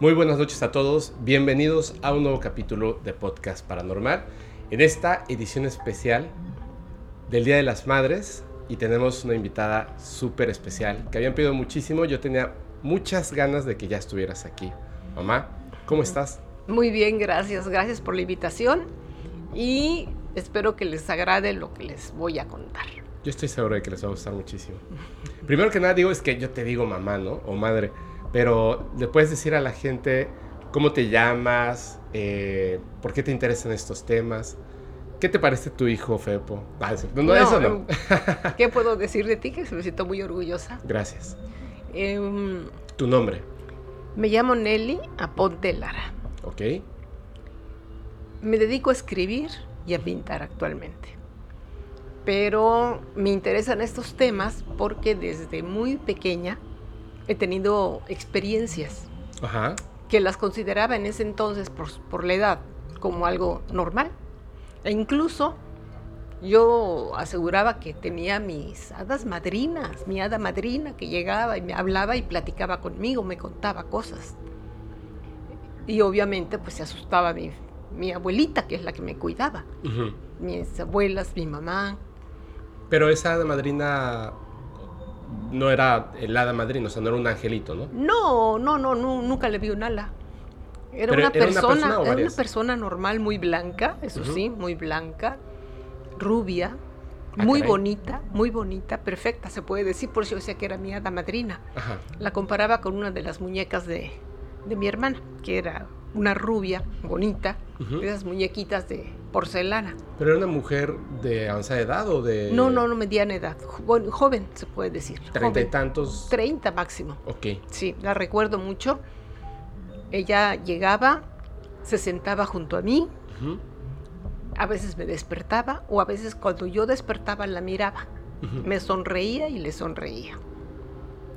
Muy buenas noches a todos, bienvenidos a un nuevo capítulo de Podcast Paranormal. En esta edición especial del Día de las Madres y tenemos una invitada súper especial que habían pedido muchísimo. Yo tenía muchas ganas de que ya estuvieras aquí. Mamá, ¿cómo estás? Muy bien, gracias. Gracias por la invitación y espero que les agrade lo que les voy a contar. Yo estoy seguro de que les va a gustar muchísimo. Primero que nada digo es que yo te digo mamá, ¿no? O madre pero le puedes decir a la gente cómo te llamas, eh, por qué te interesan estos temas. ¿Qué te parece tu hijo, Fepo? Ah, no, eso no. ¿Qué puedo decir de ti? Que me siento muy orgullosa. Gracias. Em, ¿Tu nombre? Me llamo Nelly Aponte Lara. Ok. Me dedico a escribir y a pintar actualmente. Pero me interesan estos temas porque desde muy pequeña he tenido experiencias que las consideraba en ese entonces por, la edad como algo normal. E incluso yo aseguraba que tenía mis hadas madrinas, mi hada madrina que llegaba y me hablaba y platicaba conmigo, me contaba cosas. Y obviamente pues se asustaba mi, mi abuelita, que es la que me cuidaba, mis abuelas, mi mamá. Pero esa hada madrina no era el hada madrina, o sea, no era un angelito, ¿no? No, no, no, nunca le vi un ala. Era, una, persona, era una persona normal, muy blanca, eso sí, muy blanca, rubia, ah, muy bonita, muy bonita, perfecta, se puede decir, por eso decía que era mi hada madrina. La comparaba con una de las muñecas de, de mi hermana, que era una rubia bonita, esas muñequitas de porcelana. ¿Pero era una mujer de avanzada edad o de...? No, no, no, mediana edad, joven se puede decir. ¿Treinta y tantos? Treinta máximo. Ok. Sí, la recuerdo mucho. Ella llegaba, se sentaba junto a mí, a veces me despertaba o a veces cuando yo despertaba la miraba. Me sonreía y le sonreía.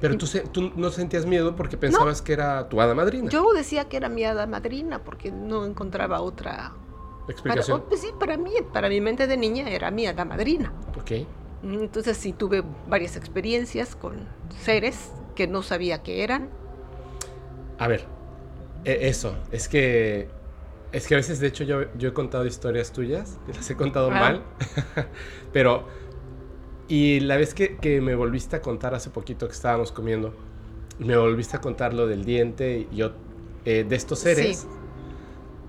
Pero tú, tú, no sentías miedo porque pensabas que era tu hada madrina. Yo decía que era mi hada madrina porque no encontraba otra explicación. Para, pues sí, para mí, para mi mente de niña era mi hada madrina. Ok. Entonces sí tuve varias experiencias con seres que no sabía que eran. A ver, e, eso, es que es que a veces, de hecho, yo, yo he contado historias tuyas, las he contado ah. mal, pero y la vez que, que, me volviste a contar hace poquito que estábamos comiendo, me volviste a contar lo del diente y yo, eh, de estos seres.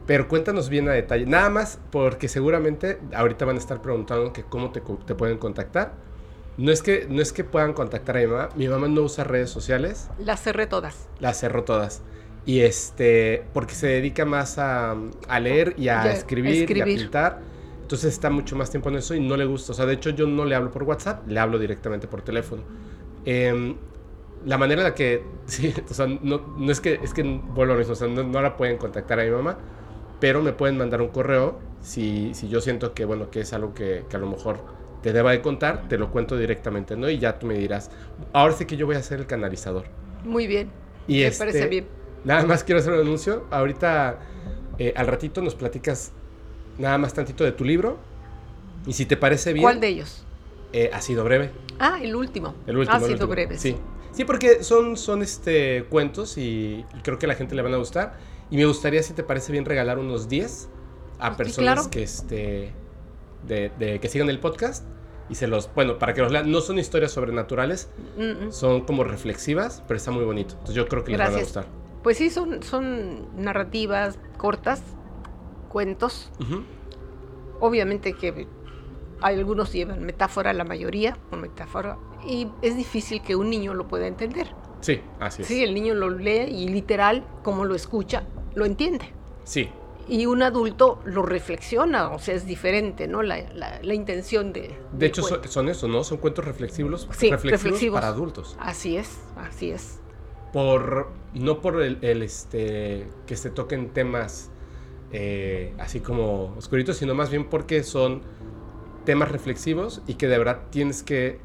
Pero cuéntanos bien a detalle. Nada más porque seguramente ahorita van a estar preguntando que cómo te, te, pueden contactar. No es, que, no es que puedan contactar a mi mamá. Mi mamá no usa redes sociales. Las cerré todas. Las cerró todas. Y este, porque se dedica más a, a leer y a escribir, y a pintar entonces está mucho más tiempo en eso y no le gusta. O sea, de hecho yo no le hablo por WhatsApp, le hablo directamente por teléfono. Em, la manera en la que, sí, o sea, no, no es que, es que vuelvo a mismo, o sea, no, la pueden contactar a mi mamá, pero me pueden mandar un correo si, si yo siento que, bueno, que es algo que, que a lo mejor te deba de contar, te lo cuento directamente, ¿no? Y ya tú me dirás, ahora sí que yo voy a ser el canalizador. Muy bien. Y me parece este, bien. Nada más quiero hacer un anuncio. Ahorita, eh, al ratito nos platicas nada más tantito de tu libro. Y si te parece bien. ¿Cuál de ellos? Eh, ha sido breve. Ah, el último. El último. Ha sido breve. Sí. Sí, porque son, son este, cuentos y, creo que a la gente le van a gustar. Y me gustaría, si te parece bien, regalar unos 10 a personas que, este, de, que sigan el podcast. Y se los, bueno, para que los lean, no son historias sobrenaturales, son como reflexivas, pero está muy bonito. Entonces yo creo que les van a gustar. Pues sí, son, son narrativas cortas, cuentos. Obviamente que hay algunos llevan metáfora, la mayoría, o metáfora, y es difícil que un niño lo pueda entender. Sí, así es. Sí, el niño lo lee y literal, como lo escucha, lo entiende. Sí. Y un adulto lo reflexiona, o sea, es diferente, ¿no? La, la, intención de... De hecho, son, eso, ¿no? Son cuentos reflexivos, sí, reflexivos, para adultos. Así es, así es. Por, no por el, el este, que se toquen temas eh, así como oscuritos, sino más bien porque son temas reflexivos y que de verdad tienes que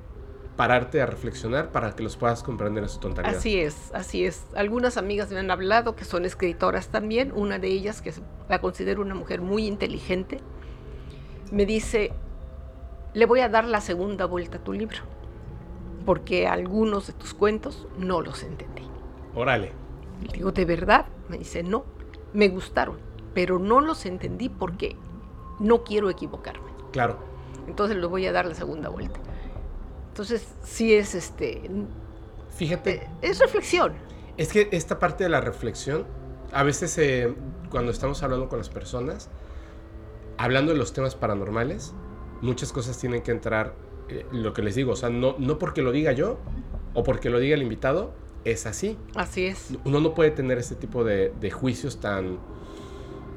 pararte a reflexionar para que los puedas comprender en su totalidad. Así es, así es. Algunas amigas me han hablado que son escritoras también, una de ellas que la considero una mujer muy inteligente, me dice, le voy a dar la segunda vuelta a tu libro, porque algunos de tus cuentos no los entendí. Órale. Le digo, ¿de verdad? Me dice, no, me gustaron, pero no los entendí porque no quiero equivocarme. Claro. Entonces lo voy a dar la segunda vuelta. Entonces, sí es este. Fíjate. eh, Es reflexión. Es que esta parte de la reflexión, a veces eh, cuando estamos hablando con las personas, hablando de los temas paranormales, muchas cosas tienen que entrar, eh, lo que les digo, o sea, no, no porque lo diga yo o porque lo diga el invitado, es así. Así es. Uno no puede tener este tipo de, de juicios tan,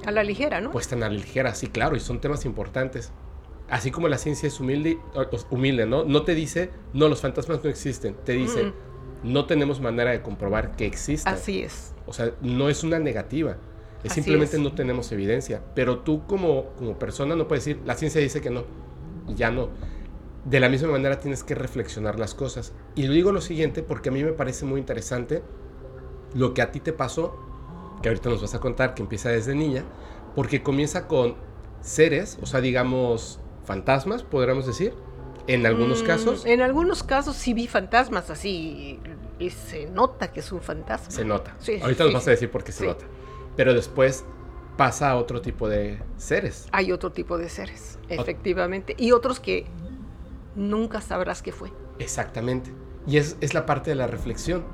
A la ligera, ¿no? pues tan a la ligera, sí, claro, y son temas importantes. Así como la ciencia es humilde, humilde, ¿no? No te dice, no, los fantasmas no existen. Te dice, Mm. no tenemos manera de comprobar que existen. Así es. O sea, no es una negativa. Es Así simplemente es. no tenemos evidencia. Pero tú como, como persona no puedes decir, la ciencia dice que no. Y ya no. De la misma manera tienes que reflexionar las cosas. Y digo lo siguiente porque a mí me parece muy interesante lo que a ti te pasó, que ahorita nos vas a contar, que empieza desde niña, porque comienza con seres, o sea, digamos, fantasmas, podríamos decir, en algunos Mm, casos. En algunos casos sí vi fantasmas así. Y se nota que es un fantasma. Se nota. Sí, sí, ahorita nos vas a decir por qué se nota. Pero después pasa a otro tipo de seres. Hay otro tipo de seres, efectivamente. Y otros que nunca sabrás qué fue. Exactamente. Y es, es la parte de la reflexión.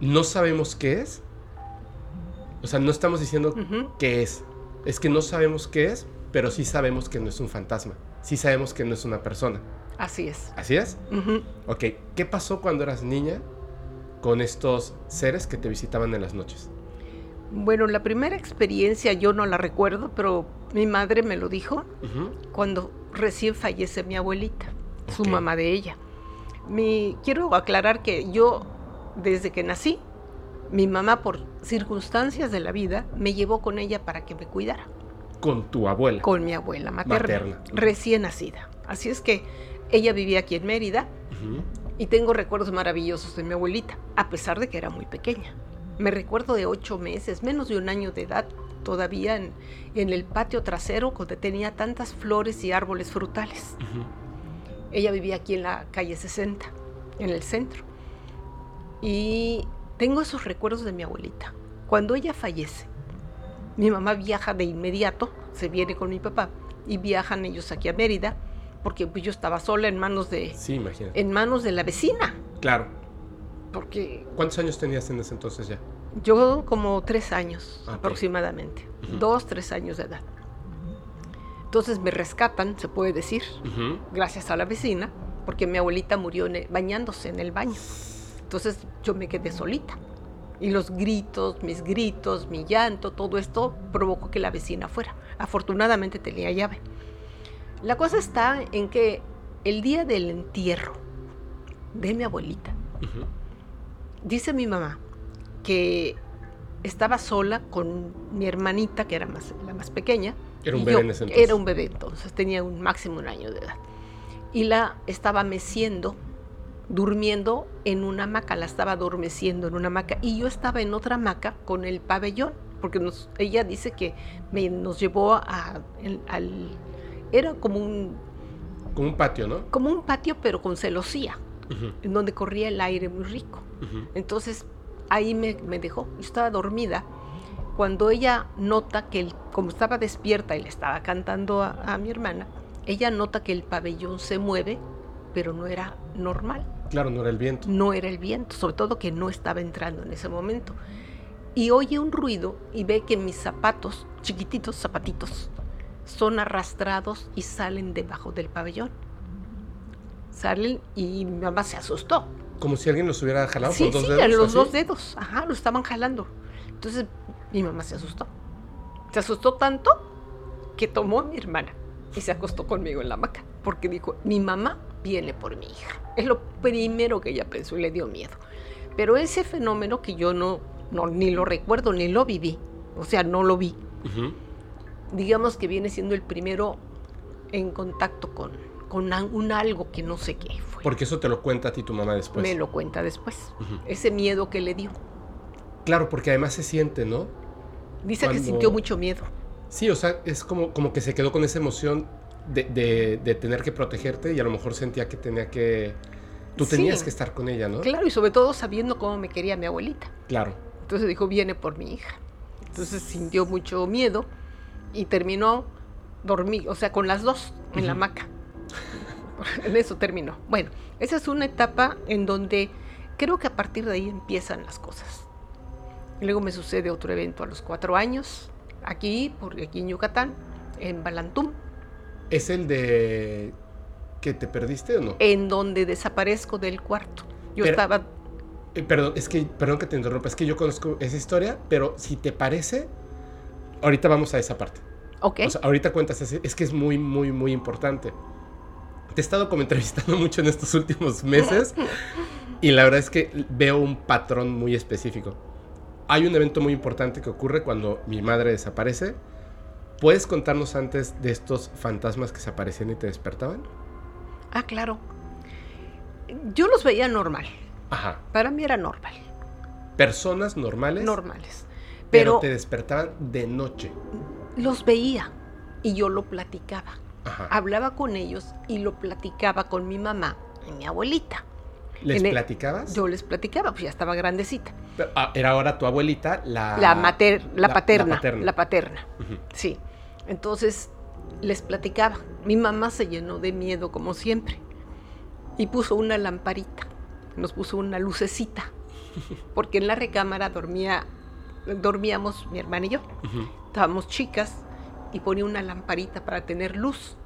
No sabemos qué es. O sea, no estamos diciendo Ujú. qué es. Es que no sabemos qué es, pero sí sabemos que no es un fantasma. Sí sabemos que no es una persona. Así es. ¿Así es? Ujú. Ok. ¿Qué pasó cuando eras niña con estos seres que te visitaban en las noches? Bueno, la primera experiencia yo no la recuerdo, pero mi madre me lo dijo Ujú. cuando recién fallece mi abuelita, su mamá de ella. Mi, quiero aclarar que yo, desde que nací, mi mamá por circunstancias de la vida me llevó con ella para que me cuidara, Con tu abuela. con mi abuela materna, Materna. recién nacida. Así es que ella vivía aquí en Mérida y tengo recuerdos maravillosos de mi abuelita, a pesar de que era muy pequeña. Me recuerdo de ocho meses, menos de un año de edad, todavía en, en el patio trasero, donde tenía tantas flores y árboles frutales. Ella vivía aquí en la calle 60, en el centro. Y tengo esos recuerdos de mi abuelita. Cuando ella fallece, mi mamá viaja de inmediato, se viene con mi papá y viajan ellos aquí a Mérida, porque pues, yo estaba sola en manos de, Sí, imagínate. en manos de la vecina, Claro. porque ¿Cuántos años tenías en ese entonces ya? yo como tres años Ok. aproximadamente, dos, tres años de edad. Entonces me rescatan, se puede decir, gracias a la vecina, porque mi abuelita murió en el- bañándose en el baño. Entonces yo me quedé solita. Y los gritos, mis gritos, mi llanto, todo esto provocó que la vecina fuera. Afortunadamente tenía llave. La cosa está en que el día del entierro de mi abuelita, dice mi mamá que estaba sola con mi hermanita, que era más, la más pequeña. Era un bebé yo- en ese entonces. Era un bebé entonces, tenía un máximo un año de edad. Y la estaba meciendo, durmiendo en una hamaca, la estaba adormeciendo en una hamaca. Y yo estaba en otra hamaca con el pabellón, porque nos- ella dice que me, nos llevó a, el- al... Era como un, Como un patio, ¿no? como un patio, pero con celosía, en donde corría el aire muy rico. Entonces ahí me, me dejó. Yo estaba dormida. Cuando ella nota que, el, como estaba despierta y le estaba cantando a, a mi hermana, ella nota que el pabellón se mueve, pero no era normal. Claro, no era el viento. No era el viento, sobre todo que no estaba entrando en ese momento. Y oye un ruido y ve que mis zapatos, chiquititos zapatitos, son arrastrados y salen debajo del pabellón. Salen y mi mamá se asustó. Como si alguien los hubiera jalado Sí, con dos sí, dedos. los así. dos dedos. Ajá, lo estaban jalando. Entonces mi mamá se asustó. Se asustó tanto que tomó a mi hermana y se acostó conmigo en la hamaca. Porque dijo, mi mamá viene por mi hija. Es lo primero que ella pensó y le dio miedo. Pero ese fenómeno que yo no, no ni lo recuerdo ni lo viví, o sea, no lo vi, digamos que viene siendo el primero en contacto con, con un algo que no sé qué fue. Porque eso te lo cuenta a ti tu mamá después. Me lo cuenta después. Ese miedo que le dio. Claro, porque además se siente, ¿no? Dice que sintió mucho miedo. Sí, o sea, es como, como que se quedó con esa emoción de, de- de tener que protegerte y a lo mejor sentía que tenía que Tú tenías que estar con ella, ¿no? Claro, y sobre todo sabiendo cómo me quería mi abuelita. Claro. Entonces dijo, viene por mi hija. Entonces sintió mucho miedo y terminó dormir, o sea, con las dos en la hamaca. en eso terminó. Bueno, esa es una etapa en donde creo que a partir de ahí empiezan las cosas. Luego me sucede otro evento a los cuatro años, aquí, porque aquí en Yucatán, en Balantum. ¿Es el de que te perdiste o no? En donde desaparezco del cuarto. Yo estaba... Eh, perdón, es que, perdón que te interrumpa, es que yo conozco esa historia, pero si te parece, ahorita vamos a esa parte. Ok. O sea, ahorita cuentas, es que es muy, muy, muy importante. Te he estado como entrevistando mucho en estos últimos meses y la verdad es que veo un patrón muy específico. Hay un evento muy importante que ocurre cuando mi madre desaparece. ¿Puedes contarnos antes de estos fantasmas que se aparecían y te despertaban? Ah, claro. Yo los veía normal. Ajá. Para mí era normal. Personas normales. Normales. Pero, pero te despertaban de noche. Los veía y yo lo platicaba. Ajá. Hablaba con ellos y lo platicaba con mi mamá y mi abuelita. ¿Les platicabas? yo les platicaba, pues ya estaba grandecita. Ah, era ahora tu abuelita la... La, mater, la, paterna. La paterna. Sí. Entonces les platicaba. Mi mamá se llenó de miedo como siempre y puso una lamparita, nos puso una lucecita, porque en la recámara dormía, dormíamos mi hermana y yo. Estábamos chicas y ponía una lamparita para tener luz,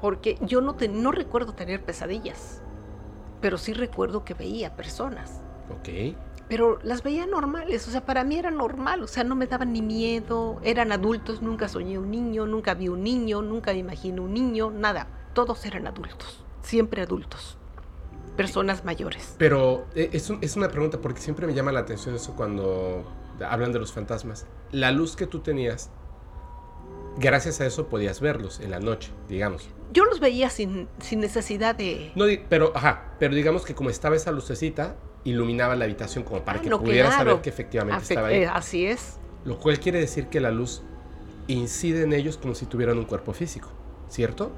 porque yo no, no recuerdo tener pesadillas pero sí recuerdo que veía personas. Ok. Pero las veía normales, o sea, para mí era normal, o sea, no me daban ni miedo, eran adultos, nunca soñé un niño, nunca vi un niño, nunca me imaginé un niño, nada, todos eran adultos, siempre adultos, personas mayores. Pero eh, es, es una pregunta porque siempre me llama la atención eso cuando hablan de los fantasmas. La luz que tú tenías, gracias a eso podías verlos en la noche, digamos. Yo los veía sin, sin necesidad de... No, pero, ajá, pero digamos que como estaba esa lucecita, iluminaba la habitación como para ah, que pudieras saber que efectivamente estaba ahí. Eh, así es. Lo cual quiere decir que la luz incide en ellos como si tuvieran un cuerpo físico, ¿cierto?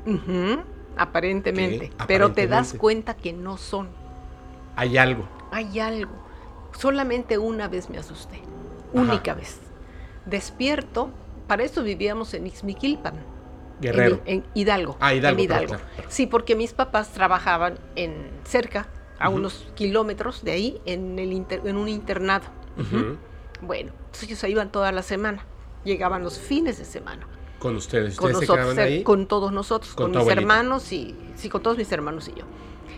Aparentemente. Pero te das cuenta que no son. Hay algo. Hay algo. Solamente una vez me asusté. Única vez. Despierto para eso vivíamos en Ixmiquilpan. Guerrero. En, Hidalgo. Ah, Hidalgo. En Hidalgo. Sí, porque mis papás trabajaban en cerca, a unos kilómetros de ahí, en, el en un internado. Bueno, entonces ellos iban toda la semana. Llegaban los fines de semana. ¿Con ustedes? Con nosotros, ahí? Con todos nosotros, con, mis hermanos y sí, con todos mis hermanos y yo.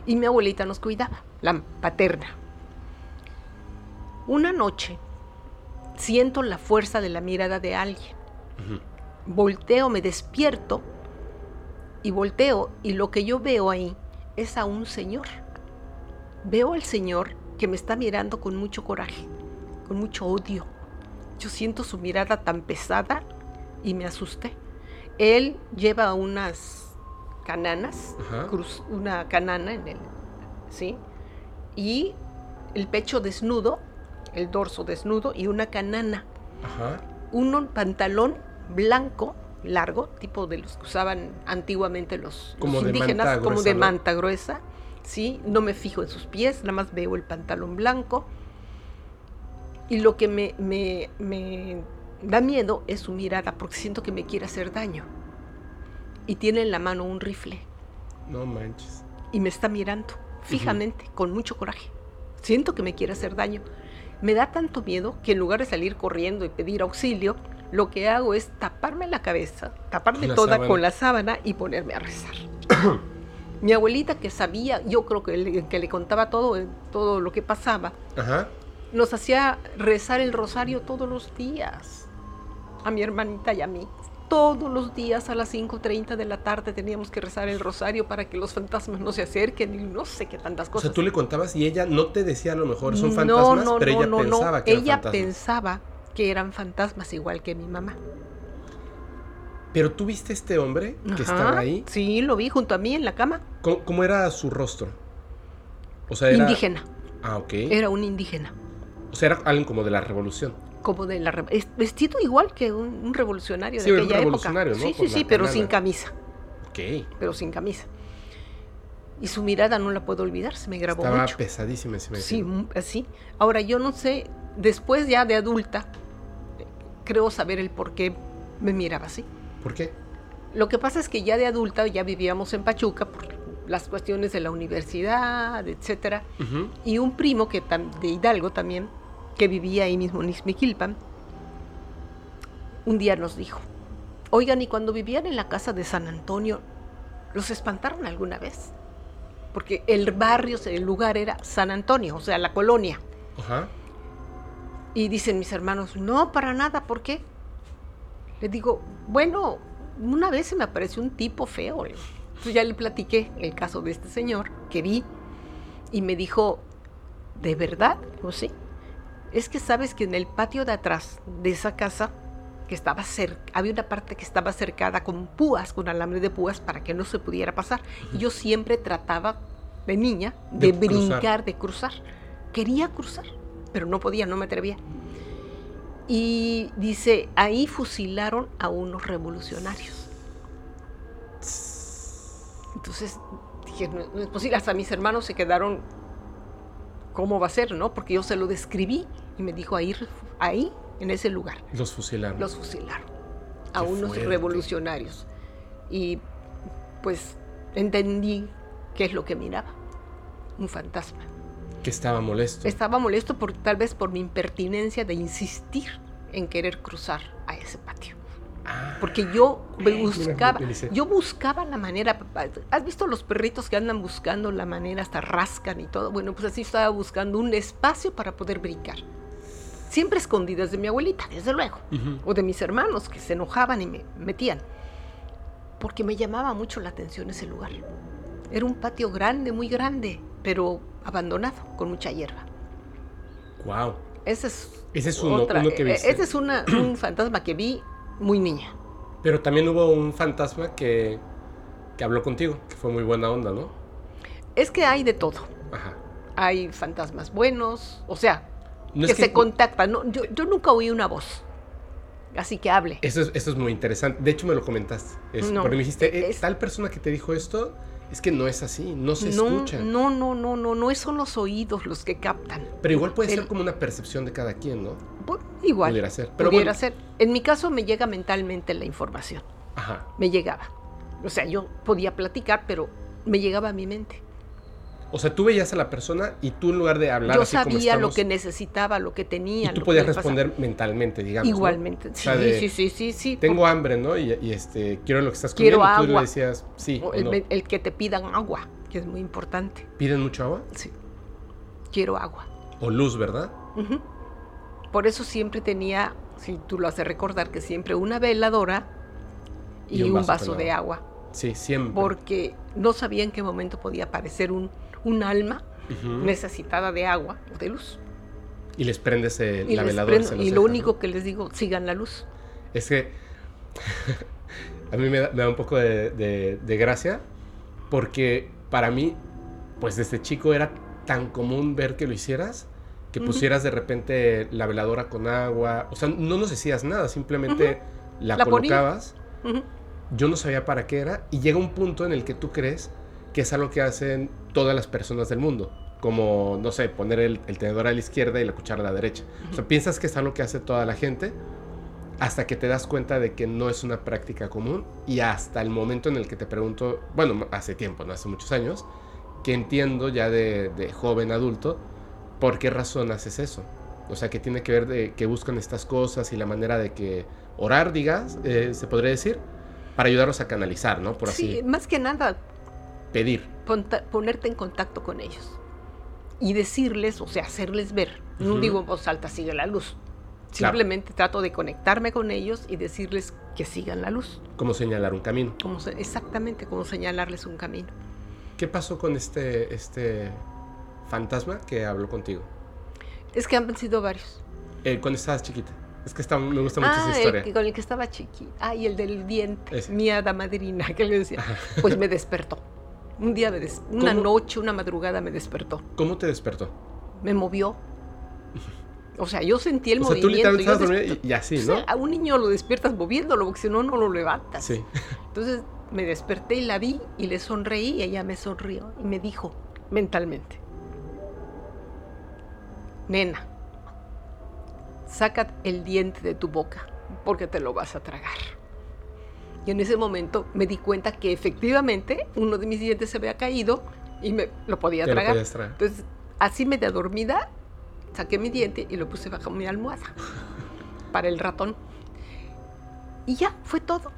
Y mi abuelita nos cuidaba, la paterna. Una noche siento la fuerza de la mirada de alguien Volteo, me despierto y volteo y lo que yo veo ahí es a un señor. Veo al señor que me está mirando con mucho coraje, con mucho odio. Yo siento su mirada tan pesada y me asusté. Él lleva unas cananas, una canana en él, ¿sí? Y el pecho desnudo, el dorso desnudo y una canana. Un pantalón blanco, largo, tipo de los que usaban antiguamente los, indígenas, como de manta gruesa. ¿Sí? No me fijo en sus pies, nada más veo el pantalón blanco. Y lo que me, me, me da miedo es su mirada, porque siento que me quiere hacer daño. Y tiene en la mano un rifle. No manches. Y me está mirando fijamente, con mucho coraje. Siento que me quiere hacer daño. Me da tanto miedo que en lugar de salir corriendo y pedir auxilio, lo que hago es taparme la cabeza, taparme toda con la sábana y ponerme a rezar. Mi abuelita que sabía, yo creo que le, que le contaba todo, todo lo que pasaba, nos hacía rezar el rosario todos los días, a mi hermanita y a mí. Todos los días a las 5.30 de la tarde teníamos que rezar el rosario para que los fantasmas no se acerquen y no sé qué tantas cosas. O sea, tú le contabas y ella no te decía a lo mejor son fantasmas, pero ella pensaba que ella pensaba que eran fantasmas igual que mi mamá. ¿Pero tú viste este hombre que estaba ahí? Sí, lo vi junto a mí en la cama. ¿Cómo, era su rostro? O sea, era... Indígena. Ah, ok. Era un indígena. O sea, era alguien como de la revolución. Como de la vestido igual que un, revolucionario de aquella un revolucionario, ¿no? Sí, sí, sí, pero sin camisa. Ok. Pero sin camisa. Y su mirada no la puedo olvidar, se me grabó Estaba mucho. pesadísima esa Sí, imagen. mu- así. Ahora, yo no sé, después ya de adulta, creo saber el por qué me miraba así. ¿Por qué? Lo que pasa es que ya de adulta ya vivíamos en Pachuca por las cuestiones de la universidad, etcétera. Y un primo que de Hidalgo también, que vivía ahí mismo en Ixmiquilpan, un día nos dijo, oigan, ¿y cuando vivían en la casa de San Antonio, los espantaron alguna vez? Porque el barrio, el lugar era San Antonio, o sea, la colonia. Ajá. Y dicen mis hermanos, no, para nada, ¿por qué? Le digo, bueno, una vez se me apareció un tipo feo. Entonces ya le platiqué el caso de este señor que vi y me dijo, ¿de verdad? Pues sí. Es que sabes que en el patio de atrás de esa casa, que estaba cerca, había una parte que estaba cercada con púas, con alambre de púas para que no se pudiera pasar. Y yo siempre trataba de niña de, De cruzar. brincar, de cruzar. Quería cruzar, pero no podía, no me atrevía. Y dice, ahí fusilaron a unos revolucionarios. Entonces dije, no, no es posible, hasta mis hermanos se quedaron, ¿cómo va a ser, no? Porque yo se lo describí y me dijo, ahí, ahí, en ese lugar, Los fusilaron. los fusilaron a Qué unos fuerte. revolucionarios. Y pues entendí qué es lo que miraba, un fantasma. Que estaba molesto. Estaba molesto por, tal vez por mi impertinencia de insistir en querer cruzar a ese patio. Ah, Porque yo me buscaba, yo buscaba la manera. ¿Has visto los perritos que andan buscando la manera, hasta rascan y todo? Bueno, pues así estaba buscando un espacio para poder brincar. Siempre escondidas de mi abuelita, desde luego. Ujú. O de mis hermanos que se enojaban y me metían. Porque me llamaba mucho la atención ese lugar. Era un patio grande, muy grande, pero abandonado, con mucha hierba. Wow. Ese es, Ese es uno, otra- uno que eh, viste. Ese es una- un fantasma que vi muy niña. Pero también hubo un fantasma que, que habló contigo, que fue muy buena onda, ¿no? Es que hay de todo. Ajá. Hay fantasmas buenos, o sea, No que, es se contactan. No, yo, yo nunca oí una voz, así que hable. Eso es, eso es muy interesante. De hecho, me lo comentaste. Es, No, porque me dijiste, eh, es- tal persona que te dijo esto, es que no es así, no se no, escucha. no, no, no, no, no son los oídos los que captan. Pero igual puede ser como una percepción de cada quien, ¿no? Igual. Pudiera ser. Pero pudiera bueno. ser. En mi caso me llega mentalmente la información. Ajá. Me llegaba. O sea, yo podía platicar, pero me llegaba a mi mente. O sea, tú veías a la persona y tú en lugar de hablar yo así como sabía lo estamos, que necesitaba, lo que tenía. y tú lo podías pasaba. responder mentalmente, digamos. ¿no? Igualmente. Sí, de, sí, sí, sí, sí. Tengo hambre, ¿no? Y, y, este, quiero lo que estás Quiero comiendo. y Tú le decías, sí, O o el, no. el que te pidan agua, que es muy importante. ¿Piden mucho agua? Sí. Quiero agua. O luz, ¿verdad? Por eso siempre tenía, si tú lo haces recordar, que siempre una veladora y, un vaso, de agua. Sí, siempre. Porque no sabía en qué momento podía aparecer un, un alma necesitada de agua o de luz. Y les prendes eh, Y, la veladora. prendo- se los y lo único ¿no? que les digo, sigan la luz. Es que a mí me da, me da un poco de, de- de gracia porque para mí, pues desde chico era tan común ver que lo hicieras, que pusieras de repente la veladora con agua. O sea, no nos decías nada, simplemente la, colocabas. Yo no sabía para qué era y llega un punto en el que tú crees que es algo que hacen todas las personas del mundo. Como, no sé, poner el, el tenedor a la izquierda y la cuchara a la derecha. O sea, piensas que es algo que hace toda la gente hasta que te das cuenta de que no es una práctica común y hasta el momento en el que te pregunto, bueno, hace tiempo, no hace muchos años, que entiendo ya de, de joven adulto por qué razón haces eso. O sea, que tiene que ver de que buscan estas cosas y la manera de que orar, digas, eh, se podría decir, para ayudarlos a canalizar, ¿no? Por Sí, así más que nada, pedir. ponta- ponerte en contacto con ellos y decirles, o sea, hacerles ver. No Ujú. digo en voz alta, sigue la luz. Claro. Simplemente trato de conectarme con ellos y decirles que sigan la luz. Cómo señalar un camino. Como exactamente como señalarles un camino. ¿Qué pasó con este, este fantasma que habló contigo? Es que han sido varios. Eh, cuando estabas chiquita. Es que está- me gusta mucho ah, esa el historia. que- con el que estaba chiquita. Ah, y el del diente. Ese. Mi hada madrina, que le decía. Pues me despertó. Un día, me des- una ¿Cómo? noche, una madrugada me despertó. ¿Cómo te despertó? Me movió. O sea, yo sentí el o sea, tú movimiento. literalmente yo y, y así, O ¿no? sea, a un niño lo despiertas moviéndolo, porque si no, no lo levantas. Sí. Entonces me desperté y la vi y le sonreí y ella me sonrió y me dijo mentalmente, nena, saca el diente de tu boca porque te lo vas a tragar. Y en ese momento me di cuenta que efectivamente uno de mis dientes se había caído y me lo podía lo tragar. Entonces, así media dormida, saqué mi diente y lo puse bajo mi almohada para el ratón. Y ya, fue todo.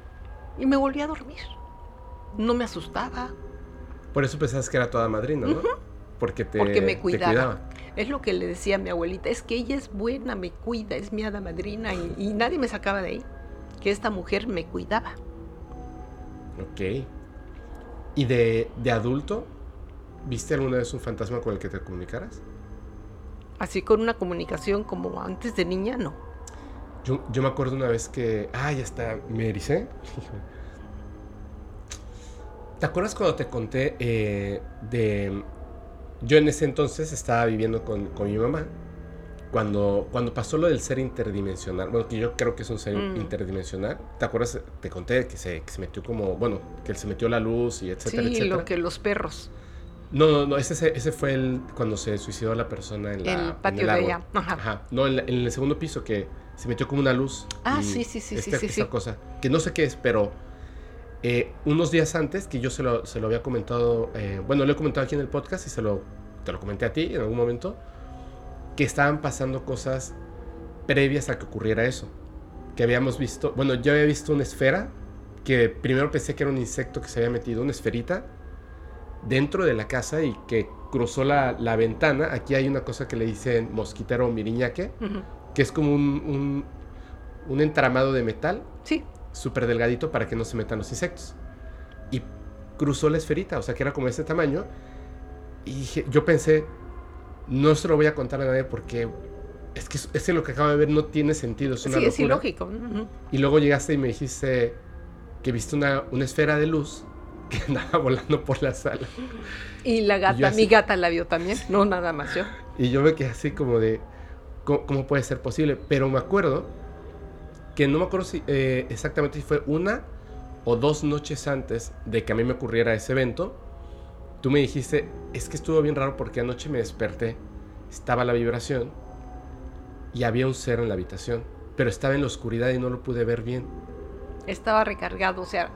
Y me volví a dormir. No me asustaba. Por eso pensabas que era toda madrina, ¿no? Porque te, Porque me te cuidaba. Es lo que le decía a mi abuelita, es que ella es buena, me cuida, es mi hada madrina y, y nadie me sacaba de ahí, que esta mujer me cuidaba. Ok. ¿Y de, de adulto? ¿Viste alguna vez un fantasma con el que te comunicaras? Así con una comunicación como antes de niña, no. Yo, yo me acuerdo una vez que. Ah, ya está. Me ericé. ¿Te acuerdas cuando te conté eh, de. Yo en ese entonces estaba viviendo con, con mi mamá. Cuando, cuando pasó lo del ser interdimensional. Bueno, que yo creo que es un ser Mm. interdimensional. ¿Te acuerdas? Te conté que se, que se metió como. Bueno, que él se metió la luz y etcétera, sí, etcétera. lo que los perros, No, no, no. Ese, ese fue el, cuando se suicidó la persona en la. el en patio el de ella. Ajá. Ajá. No, en, la- en el segundo piso que se metió como una luz. Ah, sí, sí, sí, esta- sí, sí, esta sí. cosa. Que no sé qué es, pero eh, unos días antes que yo se lo, se lo había comentado, eh, bueno, lo he comentado aquí en el podcast y se lo, te lo comenté a ti en algún momento, que estaban pasando cosas previas a que ocurriera eso. Que habíamos visto, bueno, yo había visto una esfera que primero pensé que era un insecto que se había metido, una esferita, dentro de la casa y que cruzó la, la ventana. Aquí hay una cosa que le dicen mosquitero o miriñaque, que es como un, un, un entramado de metal Sí, súper delgadito para que no se metan los insectos. Y cruzó la esferita, o sea que era como de ese tamaño. Y dije- yo pensé, no se lo voy a contar a nadie porque es que, es que lo que acabo de ver no tiene sentido, es una sí, es ilógico. Y luego llegaste y me dijiste que viste una, una esfera de luz que andaba volando por la sala. Y la gata, así- mi gata la vio también, no nada más yo. Y yo me quedé así como de, ¿cómo, cómo puede ser posible? Pero me acuerdo que no me acuerdo si eh, exactamente si fue una o dos noches antes de que a mí me ocurriera ese evento, tú me dijiste, es que estuvo bien raro porque anoche me desperté, estaba la vibración y había un ser en la habitación, pero estaba en la oscuridad y no lo pude ver bien. Estaba recargado, o sea,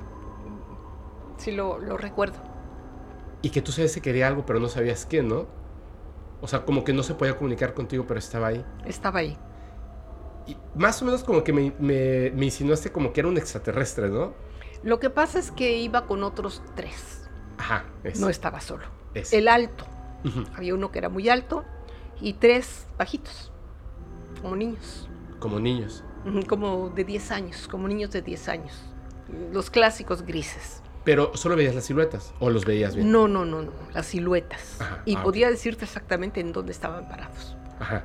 sí lo, lo recuerdo. Y que tú sabes que quería algo, pero no sabías qué, ¿no? O sea, como que no se podía comunicar contigo, pero estaba ahí. Estaba ahí. Y más o menos como que me, me, me insinuaste como que era un extraterrestre, ¿no? Lo que pasa es que iba con otros tres, Ajá, es. no estaba solo. es. El alto, había uno que era muy alto y tres bajitos, como niños, Como niños. Como de 10 años, como niños de 10 años. Los clásicos grises. Pero solo veías las siluetas o los veías bien. No, no, no, no, las siluetas. Ajá, y ah, podía decirte exactamente en dónde estaban parados. Ajá.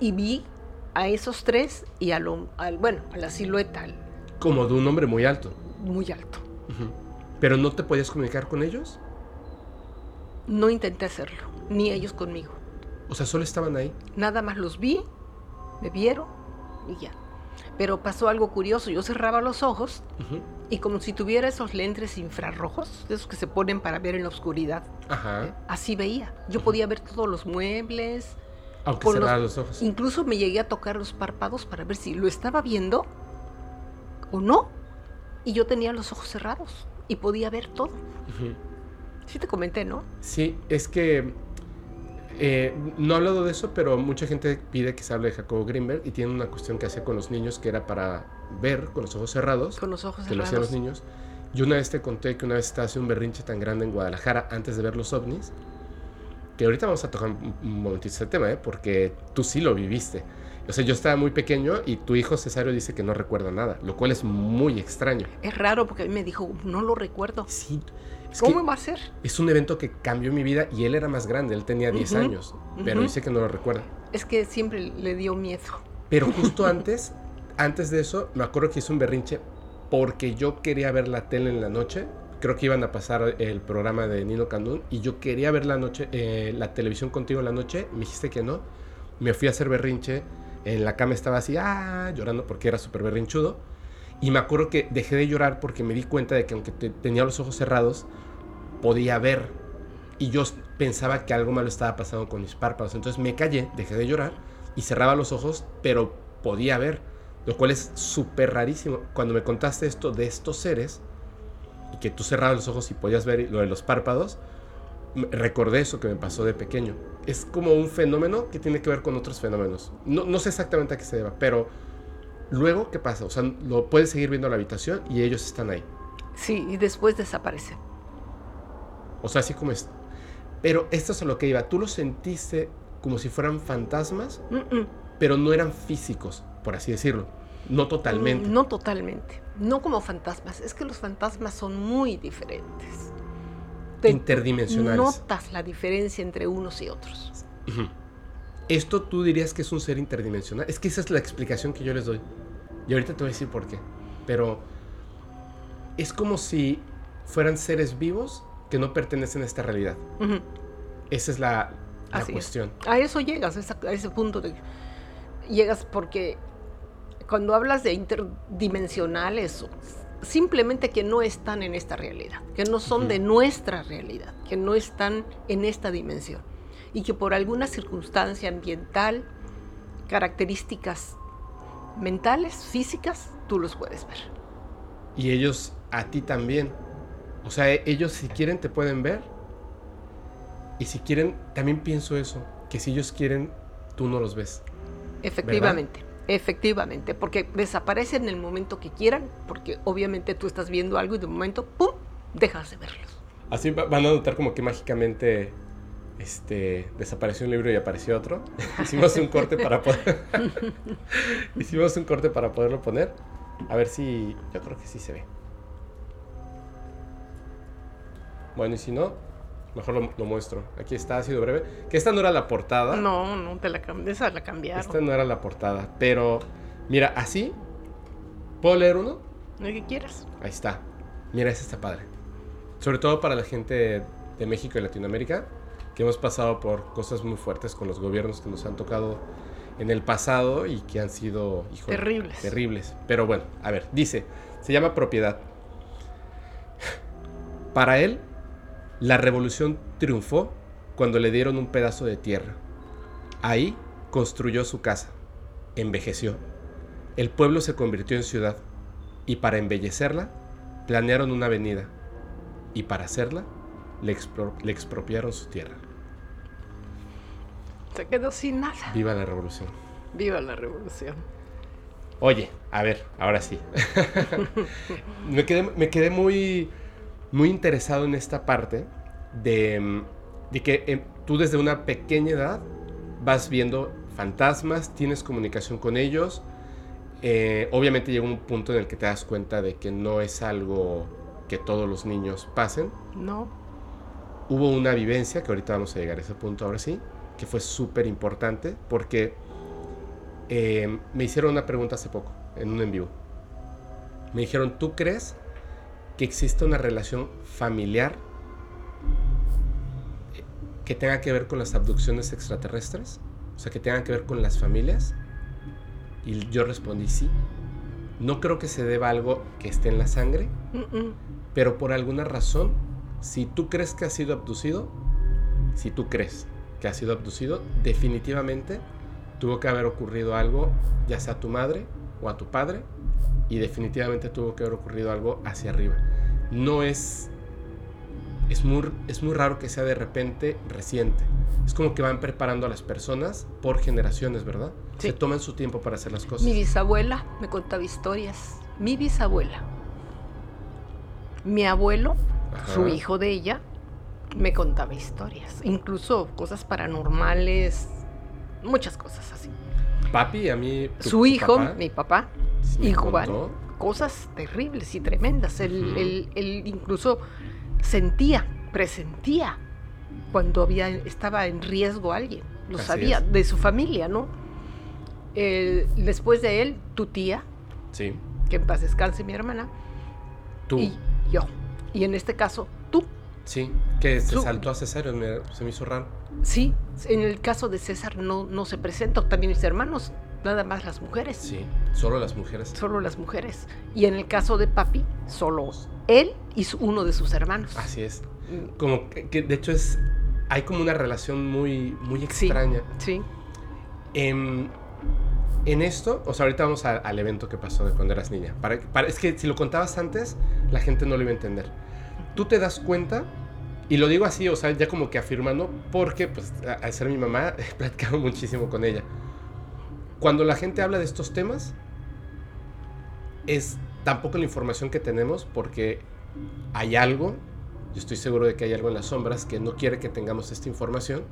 Y vi a esos tres y a lo, al, bueno, a la silueta al- Como de un hombre muy alto. muy alto. Ujú. Pero no te podías comunicar con ellos. No intenté hacerlo, ni ellos conmigo. O sea, solo estaban ahí. Nada más los vi, me vieron y ya. Pero pasó algo curioso, yo cerraba los ojos y como si tuviera esos lentes infrarrojos, esos que se ponen para ver en la oscuridad, Ajá. así veía. Yo podía ver todos los muebles, Aunque los- cerraras los ojos. incluso me llegué a tocar los párpados para ver si lo estaba viendo o no. Y yo tenía los ojos cerrados y podía ver todo. Ujú. Sí te comenté, ¿no? Sí, es que eh, no he hablado de eso, pero mucha gente pide que se hable de Jacobo Greenberg y tiene una cuestión que hacía con los niños que era para ver con los ojos cerrados, Con los ojos que lo hacían cerrados. los niños. Yo una vez te conté que una vez estaba haciendo un berrinche tan grande en Guadalajara antes de ver los ovnis, que ahorita vamos a tocar un momentito ese tema, ¿eh? porque tú sí lo viviste. O sea, yo estaba muy pequeño y tu hijo Cesario dice que no recuerda nada, lo cual es muy extraño. Es raro porque a mí me dijo, no lo recuerdo. Sí, es ¿Cómo va a ser? es un evento que cambió mi vida y él era más grande, él tenía 10 Ujú, años, pero ujú. dice que no lo recuerda. Es que siempre le dio miedo. Pero justo antes, antes de eso, me acuerdo que hice un berrinche porque yo quería ver la tele en la noche. Creo que iban a pasar el programa de Nino Candún y yo quería ver la noche, eh, la televisión contigo en la noche. Me dijiste que no. Me fui a hacer berrinche. En la cama estaba así, ah, llorando porque era súper berrinchudo. Y me acuerdo que dejé de llorar porque me di cuenta de que aunque tenía los ojos cerrados, podía ver. Y yo pensaba que algo malo estaba pasando con mis párpados. Entonces me callé, dejé de llorar y cerraba los ojos, pero podía ver. Lo cual es súper rarísimo. Cuando me contaste esto de estos seres, y que tú cerrabas los ojos y podías ver lo de los párpados, recordé eso que me pasó de pequeño. Es como un fenómeno que tiene que ver con otros fenómenos. No, no sé exactamente a qué se deba, pero luego, ¿qué pasa? O sea, lo puedes seguir viendo en la habitación y ellos están ahí. Sí, y después desaparecen. O sea, así como es. Pero esto es a lo que iba. Tú lo sentiste como si fueran fantasmas, pero no eran físicos, por así decirlo. No totalmente. No totalmente. No como fantasmas. Es que los fantasmas son muy diferentes interdimensionales. Notas la diferencia entre unos y otros. ¿Esto tú dirías que es un ser interdimensional? Es que esa es la explicación que yo les doy. Y ahorita te voy a decir por qué. Pero es como si fueran seres vivos que no pertenecen a esta realidad. Esa es la, cuestión. A eso llegas, a ese punto de... Llegas porque cuando hablas de interdimensionales simplemente que no están en esta realidad, que no son de nuestra realidad, que no están en esta dimensión y que por alguna circunstancia ambiental, características mentales, físicas, tú los puedes ver. Y ellos a ti también. O sea, e-, ellos si quieren te pueden ver. Y si quieren, también pienso eso, que si ellos quieren, tú no los ves. Efectivamente. Efectivamente, porque desaparecen en el momento que quieran, porque obviamente tú estás viendo algo y de momento, ¡pum!, dejas de verlos. Así van a notar como que mágicamente este, desapareció un libro y apareció otro. Hicimos un corte para poder... Hicimos un corte para poderlo poner. A ver si... Yo creo que sí se ve. Bueno, y si no, Mejor lo, muestro. Aquí está, ha sido breve. Que esta no era la portada. No, no, te la, esa la cambiaron. Esta no era la portada. Pero, mira, así. ¿Puedo leer uno? Lo que quieras. Ahí está. Mira, ese está padre. Sobre todo para la gente de México y Latinoamérica, que hemos pasado por cosas muy fuertes con los gobiernos que nos han tocado en el pasado y que han sido terribles. Terribles. Pero bueno, a ver, dice, se llama propiedad. Para él, la revolución triunfó cuando le dieron un pedazo de tierra. Ahí construyó su casa, envejeció. El pueblo se convirtió en ciudad y para embellecerla planearon una avenida y para hacerla le, expropiaron su tierra. Se quedó sin nada. Viva la revolución. Viva la revolución. Oye, a ver, ahora sí. me, quedé, me quedé muy muy interesado en esta parte de, que em, tú desde una pequeña edad vas viendo fantasmas, tienes comunicación con ellos. Eh, obviamente llega un punto en el que te das cuenta de que no es algo que todos los niños pasen. No. Hubo una vivencia, que ahorita vamos a llegar a ese punto ahora sí, que fue súper importante porque em, me hicieron una pregunta hace poco, en un en vivo. Me dijeron, ¿tú crees que exista una relación familiar que tenga que ver con las abducciones extraterrestres, o sea, que tenga que ver con las familias. Y yo respondí sí. No creo que se deba a algo que esté en la sangre, pero por alguna razón, si tú crees que ha sido abducido, si tú crees que ha sido abducido, definitivamente tuvo que haber ocurrido algo, ya sea a tu madre o a tu padre, y definitivamente tuvo que haber ocurrido algo hacia arriba. No es... Es muy, es muy raro que sea de repente reciente. Es como que van preparando a las personas por generaciones, ¿verdad? Se toman su tiempo para hacer las cosas. Mi bisabuela me contaba historias. Mi bisabuela. Mi abuelo, su hijo de ella, me contaba historias. Incluso cosas paranormales, muchas cosas así. Papi, a mí... Su hijo, mi papá, Igual. Cosas terribles y tremendas. Él, incluso sentía, presentía cuando había, estaba en riesgo alguien. Lo sabía, de su familia, ¿no? después de él, tu tía. Sí. Que en paz descanse mi hermana. Tú. Y yo. Y en este caso, tú. Sí, que se saltó a César, se me hizo raro. Sí, en el caso de César no, no se presenta, también mis hermanos nada más las mujeres. Sí, solo las mujeres. Solo las mujeres. Y en el caso de papi, solo él y uno de sus hermanos. Así es. Mm. Como que, de hecho es hay como una relación muy muy extraña. Sí. En, en esto, o sea, ahorita vamos al evento que pasó de cuando eras niña. Para, para, es que si lo contabas antes, la gente no lo iba a entender. Tú te das cuenta y lo digo así, o sea, ya como que afirmando, porque pues al ser mi mamá he platicado muchísimo con ella. Cuando la gente habla de estos temas, es tampoco la información que tenemos porque hay algo, yo estoy seguro de que hay algo en las sombras que no quiere que tengamos esta información,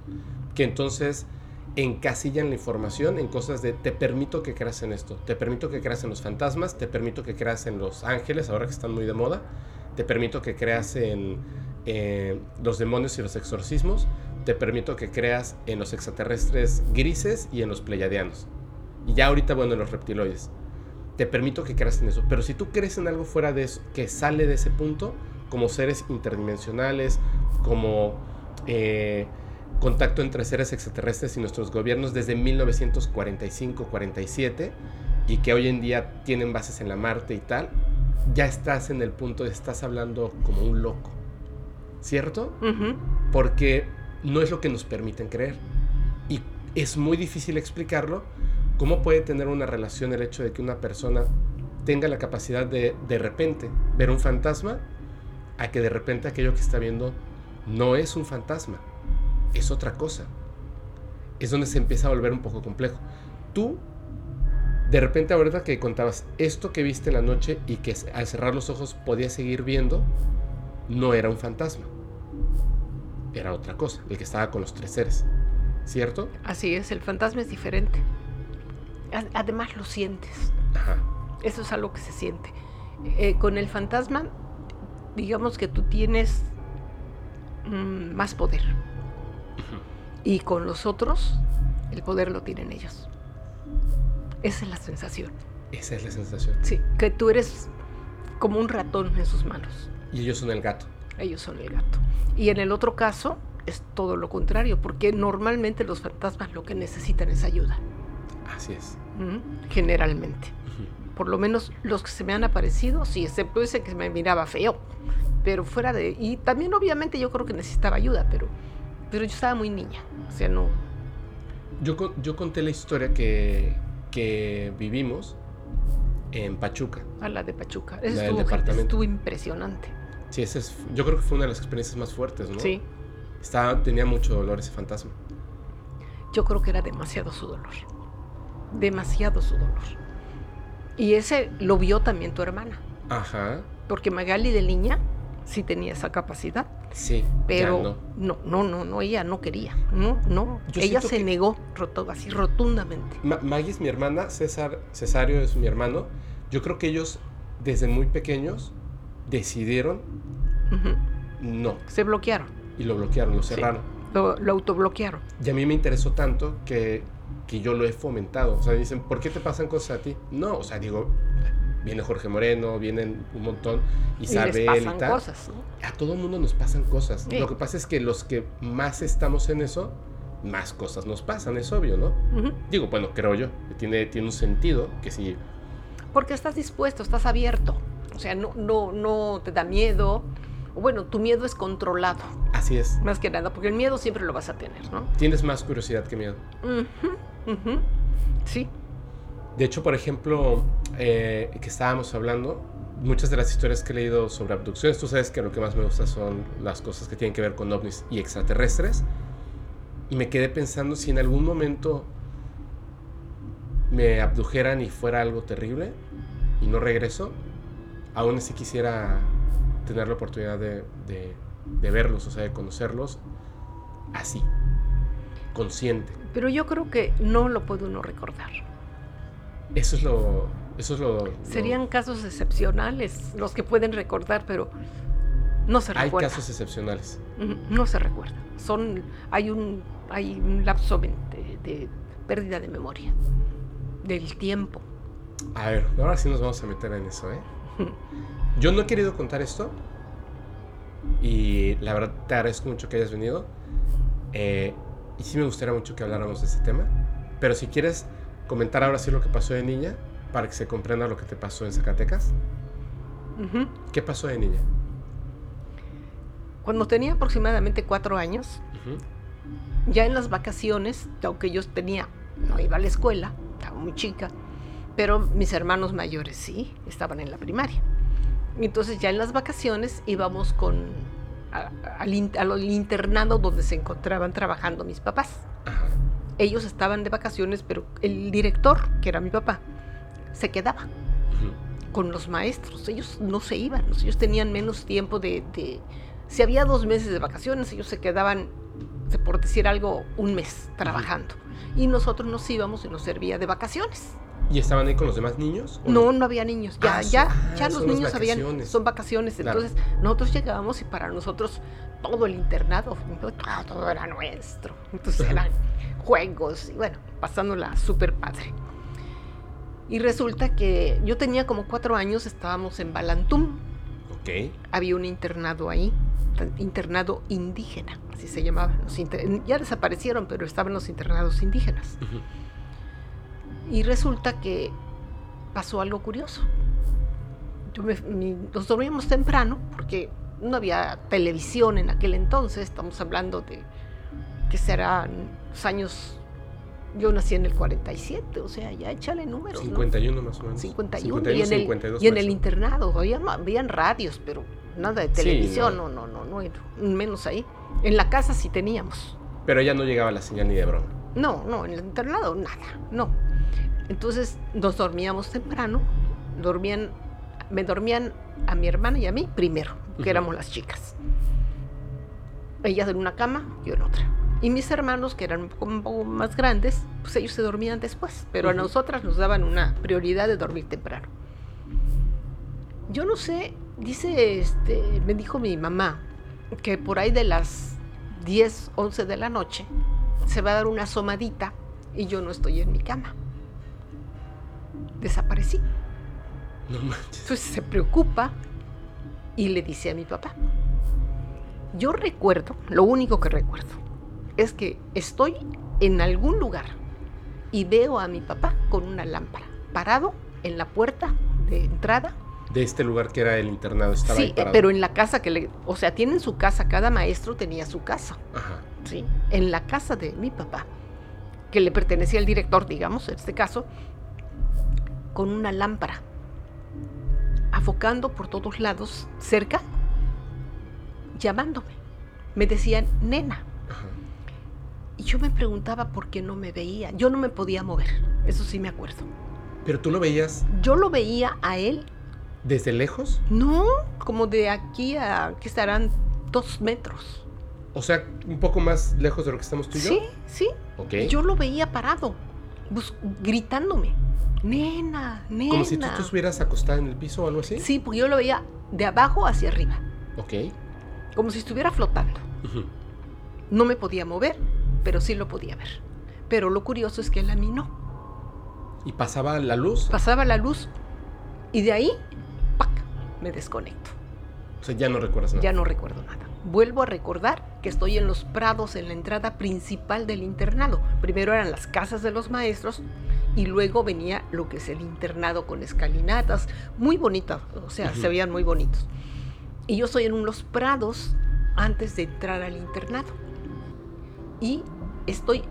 que entonces encasillan la información en cosas de te permito que creas en esto, te permito que creas en los fantasmas, te permito que creas en los ángeles, ahora que están muy de moda, te permito que creas en eh, los demonios y los exorcismos, te permito que creas en los extraterrestres grises y en los pleiadianos. Y ya ahorita, bueno, en los reptiloides. Te permito que creas en eso. Pero si tú crees en algo fuera de eso, que sale de ese punto, como seres interdimensionales, como eh, contacto entre seres extraterrestres y nuestros gobiernos desde 1945-47, y que hoy en día tienen bases en la Marte y tal, ya estás en el punto de estás hablando como un loco. ¿Cierto? Porque no es lo que nos permiten creer. Y es muy difícil explicarlo. ¿Cómo puede tener una relación el hecho de que una persona tenga la capacidad de de repente ver un fantasma a que de repente aquello que está viendo no es un fantasma, es otra cosa? Es donde se empieza a volver un poco complejo. Tú, de repente ahorita que contabas esto que viste en la noche y que al cerrar los ojos podías seguir viendo, no era un fantasma. Era otra cosa, el que estaba con los tres seres. ¿Cierto? Así es, el fantasma es diferente. Además lo sientes. Ajá. Eso es algo que se siente. Eh, con el fantasma, digamos que tú tienes mm, más poder. Y con los otros, el poder lo tienen ellos. Esa es la sensación. Esa es la sensación. Sí, que tú eres como un ratón en sus manos. Y ellos son el gato. Ellos son el gato. Y en el otro caso es todo lo contrario, porque normalmente los fantasmas lo que necesitan es ayuda. Así es. Generalmente. Por lo menos los que se me han aparecido, sí, excepto ese que me miraba feo. Pero fuera de... Y también obviamente yo creo que necesitaba ayuda, pero, pero yo estaba muy niña. O sea, no... Yo, yo conté la historia que, que vivimos en Pachuca. A la de Pachuca. Eso estuvo, estuvo impresionante. Sí, ese es, yo creo que fue una de las experiencias más fuertes, ¿no? Sí. Estaba, tenía mucho dolor ese fantasma. Yo creo que era demasiado su dolor. Demasiado su dolor. Y ese lo vio también tu hermana. Ajá. Porque Magali de niña sí tenía esa capacidad. Sí. Pero no. no. no, no, ella no quería. No, no. ella se negó así rotundamente. Maggie es mi hermana, César, Cesario es mi hermano. Yo creo que ellos desde muy pequeños decidieron no. Se bloquearon. Y lo bloquearon, lo cerraron. Lo, autobloquearon. Y a mí me interesó tanto que, que yo lo he fomentado. O sea, dicen, ¿por qué te pasan cosas a ti? No, o sea, digo, viene Jorge Moreno, vienen un montón, Isabel y, les pasan cosas, A todo mundo nos pasan cosas. Lo que pasa es que los que más estamos en eso, más cosas nos pasan, es obvio, ¿no? Digo, bueno, creo yo, tiene, tiene un sentido que si... Porque estás dispuesto, estás abierto. O sea, no, no, no te da miedo. Bueno, tu miedo es controlado. Así es. Más que nada, porque el miedo siempre lo vas a tener, ¿no? Tienes más curiosidad que miedo. Sí. De hecho, por ejemplo, eh, que estábamos hablando, muchas de las historias que he leído sobre abducciones, tú sabes que lo que más me gusta son las cosas que tienen que ver con ovnis y extraterrestres. Y me quedé pensando si en algún momento me abdujeran y fuera algo terrible y no regreso, aún así quisiera tener la oportunidad de, verlos, o sea, de conocerlos así, consciente. Pero yo creo que no lo puede uno recordar. Eso es lo... Eso es lo, Serían casos excepcionales los que pueden recordar, pero no se recuerda. Hay casos excepcionales. No se recuerda. Son, hay, un, hay un lapso de, de pérdida de memoria, del tiempo. A ver, ahora sí nos vamos a meter en eso, ¿eh? Yo no he querido contar esto. Y la verdad te agradezco mucho que hayas venido. Eh, y sí me gustaría mucho que habláramos de ese tema. Pero si quieres, comentar ahora sí lo que pasó de niña para que se comprenda lo que te pasó en Zacatecas. ¿Qué pasó de niña? Cuando tenía aproximadamente cuatro años, ya en las vacaciones, aunque yo tenía, no iba a la escuela, estaba muy chica, pero mis hermanos mayores sí, estaban en la primaria. Entonces ya en las vacaciones íbamos con a- al, in- al internado donde se encontraban trabajando mis papás. Ellos estaban de vacaciones, pero el director, que era mi papá, se quedaba con los maestros. Ellos no se iban, ellos tenían menos tiempo de, de- Si había dos meses de vacaciones, ellos se quedaban, por decir algo, un mes trabajando. Y nosotros nos íbamos y nos servía de vacaciones. ¿Y estaban ahí con los demás niños? No, no había niños. Ya, Ah, ya, son- ya ah, los niños habían, son vacaciones. Claro. Entonces nosotros llegábamos y para nosotros todo el internado, todo, todo era nuestro. Entonces eran juegos y bueno, pasándola súper padre. Y resulta que yo tenía como cuatro años, estábamos en Balantum, Ok. había un internado ahí, internado indígena, así se llamaba. Los ya desaparecieron, pero estaban los internados indígenas. Ujú. Y resulta que pasó algo curioso. Yo me- mi- nos dormíamos temprano porque no había televisión en aquel entonces. Estamos hablando de que serán los años. Yo nací en el 47, o sea, ya échale números. ¿no? 51 más o menos. 51. y en el, 52 y en el internado, había, habían radios, pero nada de Sí, televisión, no. no, no, no, no, menos ahí. En la casa sí teníamos. Pero ya no llegaba la señal ni de broma. No, no, en el internado nada, no. Entonces nos dormíamos temprano, dormían, me dormían a mi hermana y a mí primero, que éramos las chicas. Ellas en una cama, yo en otra. Y mis hermanos, que eran un poco, un poco más grandes, pues ellos se dormían después, pero a nosotras nos daban una prioridad de dormir temprano. Yo no sé, dice, este, me dijo mi mamá que por ahí de las 10, 11 de la noche se va a dar una asomadita y yo no estoy en mi cama. Desaparecí. No manches. Entonces se preocupa y le dice a mi papá. Yo recuerdo, lo único que recuerdo, es que estoy en algún lugar y veo a mi papá con una lámpara, parado en la puerta de entrada. De este lugar que era el internado, estaba Sí, parado. pero en la casa que le, o sea, tienen su casa, cada maestro tenía su casa. Ajá. ¿sí? en la casa de mi papá, que le pertenecía al director, digamos, en este caso, con una lámpara, afocando por todos lados, cerca, llamándome. Me decían, nena. Ajá. Y yo me preguntaba por qué no me veía. Yo no me podía mover, eso sí me acuerdo. Pero tú lo veías Yo lo veía a él, desde lejos. no, como de aquí a, que estarán dos metros. O sea, un poco más lejos de lo que estamos tú y yo. Sí, sí, Ok. Yo lo veía parado, gritándome. Nena, nena. Como si tú te estuvieras acostada en el piso o algo así. Sí, porque yo lo veía de abajo hacia arriba, Ok. como si estuviera flotando. No me podía mover, pero sí lo podía ver. Pero lo curioso es que él a mí no. Y pasaba la luz. Pasaba la luz y de ahí, ¡pac! me desconecto. O sea, ya no recuerdas nada. Ya no recuerdo nada. Vuelvo a recordar que estoy en los prados en la entrada principal del internado. Primero eran las casas de los maestros y luego venía lo que es el internado con escalinatas, muy bonitas, o sea, Ujú. se veían muy bonitos. Y yo estoy en unos prados antes de entrar al internado. Y estoy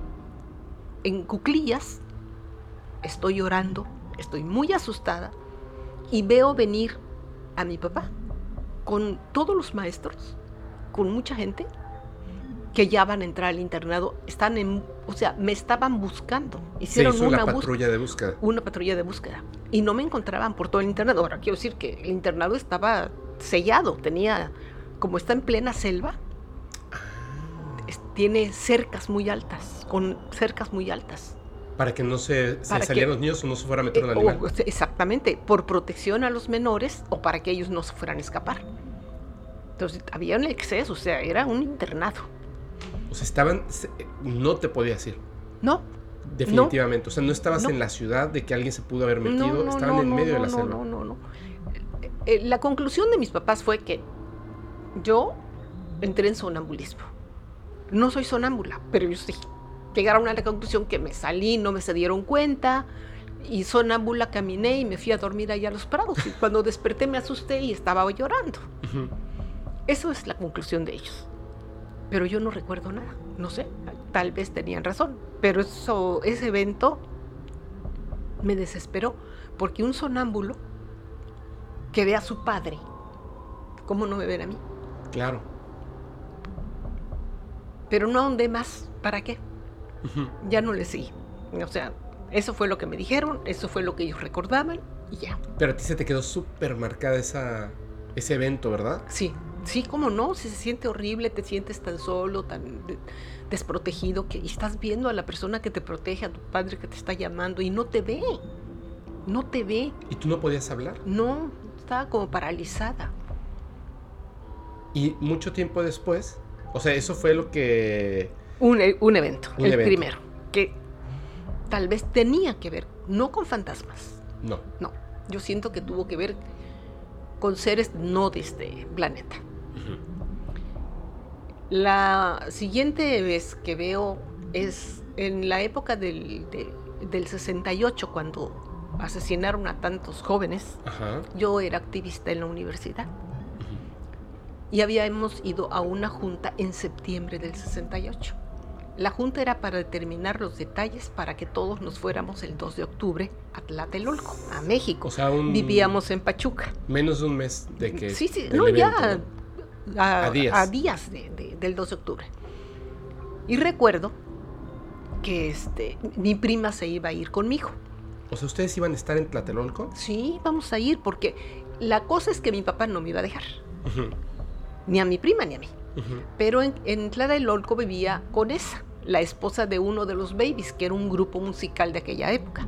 en cuclillas, estoy llorando, estoy muy asustada y veo venir a mi papá con todos los maestros, con mucha gente que ya van a entrar al internado, están en, o sea, me estaban buscando, Se hicieron hizo una patrulla de búsqueda. una patrulla de búsqueda y no me encontraban por todo el internado. Ahora quiero decir que el internado estaba sellado, tenía, como está en plena selva, es- tiene cercas muy altas, con cercas muy altas. Para que no se, se salieran los niños o no se fuera a meter un Eh, animal. o- exactamente, por protección a los menores o para que ellos no se fueran a escapar. Entonces había un exceso, o sea, era un internado. O sea, estaban. No te podías ir. No, Definitivamente. O sea, no estabas No. en la ciudad de que alguien se pudo haber metido. no, no, estaban no, en no, medio no, de la no, selva. No, no, no. Eh, La conclusión de mis papás fue que yo entré en sonambulismo. No soy sonámbula, pero yo sí. llegaron a la conclusión que me salí, no me se dieron cuenta. Y sonámbula caminé y me fui a dormir allá a los prados. Y cuando desperté me asusté y estaba llorando. Eso es la conclusión de ellos. Pero yo no recuerdo nada. No sé, tal vez tenían razón. Pero eso, ese evento me desesperó. Porque un sonámbulo que ve a su padre, ¿cómo no me ven a mí? Claro. Pero no ahondé más. ¿Para qué? Ya no le seguí. O sea, eso fue lo que me dijeron, eso fue lo que ellos recordaban y ya. Pero a ti se te quedó súper marcada esa, ese evento, ¿verdad? Sí, sí, cómo no, si se siente horrible, te sientes tan solo, tan de- desprotegido, que y estás viendo a la persona que te protege, a tu padre que te está llamando y no te ve, no te ve, ¿Y tú no podías hablar? no, estaba como paralizada. Y mucho tiempo después, o sea, eso fue lo que... Un, e- un evento, Un el evento. primero, que tal vez tenía que ver, no con fantasmas, No. no, yo siento que tuvo que ver con seres no de este planeta. La siguiente vez que veo es en la época del, de- del 68, cuando asesinaron a tantos jóvenes. Ajá. Yo era activista en la universidad y habíamos ido a una junta en septiembre del 68. La junta era para determinar los detalles para que todos nos fuéramos el 2 de octubre a Tlatelolco, a México. O sea, un... Vivíamos en Pachuca. Menos de un mes de que... Sí, sí, no, ya. A, A días. a días de- de- del 2 de octubre. Y recuerdo que este, mi prima se iba a ir conmigo. O sea, ¿ustedes iban a estar en Tlatelolco? Sí, vamos a ir porque la cosa es que mi papá no me iba a dejar, ni a mi prima ni a mí. Pero en, en Tlatelolco vivía con esa, la esposa de uno de los Babies, que era un grupo musical de aquella época.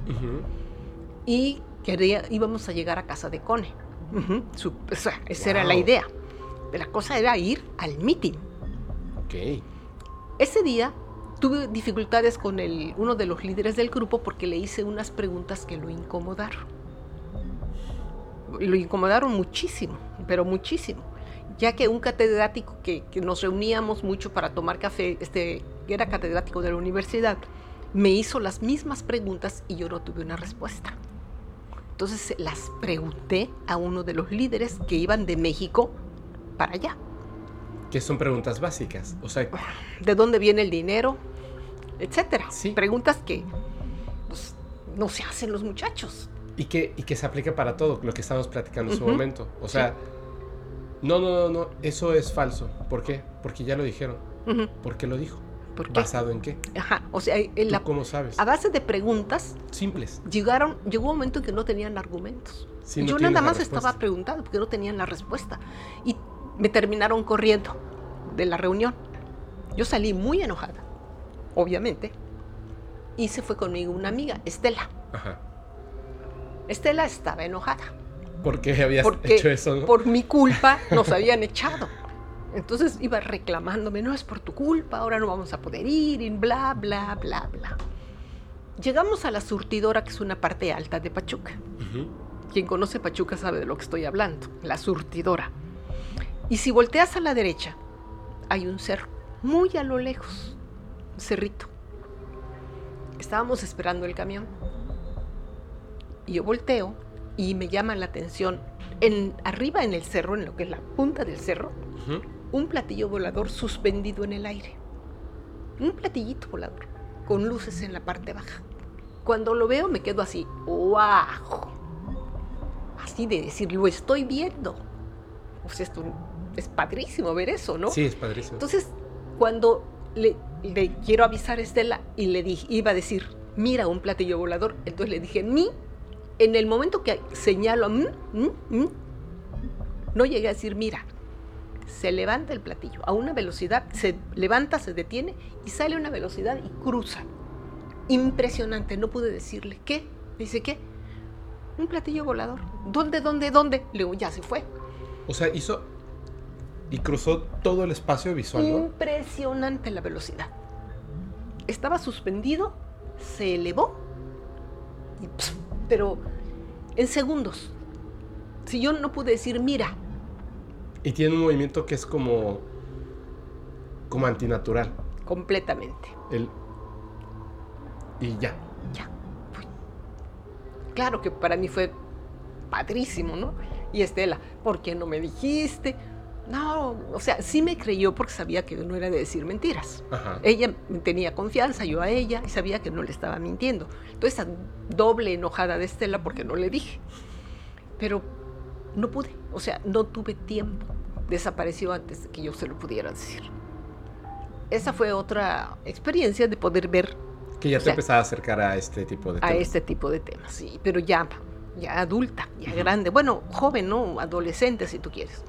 Y quería, íbamos a llegar a casa de Cone. Su- o sea, esa era la Wow. Idea. La cosa era ir al meeting. Ok. Ese día tuve dificultades con el, uno de los líderes del grupo porque le hice unas preguntas que lo incomodaron. Lo incomodaron muchísimo, pero muchísimo. Ya que un catedrático que, que nos reuníamos mucho para tomar café, este, que era catedrático de la universidad, me hizo las mismas preguntas y yo no tuve una respuesta. Entonces las pregunté a uno de los líderes que iban de México para allá. Que son preguntas básicas. O sea, de dónde viene el dinero, etcétera. Sí. Preguntas que pues, no se hacen los muchachos. y que, y que se aplica para todo lo que estábamos platicando en su momento. O sea, no, no, no, no, eso es falso. ¿Por qué? Porque ya lo dijeron. Ujú. ¿Por qué lo dijo? ¿Por qué? ¿Basado en qué? Ajá, o sea, en ¿Tú la- cómo sabes? a base de preguntas Simples. llegaron, llegó un momento en que no tenían argumentos. Sí, no Yo nada más respuesta. estaba preguntando porque no tenían la respuesta y me terminaron corriendo de la reunión. Yo salí muy enojada, obviamente, y se fue conmigo una amiga, Estela. Ajá. Estela estaba enojada. ¿Por qué habías porque hecho eso? no? por mi culpa nos habían echado. Entonces iba reclamándome, no es por tu culpa, ahora no vamos a poder ir, y bla, bla, bla, bla. Llegamos a la surtidora, que es una parte alta de Pachuca. Quien conoce Pachuca sabe de lo que estoy hablando, la surtidora. Y si volteas a la derecha, hay un cerro, muy a lo lejos, un cerrito. Estábamos esperando el camión. Y yo volteo y me llama la atención, en, arriba en el cerro, en lo que es la punta del cerro, un platillo volador suspendido en el aire. Un platillito volador, con luces en la parte baja. Cuando lo veo me quedo así, ¡wow! Así de decir, lo estoy viendo. O sea, esto es padrísimo ver eso, ¿no? Sí, es padrísimo. Entonces, cuando le, le quiero avisar a Estela y le dije, iba a decir, mira un platillo volador, entonces le dije, mi, en el momento que señalo, mm, mm, mm, no llegué a decir, mira, se levanta el platillo a una velocidad, se levanta, se detiene y sale a una velocidad y cruza. Impresionante, no pude decirle, ¿qué? Dice, ¿qué? Un platillo volador. ¿Dónde, dónde, dónde? Le digo, ya se fue. O sea, hizo y cruzó todo el espacio visual, ¿no? Impresionante la velocidad. Estaba suspendido, se elevó, y pss, pero en segundos. Si yo no pude decir, mira, Y tiene un movimiento que es como como antinatural. completamente. El Y ya. Ya. Claro que para mí fue padrísimo, ¿no? Y Estela, ¿por qué no me dijiste? No, o sea, sí me creyó porque sabía que no era de decir mentiras. Ajá. Ella tenía confianza, yo a ella, y sabía que no le estaba mintiendo. Entonces, esa doble enojada de Estela porque no le dije. Pero no pude, o sea, no tuve tiempo. Desapareció antes de que yo se lo pudiera decir. Esa fue otra experiencia de poder ver Que ya te sea, empezaba a acercar a este tipo de a temas. este tipo de temas, sí, pero ya, ya adulta, ya grande, bueno, joven, ¿no? Adolescente, si tú quieres.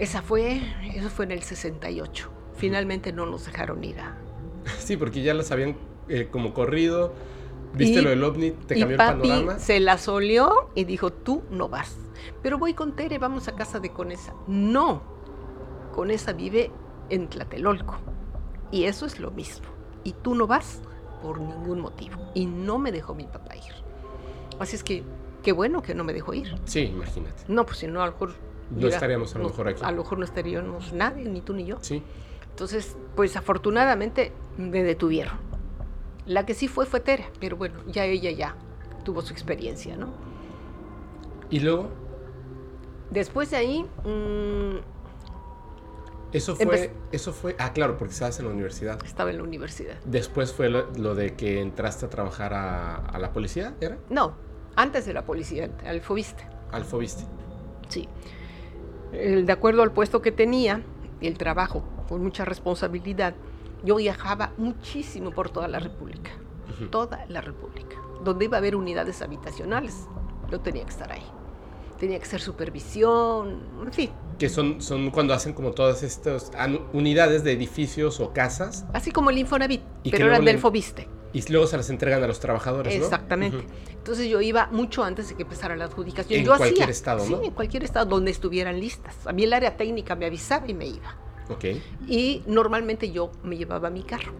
Esa fue, eso fue en el 68. Finalmente no nos dejaron ir a... Sí, porque ya las habían eh, como corrido. Viste Y- lo del ovni, te y cambió el papi panorama. se la solió y dijo, tú no vas. Pero voy con Tere, vamos a casa de Conesa. No, Conesa vive en Tlatelolco. Y eso es lo mismo. Y tú no vas por ningún motivo. Y no me dejó mi papá ir. Así es que, qué bueno que no me dejó ir. Sí, imagínate. No, pues si no, a lo mejor... No estaríamos a lo mejor aquí. A lo mejor no estaríamos nadie, ni tú ni yo. Sí. Entonces, pues afortunadamente me detuvieron. La que sí fue fue Tere, pero bueno, ya ella ya tuvo su experiencia, ¿no? Y luego, Después de ahí, mm, eso fue, Empe- eso fue, ah, claro, porque estabas en la universidad. estaba en la universidad. Después fue lo, lo de que entraste a trabajar a, a la policía, ¿era? No, antes de la policía, al Fobiste, Al Fobiste. sí. De acuerdo al puesto que tenía, el trabajo con mucha responsabilidad, yo viajaba muchísimo por toda la República, toda la República. Donde iba a haber unidades habitacionales, yo tenía que estar ahí. Tenía que hacer supervisión, en fin, Que son, son cuando hacen como todas estas unidades de edificios o casas así como el Infonavit, Y pero eran del Fobiste. y luego se las entregan a los trabajadores, ¿no? Exactamente. Ujú. Entonces yo iba mucho antes de que empezara la adjudicación. En yo cualquier hacía, estado, Sí, ¿no? en cualquier estado donde estuvieran listas. A mí el área técnica me avisaba y me iba. Ok. Y normalmente yo me llevaba mi carro.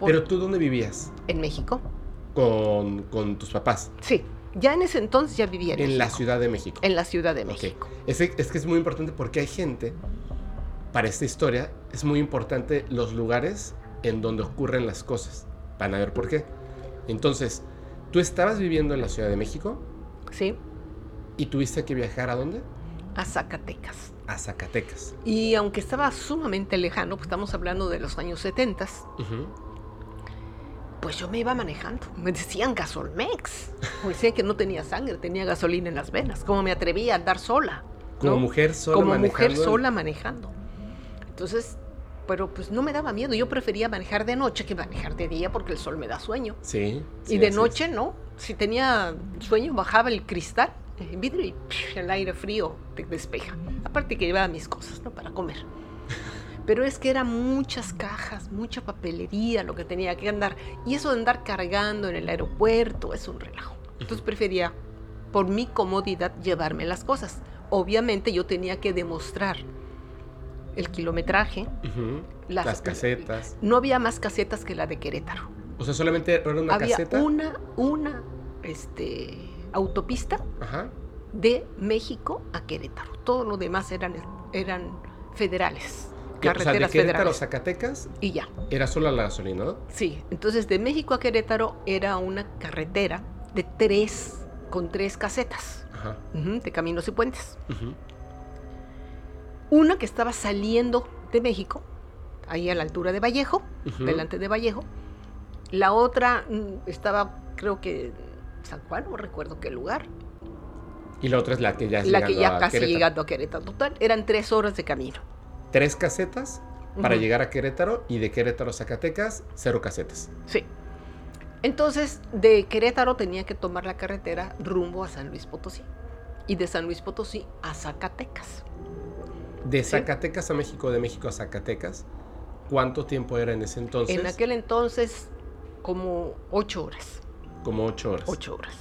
Por- Pero tú, ¿dónde vivías? ¿En México? Con, con tus papás. Sí. Ya en ese entonces ya vivía en, En la México, Ciudad de México. En la Ciudad de. México. Es, es que es muy importante porque hay gente, para esta historia, es muy importante los lugares en donde ocurren las cosas. Van a ver por qué. Entonces, tú estabas viviendo en la Ciudad de México Sí. y tuviste que viajar a dónde? A Zacatecas. A Zacatecas. Y aunque estaba sumamente lejano, pues estamos hablando de los años 70, Ujú. pues yo me iba manejando. Me decían gasolmex. Me decían que no tenía sangre, tenía gasolina en las venas. ¿Cómo me atrevía a andar sola? Como ¿no? mujer sola Como mujer manejando sola manejando. Entonces, pero pues no me daba miedo. Yo prefería manejar de noche que manejar de día porque el sol me da sueño. Sí. sí, y de noche es. no. Si tenía sueño, bajaba el cristal, el vidrio y psh, el aire frío te despeja. Aparte que llevaba mis cosas, ¿no? Para comer. Pero es que eran muchas cajas, mucha papelería lo que tenía que andar. Y eso de andar cargando en el aeropuerto es un relajo. Entonces prefería, por mi comodidad, llevarme las cosas. Obviamente yo tenía que demostrar el kilometraje. Las- Las, casetas. No había más casetas que la de Querétaro. O sea, solamente era una había caseta. una, una este, autopista Ajá. de México a Querétaro. Todo lo demás eran, eran federales, Que, o sea, de carreteras Querétaro federales. Zacatecas Y ya, era solo la gasolina, ¿no? sí. Entonces de México a Querétaro era una carretera de tres, con tres casetas Ajá. de caminos y puentes. Ujú. Una que estaba saliendo de México, ahí a la altura de Vallejo, delante de Vallejo. La otra mm, estaba, creo que San Juan, no recuerdo qué lugar. Y la otra es la que ya es La que ya a casi Querétaro. llegando a Querétaro. Total, eran tres horas de camino. Tres casetas para llegar a Querétaro y de Querétaro a Zacatecas, cero casetas. Sí. Entonces, de Querétaro tenía que tomar la carretera rumbo a San Luis Potosí. Y de San Luis Potosí a Zacatecas. De. Zacatecas a México, de México a Zacatecas, ¿cuánto tiempo era en ese entonces? En aquel entonces, como ocho horas. Como ocho horas. Ocho horas.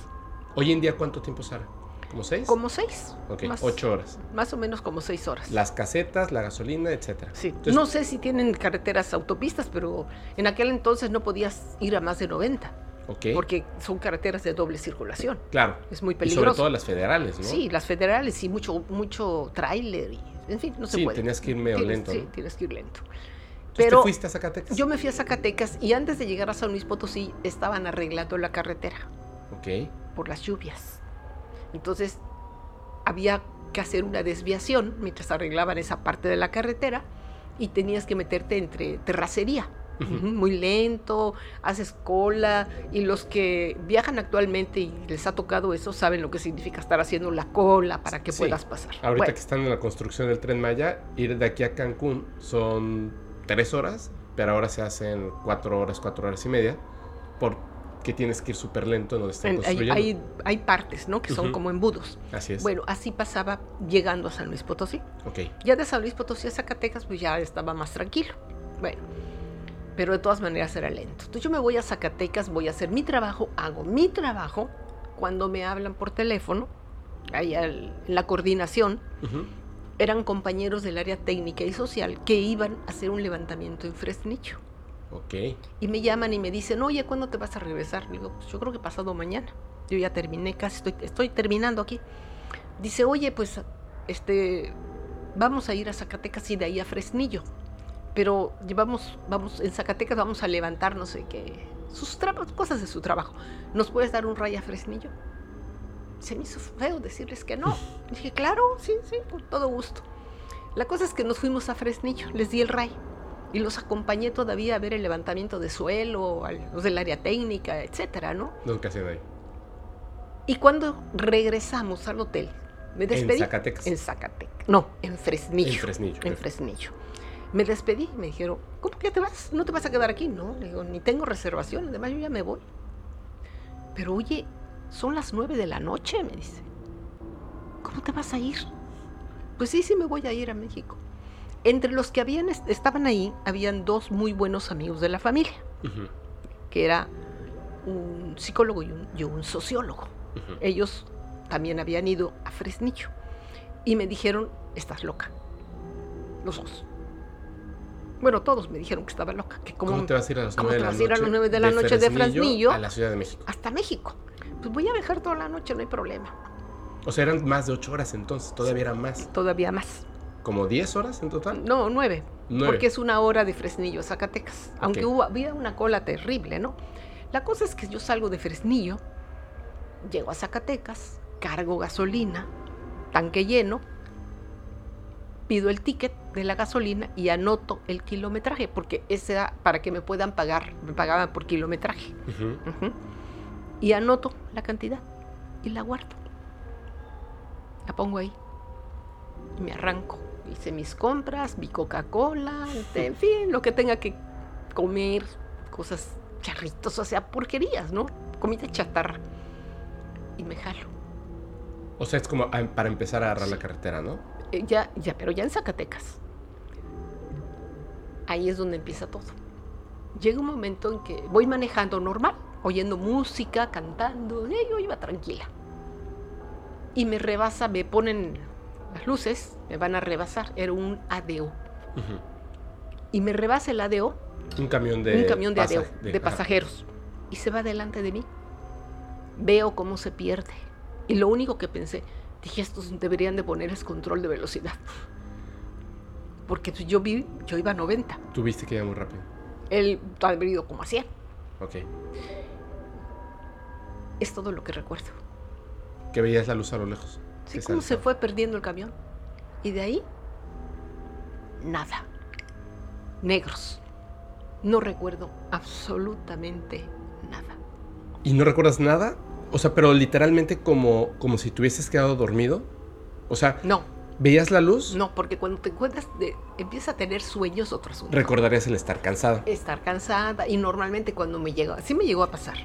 Hoy en día, ¿cuánto tiempo sale? ¿Como seis? Como seis. Ok, más, ocho horas. Más o menos como seis horas. Las casetas, la gasolina, etcétera. Sí. Entonces- no sé si tienen carreteras autopistas, pero en aquel entonces no podías ir a más de 90, Ok. porque son carreteras de doble circulación. Claro. Es muy Y sobre peligroso. todo las federales, ¿no? Sí, las federales y mucho, mucho tráiler y en fin, no se Sí, puede. tenías que ir medio Tienes- lento, Sí, ¿no? tienes que ir lento. Pero ¿Tú fuiste a Zacatecas? yo me fui a Zacatecas y antes de llegar a San Luis Potosí estaban arreglando la carretera Ok. por las lluvias. Entonces había que hacer una desviación mientras arreglaban esa parte de la carretera y tenías que meterte entre terracería. Muy lento, haces cola y los que viajan actualmente y les ha tocado eso saben lo que significa estar haciendo la cola para que Sí. puedas pasar. Ahorita Bueno, que están en la construcción del Tren Maya, ir de aquí a Cancún son tres horas, pero ahora se hacen cuatro horas, cuatro horas y media, porque tienes que ir súper lento en donde están en- hay, construyendo. hay- hay partes ¿no? que son como embudos. Así es. Bueno, así pasaba llegando a San Luis Potosí. Ok. Ya de San Luis Potosí a Zacatecas, pues ya estaba más tranquilo. Bueno, pero de todas maneras era lento. Entonces yo me voy a Zacatecas, voy a hacer mi trabajo, hago mi trabajo. Cuando me hablan por teléfono, ahí en la coordinación, eran compañeros del área técnica y social que iban a hacer un levantamiento en Fresnillo. Ok. Y me llaman y me dicen, oye, ¿cuándo te vas a regresar? Digo, pues yo creo que pasado mañana. Yo ya terminé, casi estoy, estoy terminando aquí. Dice, oye, pues este, vamos a ir a Zacatecas y de ahí a Fresnillo. Pero llevamos, vamos, en Zacatecas vamos a levantar, no sé qué, sus cosas de su trabajo. ¿Nos puedes dar un ray a Fresnillo? Se me hizo feo decirles que no. Dije, claro, sí, sí, con todo gusto. La cosa es que nos fuimos a Fresnillo, les di el ray y los acompañé todavía a ver el levantamiento de suelo, a los del área técnica, etcétera, ¿no? Nunca se ahí. Y cuando regresamos al hotel, me despedí. En Zacatecas. En Zacatecas. No, en Fresnillo. En Fresnillo. En Fresnillo. Me despedí, me dijeron, ¿cómo que ya te vas? ¿No te vas a quedar aquí? No, le digo, ni tengo reservación, además yo ya me voy. Pero oye, son las nueve de la noche, me dice. ¿Cómo te vas a ir? Pues sí, sí me voy a ir a México. Entre los que habían, est- estaban ahí, habían dos muy buenos amigos de la familia, que era un psicólogo y un, y un sociólogo. Ellos también habían ido a Fresnillo y me dijeron, estás loca. Los dos. Bueno, todos me dijeron que estaba loca. Que cómo, ¿Cómo te vas a ir a las cómo 9 de la vas a ir a noche? las nueve de la noche de Fresnillo? A la Ciudad de México. hasta México. Pues voy a viajar toda la noche, no hay problema. O sea, eran más de 8 horas entonces, todavía eran más. Todavía más. ¿Como 10 horas en total? No, nueve. Nueve. Porque es una hora de Fresnillo a Zacatecas. Aunque hubo, había una cola terrible, ¿no? La cosa es que yo salgo de Fresnillo, llego a Zacatecas, cargo gasolina, tanque lleno, pido el ticket de la gasolina y anoto el kilometraje, porque ese era para que me puedan pagar, me pagaban por kilometraje. Y anoto la cantidad y la guardo. La pongo ahí. Y me arranco. Hice mis compras, mi Coca-Cola, en fin, lo que tenga que comer, cosas charritos, o sea, porquerías, ¿no? Comida chatarra. Y me jalo. O sea, es como ah, para empezar a agarrar la carretera, ¿no? Eh, ya, ya, pero ya en Zacatecas. Ahí es donde empieza todo. Llega un momento en que voy manejando normal, oyendo música, cantando, yo iba tranquila. Y me rebasa, me ponen las luces, me van a rebasar, era un ADO. Y me rebasa el ADO, Un camión de... un camión de ADO, de, pasajeros, y se va delante de mí. Veo cómo se pierde. Y lo único que pensé, dije, estos deberían de poner es control de velocidad. Porque pues, yo vi, yo iba a 90. Tuviste que ir muy rápido. Él había ido como a 100. Ok. Es todo lo que recuerdo. Que veías la luz a lo lejos. Sí, cómo se fue perdiendo el camión. Y de ahí, nada. Negros. No recuerdo absolutamente nada. ¿Y no recuerdas nada? O sea, pero literalmente como, como si te hubieses quedado dormido. O sea, No, ¿veías la luz? no, porque cuando te encuentras, de, empieza a tener sueños otro asunto. Recordarías el estar cansado. Estar cansada y normalmente cuando me llega, sí me llegó a pasar.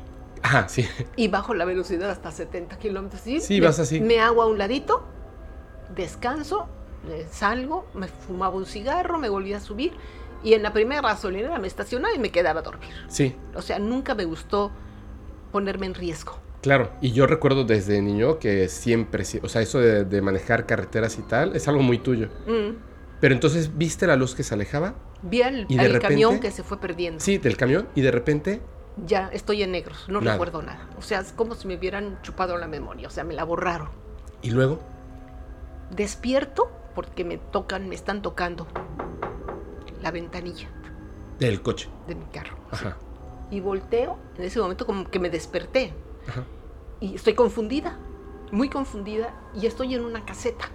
Ajá, sí. Y bajo la velocidad hasta 70 kilómetros. Sí, Sí, me- vas así. Me hago a un ladito, descanso, salgo, me fumaba un cigarro, me volví a subir y en la primera gasolinera me estacionaba y me quedaba a dormir. Sí, O sea, nunca me gustó ponerme en riesgo. Claro. Y yo recuerdo desde niño que siempre, o sea, eso de, de manejar carreteras y tal, es algo muy tuyo. Mm. Pero entonces, ¿viste la luz que se alejaba? Vi al, ¿Y de al repente? camión que se fue perdiendo. Sí, del camión. Y de repente, Ya estoy en negros, no Nada. recuerdo nada. O sea, es como si me hubieran chupado la memoria, o sea, me la borraron. y luego, Despierto porque me tocan, me están tocando la ventanilla. Del coche. de mi carro. Ajá. Y volteo, en ese momento como que me desperté. Ajá. Y estoy confundida, muy confundida, y estoy en una caseta.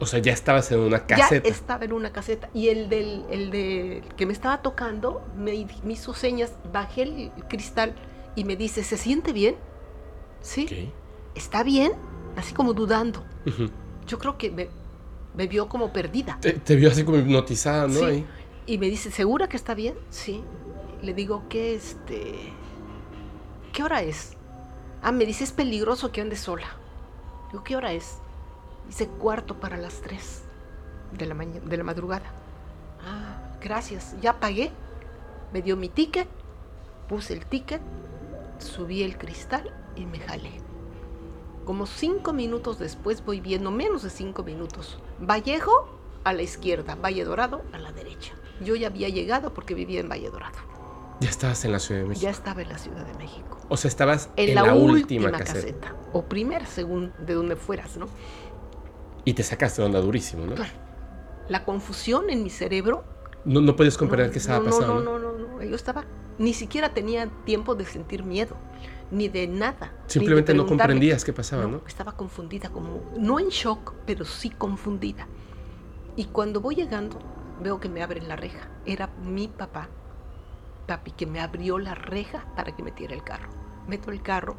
O sea, ya estabas en una caseta. Ya estaba en una caseta. Y el del, el del que me estaba tocando me, me hizo señas, bajé el cristal y me dice, ¿se siente bien? Sí. Ok. ¿Está bien? Así como dudando. Yo creo que me, me vio como perdida. te, te vio así como hipnotizada, ¿no? Sí. Ahí. Y me dice, ¿segura que está bien? Sí. Le digo, ¿qué este? ¿Qué hora es? Ah, me dice, es peligroso que ande sola. Digo, ¿qué hora es? Dice, cuarto para las tres de la, de la madrugada. Ah, gracias. Ya pagué. Me dio mi ticket, puse el ticket, subí el cristal y me jalé. Como cinco minutos después voy viendo, menos de cinco minutos, Vallejo a la izquierda, Valle Dorado a la derecha. Yo ya había llegado porque vivía en Valle Dorado. Ya estabas en la Ciudad de México. Ya estaba en la Ciudad de México. O sea, estabas En, en, la, la, última, última, caseta. caseta. O primera, según de donde fueras, ¿no? Y te sacaste de onda durísimo, ¿no? Claro. La confusión en mi cerebro. No, no podías comprender no, qué estaba no, pasando. No, no, no, no. Yo estaba. Ni siquiera tenía tiempo de sentir miedo, ni de nada. ni de Simplemente no comprendías qué pasaba, ¿no? estaba confundida, como, no en shock, pero sí confundida. Y cuando voy llegando, veo que me abren la reja. Era mi papá, papi, que me abrió la reja para que metiera el carro. Meto el carro,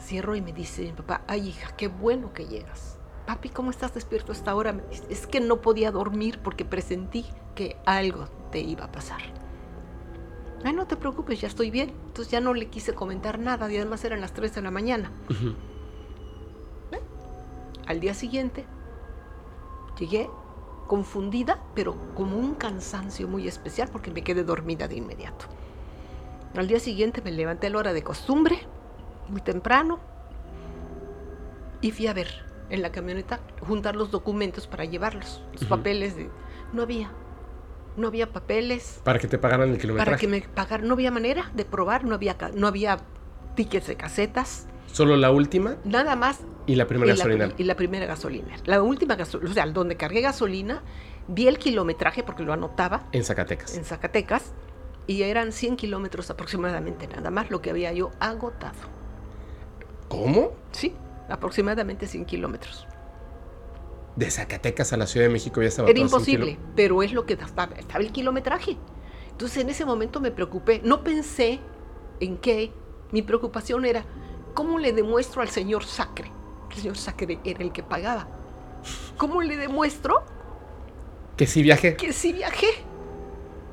cierro y me dice mi papá, ay hija, qué bueno que llegas. Papi, ¿cómo estás despierto hasta ahora? Es que no podía dormir porque presentí que algo te iba a pasar. Ay, no te preocupes, ya estoy bien. Entonces ya no le quise comentar nada y además eran las 3 de la mañana. Al día siguiente llegué confundida, pero como un cansancio muy especial porque me quedé dormida de inmediato. Al día siguiente me levanté a la hora de costumbre, muy temprano, y fui a ver en la camioneta juntar los documentos para llevarlos, los Ujú. papeles de... No había, no había papeles Para que te pagaran el kilometraje. para que me pagaran, no había manera de probar, no había, no había tickets de casetas, Solo la última nada más y la primera y la, gasolina. y la primera gasolina. La última gasolina, o sea, donde cargué gasolina, vi el kilometraje porque lo anotaba En Zacatecas. en Zacatecas y eran 100 kilómetros aproximadamente, nada más lo que había yo agotado. ¿Cómo? Sí, aproximadamente 100 kilómetros. De Zacatecas a la Ciudad de México ya estaba Era imposible, pero es lo que estaba, estaba el kilometraje. Entonces en ese momento me preocupé, no pensé en qué, mi preocupación era, ¿cómo le demuestro al señor Sacre? El señor Sacre era el que pagaba. ¿Cómo le demuestro Que sí viajé. que sí viajé?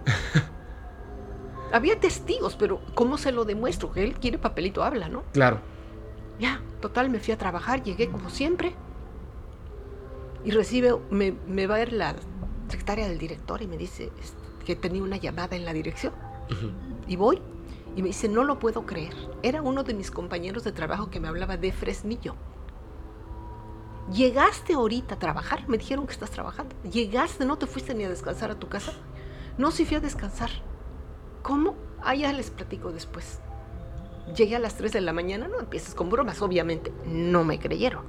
Había testigos, pero ¿cómo se lo demuestro? Que él quiere papelito, habla, ¿no? Claro. Ya, total, me fui a trabajar, llegué como siempre. Y recibe, me, me va a ver la secretaria del director y me dice este, que tenía una llamada en la dirección. Y voy y me dice, no lo puedo creer. Era uno de mis compañeros de trabajo que me hablaba de Fresnillo. ¿Llegaste ahorita a trabajar? Me dijeron que estás trabajando. ¿Llegaste? ¿No te fuiste ni a descansar a tu casa? No, sí fui a descansar. ¿Cómo? Ah, ya les platico después. Llegué a las 3 de la mañana, no empieces con bromas, obviamente. No me creyeron.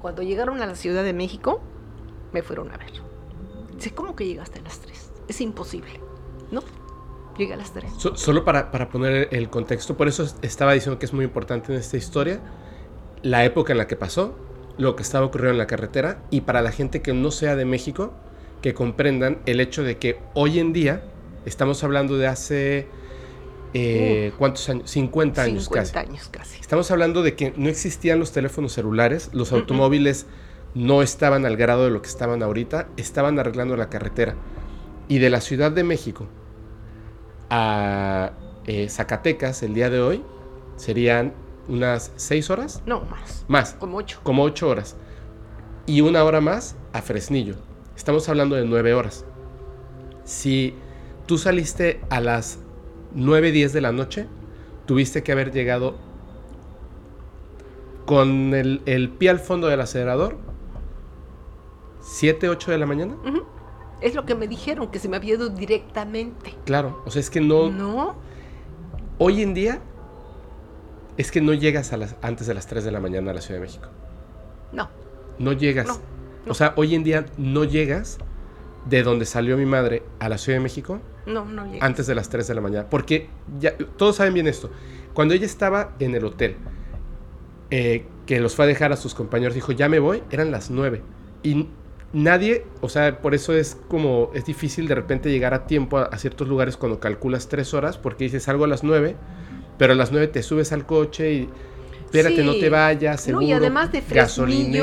Cuando llegaron a la Ciudad de México, me fueron a ver. Dice, ¿cómo que llegaste a las 3? Es imposible. No, llegué a las 3. So- solo para, para poner el contexto, por eso estaba diciendo que es muy importante en esta historia la época en la que pasó, lo que estaba ocurriendo en la carretera y para la gente que no sea de México, que comprendan el hecho de que hoy en día estamos hablando de hace eh, ¿cuántos años? 50 años 50 casi. años casi. Estamos hablando de que no existían los teléfonos celulares, los automóviles no estaban al grado de lo que estaban ahorita, estaban arreglando la carretera. Y de la Ciudad de México a eh, Zacatecas el día de hoy serían unas 6 horas, No, más. más, Como 8. como 8 horas. Y una hora más a Fresnillo. Estamos hablando de 9 horas. Si tú saliste a las 9, 10 de la noche, tuviste que haber llegado con el, el pie al fondo del acelerador 7, 8 de la mañana. Es lo que me dijeron, que se me había ido directamente. Claro, o sea, es que no, No, hoy en día es que no llegas a las, antes de las 3 de la mañana a la Ciudad de México. no, No llegas. No, no. O sea, hoy en día no llegas de donde salió mi madre a la Ciudad de México No, no llegué. antes de las 3 de la mañana. Porque ya, todos saben bien esto. Cuando ella estaba en el hotel, eh, que los fue a dejar a sus compañeros, dijo, ya me voy, eran las 9. Y nadie, o sea, por eso es como, es difícil de repente llegar a tiempo a, a ciertos lugares cuando calculas 3 horas, porque dices algo a las 9, pero a las 9 te subes al coche y... Espérate, Sí. no te vayas, seguro. no, y además de Fresnillo,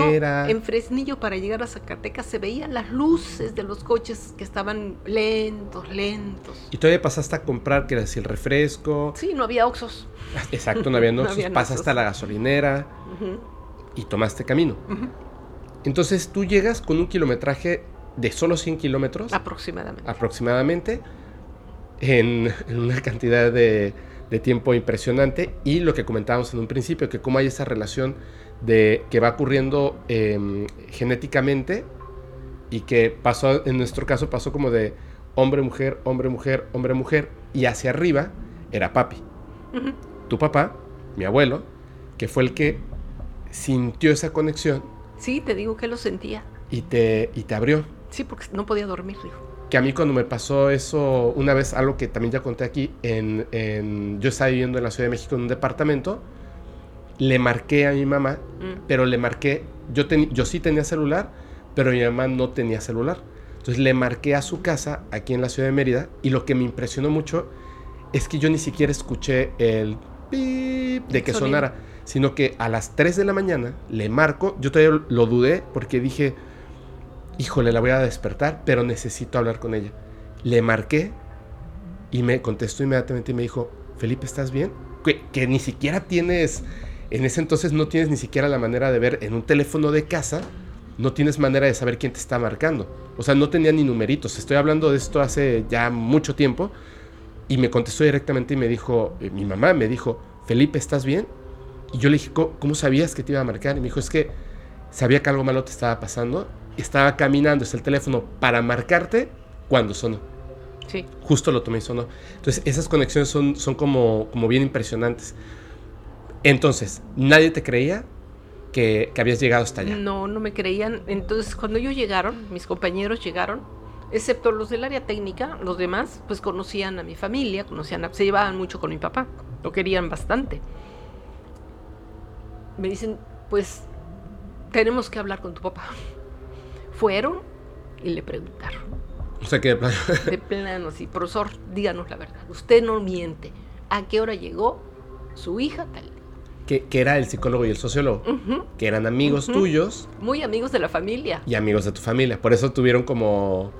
gasolinera. en Fresnillo para llegar a Zacatecas se veían las luces de los coches que estaban lentos, lentos. Y todavía pasaste a comprar, que era así el refresco. Sí, no había oxos. Exacto, no había No noxos. había pasaste a la gasolinera y tomaste camino. Entonces tú llegas con un kilometraje de solo 100 kilómetros Aproximadamente. aproximadamente en, en una cantidad de, de tiempo impresionante y lo que comentábamos en un principio, que cómo hay esa relación de que va ocurriendo em, genéticamente y que pasó, en nuestro caso pasó como de hombre, mujer, hombre, mujer, hombre, mujer y hacia arriba era papi. Tu papá, mi abuelo, que fue el que sintió esa conexión Sí, te digo que lo sentía. y te, y te abrió. Sí, porque no podía dormir, dijo. Que a mí cuando me pasó eso, una vez, algo que también ya conté aquí, en, en- yo estaba viviendo en la Ciudad de México en un departamento, le marqué a mi mamá, Mm. pero le marqué, yo, teni- yo sí tenía celular, pero mi mamá no tenía celular. Entonces le marqué a su casa aquí en la ciudad de Mérida y lo que me impresionó mucho es que yo ni siquiera escuché el pip de que sonara, sino que a las 3 de la mañana le marco, yo todavía lo dudé porque dije, híjole, la voy a despertar, pero necesito hablar con ella. Le marqué y me contestó inmediatamente y me dijo, Felipe, ¿estás bien? Que, que ni siquiera tienes, en ese entonces no tienes ni siquiera la manera de ver en un teléfono de casa, no tienes manera de saber quién te está marcando. O sea, no tenía ni numeritos. Estoy hablando de esto hace ya mucho tiempo. Y me contestó directamente y me dijo, eh, mi mamá me dijo, Felipe, ¿estás bien? Y yo le dije, ¿cómo, sabías que te iba a marcar? Y me dijo, es que sabía que algo malo te estaba pasando. Estaba caminando hasta el teléfono para marcarte cuando sonó. Sí. Justo lo tomé y sonó. Entonces, esas conexiones son, son como, como bien impresionantes. Entonces, nadie te creía que, que habías llegado hasta allá. No, no me creían. Entonces, cuando ellos llegaron, mis compañeros llegaron, excepto los del área técnica, los demás, pues conocían a mi familia, conocían a- se llevaban mucho con mi papá, lo querían bastante. Me dicen, pues, tenemos que hablar con tu papá. Fueron y le preguntaron, O sea que de plano- de plano, sí, profesor, díganos la verdad, usted no miente. ¿A qué hora llegó su hija tal? que, que era el psicólogo y el sociólogo, que eran amigos tuyos Muy amigos de la familia, y amigos de tu familia. Por eso tuvieron como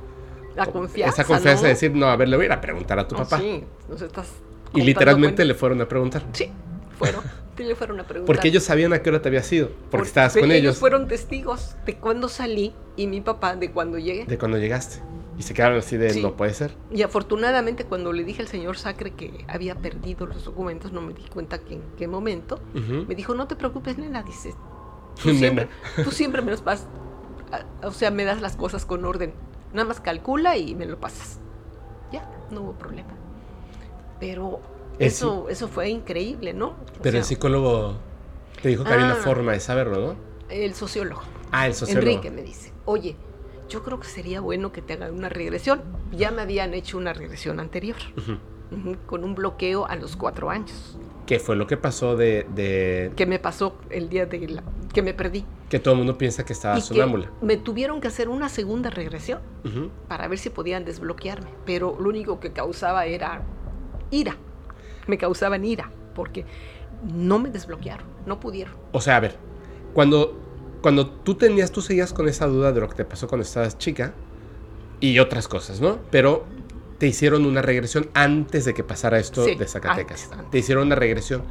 la confianza. esa confianza ¿no? de decir, no, a ver, le voy a ir a preguntar a tu Oh, papá. Sí, nos estás y literalmente le fueron a preguntar. Sí, fueron. Le fueron a preguntar. Porque ellos sabían a qué hora te había sido, porque estabas con ellos, fueron testigos de cuando salí y mi papá de cuando llegué. de cuando llegaste. Y se quedaron así de, Sí. no puede ser. Y afortunadamente cuando le dije al señor Sacre que había perdido los documentos, no me di cuenta que en qué momento, me dijo, no te preocupes, nena, dice, tú siempre, tú siempre me los vas, o sea, me das las cosas con orden. Nada más calcula y me lo pasas. Ya, no hubo problema. Pero eso, eso fue increíble, ¿no? O Pero el psicólogo te dijo que había una Ah. forma de saberlo, ¿no? el sociólogo. Ah, el sociólogo. Enrique me dice, oye, yo creo que sería bueno que te hagan una regresión. Ya me habían hecho una regresión anterior, con un bloqueo a los cuatro años, ¿Qué fue lo que pasó de, de que me pasó el día de la, que me perdí. que todo el mundo piensa que estaba y que sonámbula? me tuvieron que hacer una segunda regresión para ver si podían desbloquearme, pero lo único que causaba era ira. Me causaban ira, porque no me desbloquearon, no pudieron. O sea, a ver, cuando, cuando tú tenías, tú seguías con esa duda de lo que te pasó cuando estabas chica y otras cosas, ¿no? Pero te hicieron una regresión antes de que pasara esto Sí, de Zacatecas. antes, antes. Te hicieron una regresión.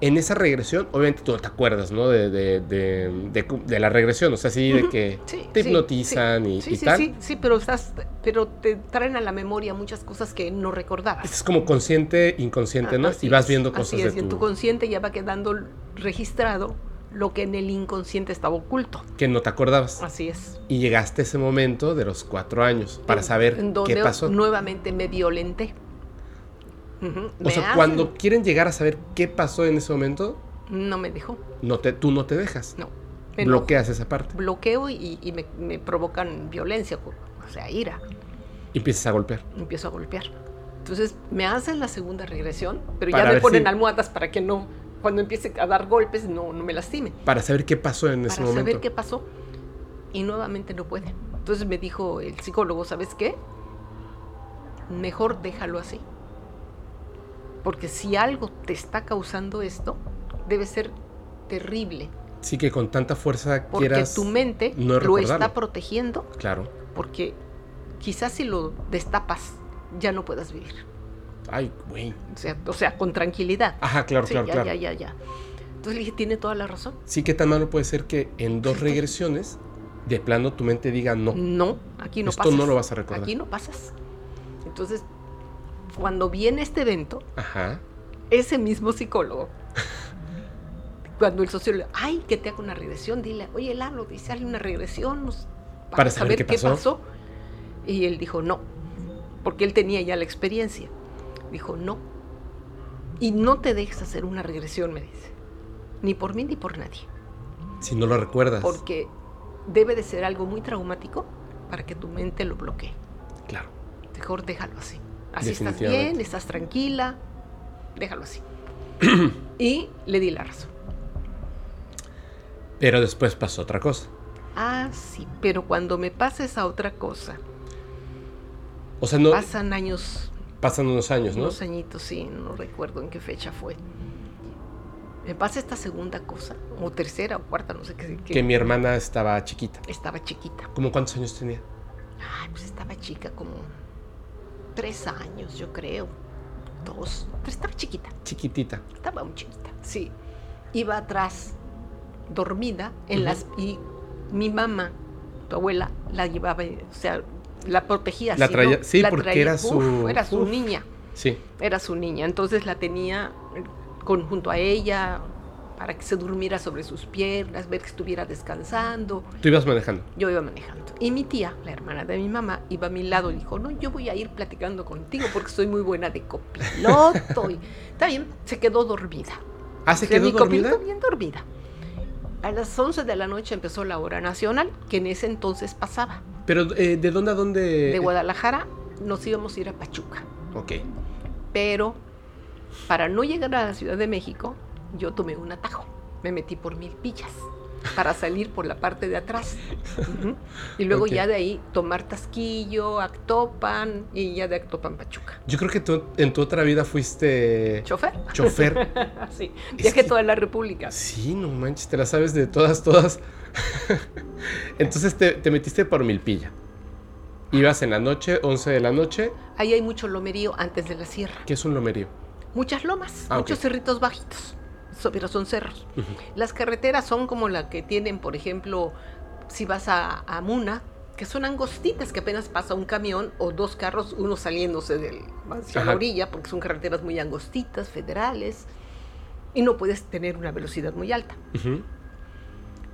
En esa regresión, obviamente tú no te acuerdas, ¿no? De, de, de, de la regresión, o sea, sí, de que sí, te hipnotizan sí. y, Sí, y sí, tal. sí, sí, pero estás, pero te traen a la memoria muchas cosas que no recordabas. Es como consciente, inconsciente, ¿no? Ah, así Y vas viendo así cosas es, de y en tu, tu consciente ya va quedando registrado lo que en el inconsciente estaba oculto. que no te acordabas. Así es. Y llegaste a ese momento de los cuatro años para En- saber en qué donde pasó. nuevamente me violenté. Ujú, O sea, hacen- cuando quieren llegar a saber qué pasó en ese momento, No me dejó, no te, tú no te dejas. no. Bloqueas esa parte. Bloqueo y, y me, me provocan violencia. o sea, ira. Y empiezas a golpear. Empiezo a golpear. Entonces me hacen la segunda regresión, pero Para ya me ponen si- almohadas para que no, cuando empiece a dar golpes, no, no me lastime. Para saber qué pasó en ese Para momento. saber qué pasó. Y nuevamente no pueden. Entonces me dijo el psicólogo, ¿sabes qué? Mejor déjalo así. Porque si algo te está causando esto, debe ser terrible. Sí, que con tanta fuerza Porque quieras. tu mente no lo está protegiendo. Claro. Porque quizás si lo destapas, ya no puedas vivir. Ay, güey. O sea, o sea con tranquilidad. Ajá, claro, Sí, claro, ya, claro. ya, ya, ya. Entonces le dije, tiene toda la razón. Sí, que tan malo puede ser que en dos regresiones, de plano tu mente diga no. No, aquí no Esto pasas. no lo vas a recordar. Aquí no pasas. Entonces, cuando viene este evento, Ajá. ese mismo psicólogo, cuando el sociólogo, ay, que te haga una regresión, dile, oye, Lalo, dice, hazle una regresión nos- Para saber qué pasó. Y él dijo, no, porque él tenía ya la experiencia. Dijo, no. Y no te dejes hacer una regresión, me dice. Ni por mí ni por nadie. Si no lo recuerdas. Porque debe de ser algo muy traumático para que tu mente lo bloquee. Claro. Mejor déjalo así. Así estás bien, estás tranquila, déjalo así. y le di la razón. Pero después pasó otra cosa. Ah, sí, pero cuando me pasa esa otra cosa, O sea, no pasan años, pasan unos años, ¿no? unos añitos, sí, no recuerdo en qué fecha fue. Me pasa esta segunda cosa, o tercera o cuarta, no sé qué. qué- Que mi hermana estaba chiquita. Estaba chiquita. ¿Cómo cuántos años tenía? Ay, pues estaba chica, como tres años, yo creo. Dos, pero estaba chiquita. Chiquitita. Estaba muy chiquita, sí. Iba atrás, dormida, en las y mi mamá, tu abuela, la llevaba, o sea, la protegía. La traía- ¿no? sí, La porque traía, era uf, su- era su uf. niña, Sí. era su niña. Entonces la tenía con, junto a ella para que se durmiera sobre sus piernas, ver que estuviera descansando. Tú ibas manejando. Yo iba manejando. Y mi tía, la hermana de mi mamá, iba a mi lado y dijo, no, yo voy a ir platicando contigo porque soy muy buena de copiloto. y, está bien, se quedó dormida. Ah, se O sea, quedó mi dormida. copiloto bien dormida. A las 11 de la noche empezó la hora nacional, que en ese entonces pasaba. Pero eh, ¿de dónde a dónde? De Guadalajara nos íbamos a ir a Pachuca. Ok. Pero para no llegar a la Ciudad de México, yo tomé un atajo. Me metí por mil pillas para salir por la parte de atrás. Y luego ya de ahí tomar Tasquillo, Actopan y ya de Actopan Pachuca. Yo creo que tú en tu otra vida fuiste ¿Chofer? chofer. sí. Viajé que- toda la República. Sí, no manches, te la sabes de todas, todas. Entonces te, te metiste por Milpilla. Ibas en la noche, 11 de la noche. Ahí hay mucho lomerío antes de la sierra. ¿Qué es un lomerío? Muchas lomas, Ah, muchos cerritos bajitos, pero son cerros. Las carreteras son como la que tienen, por ejemplo, si vas a, a Muna, que son angostitas, que apenas pasa un camión o dos carros, uno saliéndose del, hacia Ajá. la orilla, porque son carreteras muy angostitas, federales, y no puedes tener una velocidad muy alta.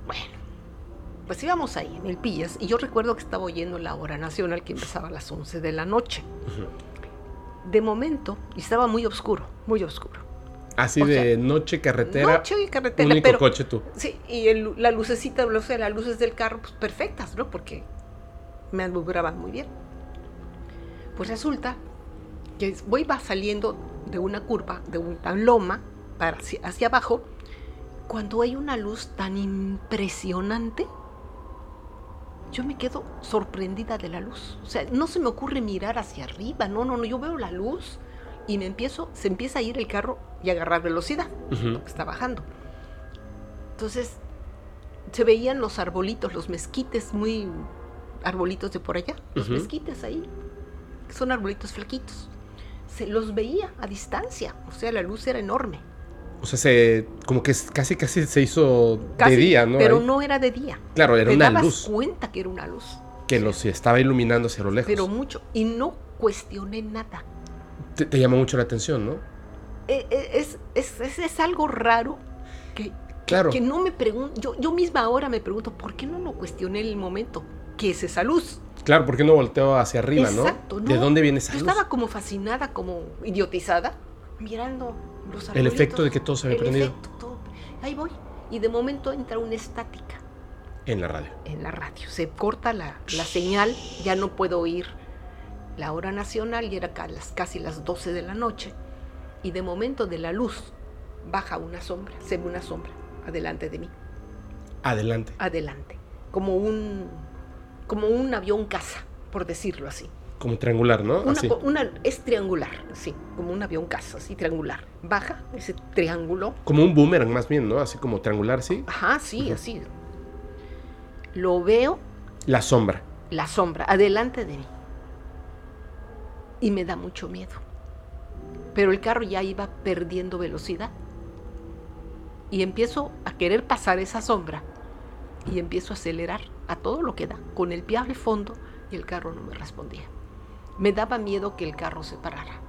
Bueno, pues íbamos ahí, en el Pillas, y yo recuerdo que estaba oyendo la hora nacional que empezaba a las 11 de la noche. De momento, y estaba muy oscuro, muy oscuro. Así O sea, de noche, carretera. Noche y carretera, único pero coche tú. sí, y el- la lucecita, o sea, las luces del carro, pues perfectas, ¿no? Porque me alumbraban muy bien. Pues resulta que voy va saliendo de una curva, de una loma, para hacia, hacia abajo, cuando hay una luz tan impresionante, yo me quedo sorprendida de la luz. O sea, no se me ocurre mirar hacia arriba, no, no, no, yo veo la luz y me empiezo, se empieza a ir el carro y a agarrar velocidad Ujú. que está bajando. Entonces, se veían los arbolitos, los mezquites, muy arbolitos de por allá, los Ujú. mezquites ahí, que son arbolitos flaquitos. Se los veía a distancia, o sea, la luz era enorme. O sea, se, como que casi casi se hizo Casi, de día, ¿no? Pero Ahí. no era de día. Claro, era Te una dabas luz cuenta que era una luz, que los estaba iluminando hacia lo lejos. pero mucho. Y no cuestioné nada. Te, te llamó mucho la atención, ¿no? E- e- Es, es, es- es algo raro que, Claro. que no me pregunto, yo, yo misma ahora me pregunto, ¿por qué no lo cuestioné en el momento? ¿Qué es esa luz? Claro, porque no volteó hacia arriba, Exacto, ¿no? ¿De dónde viene esa Yo luz? estaba como fascinada, como idiotizada, mirando los arbolitos. El efecto de que todo se había el prendido. efecto, todo. Ahí voy. Y de momento entra una estática. En la radio. En la radio. Se corta la, la señal, ya no puedo oír la hora nacional y era casi las 12 de la noche. Y de momento de la luz baja una sombra, se ve una sombra adelante de mí. Adelante. Adelante. Como un, como un avión caza, por decirlo así. Como triangular, ¿no? Una, una, es triangular, sí, como un avión caza, así triangular. Baja ese triángulo. Como un boomerang más bien, ¿no? Así como triangular, sí. Ajá, sí, así. Lo veo. La sombra. La sombra, adelante de mí. Y me da mucho miedo. Pero el carro ya iba perdiendo velocidad. Y empiezo a querer pasar esa sombra. Y empiezo a acelerar a todo lo que da, con el pie al fondo, y el carro no me respondía. Me daba miedo que el carro se parara.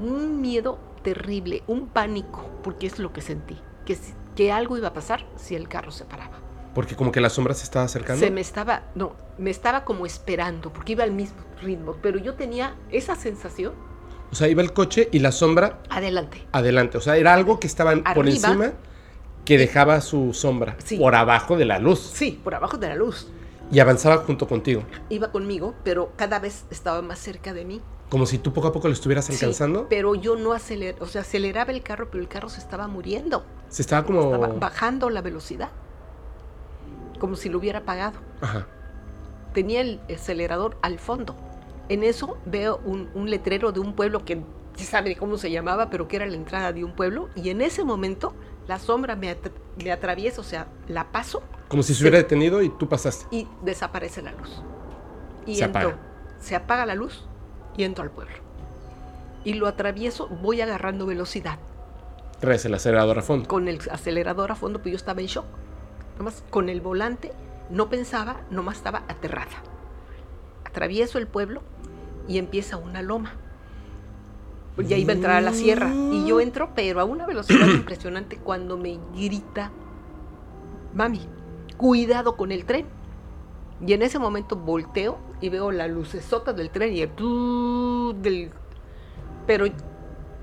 Un miedo terrible, un pánico, porque es lo que sentí, que, que algo iba a pasar si el carro se paraba. Porque como que la sombra se estaba acercando. Se me estaba, no, me estaba como esperando, porque iba al mismo ritmo, pero yo tenía esa sensación. O sea, iba el coche y la sombra. Adelante. Adelante. O sea, era algo que estaba por encima que dejaba su sombra por abajo de la luz. Sí, por abajo de la luz. Y avanzaba junto contigo. Iba conmigo, pero cada vez estaba más cerca de mí. Como si tú poco a poco lo estuvieras alcanzando. Sí, pero yo no aceleraba, o sea, aceleraba el carro, pero el carro se estaba muriendo. Se estaba como... Estaba bajando la velocidad. Como si lo hubiera apagado. Ajá. Tenía el acelerador al fondo. En eso veo un, un letrero de un pueblo que se sabe cómo se llamaba, pero que era la entrada de un pueblo. Y en ese momento la sombra me, atraviesa, o sea, la paso. Como si se hubiera detenido y tú pasaste. Y desaparece la luz. Y se apaga. Se apaga la luz y entro al pueblo. Y lo atravieso, voy agarrando velocidad. Traes el acelerador a fondo. Con el acelerador a fondo, pues yo estaba en shock. Nomás con el volante no pensaba, nomás estaba aterrada. Atravieso el pueblo y empieza una loma ya iba a entrar a la sierra. Y yo entro, pero a una velocidad impresionante cuando me grita, mami, cuidado con el tren. Y en ese momento volteo y veo la lucesota del tren y el del... Pero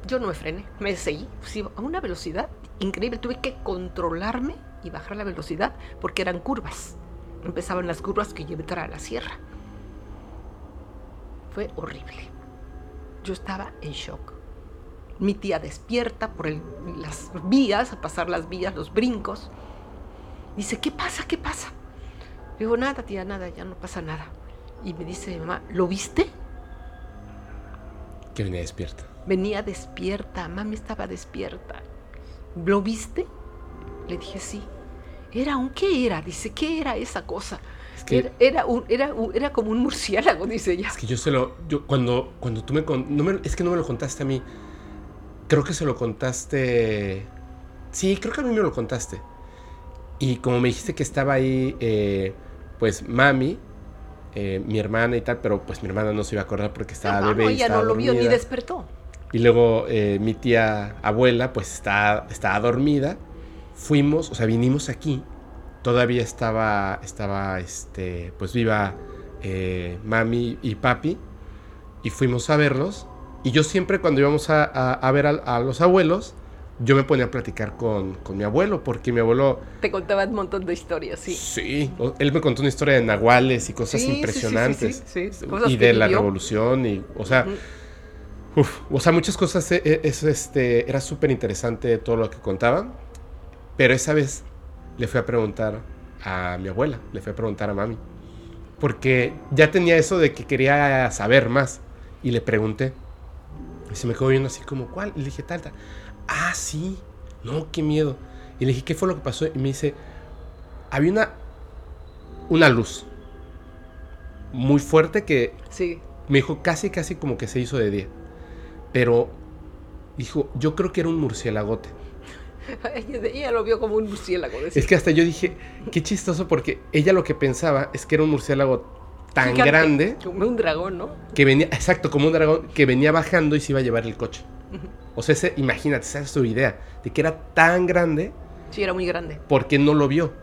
yo no me frené, me seguí a una velocidad increíble. Tuve que controlarme y bajar la velocidad porque eran curvas. Empezaban las curvas que llevé a la sierra. Fue horrible. Yo estaba en shock. Mi tía despierta por las vías, a pasar las vías, los brincos. Dice, ¿qué pasa? ¿Qué pasa? Digo, nada, tía, nada, ya no pasa nada. Y me dice mi mamá, ¿lo viste? Que venía despierta. Venía despierta, mami estaba despierta. ¿Lo viste? Le dije, sí. ¿Era un qué era? Dice, ¿qué era esa cosa? era, un, era, era, como un murciélago, dice ella. Es que yo se lo. Yo, cuando, cuando tú me, no me, Es que no me lo contaste a mí. Creo que se lo contaste. Sí, creo que a mí me lo contaste. Y como me dijiste que estaba ahí, eh, pues mami, eh, mi hermana y tal, pero pues mi hermana no se iba a acordar porque estaba no, bebé. No, ella no lo vio ni despertó. Y luego eh, mi tía abuela, pues está, estaba dormida. Fuimos, o sea, vinimos aquí todavía estaba, estaba este, pues viva eh, mami y papi, y fuimos a verlos. Y yo siempre cuando íbamos a, ver a, los abuelos, yo me ponía a platicar con, mi abuelo, porque mi abuelo... Te contaba un montón de historias, sí. Sí, él me contó una historia de nahuales y cosas impresionantes. Sí, sí, y de la revolución, y, o sea... o sea, muchas cosas, eh, eh, este, era súper interesante todo lo que contaba, pero esa vez le fui a preguntar a mi abuela, le fui a preguntar a mami. Porque ya tenía eso de que quería saber más. Y le pregunté. Y se me quedó viendo así como, ¿cuál? Y le dije, tal, tal. Ah, sí. No, qué miedo. Y le dije, ¿qué fue lo que pasó? Y me dice, había una, una luz muy fuerte que sí. me dijo casi, casi como que se hizo de día. Pero dijo, yo creo que era un murciélagote. ella lo vio como un murciélago. Es que hasta yo dije, qué chistoso, porque ella lo que pensaba es que era un murciélago tan grande. Como un dragón, ¿no? Que venía, exacto, como un dragón, que venía bajando y se iba a llevar el coche. O sea, ese, imagínate, esa es su idea, de que era tan grande. Sí, era muy grande. Porque no lo vio,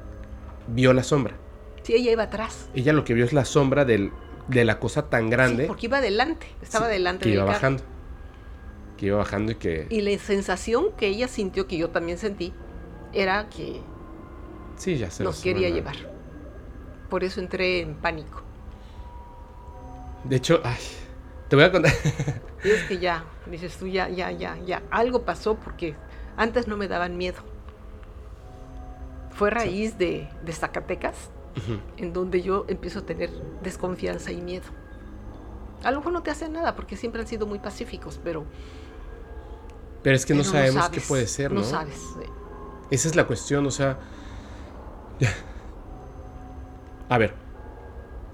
vio la sombra. Sí, ella iba atrás. Ella lo que vio es la sombra del, de la cosa tan grande. Sí, porque iba adelante, estaba adelante. Que iba bajando que iba bajando y que... Y la sensación que ella sintió, que yo también sentí, era que Sí, ya se nos quería llevar. Por eso entré en pánico. De hecho, ay, te voy a contar. Y es que ya, dices tú, ya, ya, ya, ya. Algo pasó porque antes no me daban miedo. Fue raíz de, de Zacatecas Ujú. en donde yo empiezo a tener desconfianza y miedo. A lo mejor no te hace nada porque siempre han sido muy pacíficos, pero, Pero es que no sabemos sabes, qué puede ser, ¿no? No sabes. Esa es la cuestión, o sea. A ver.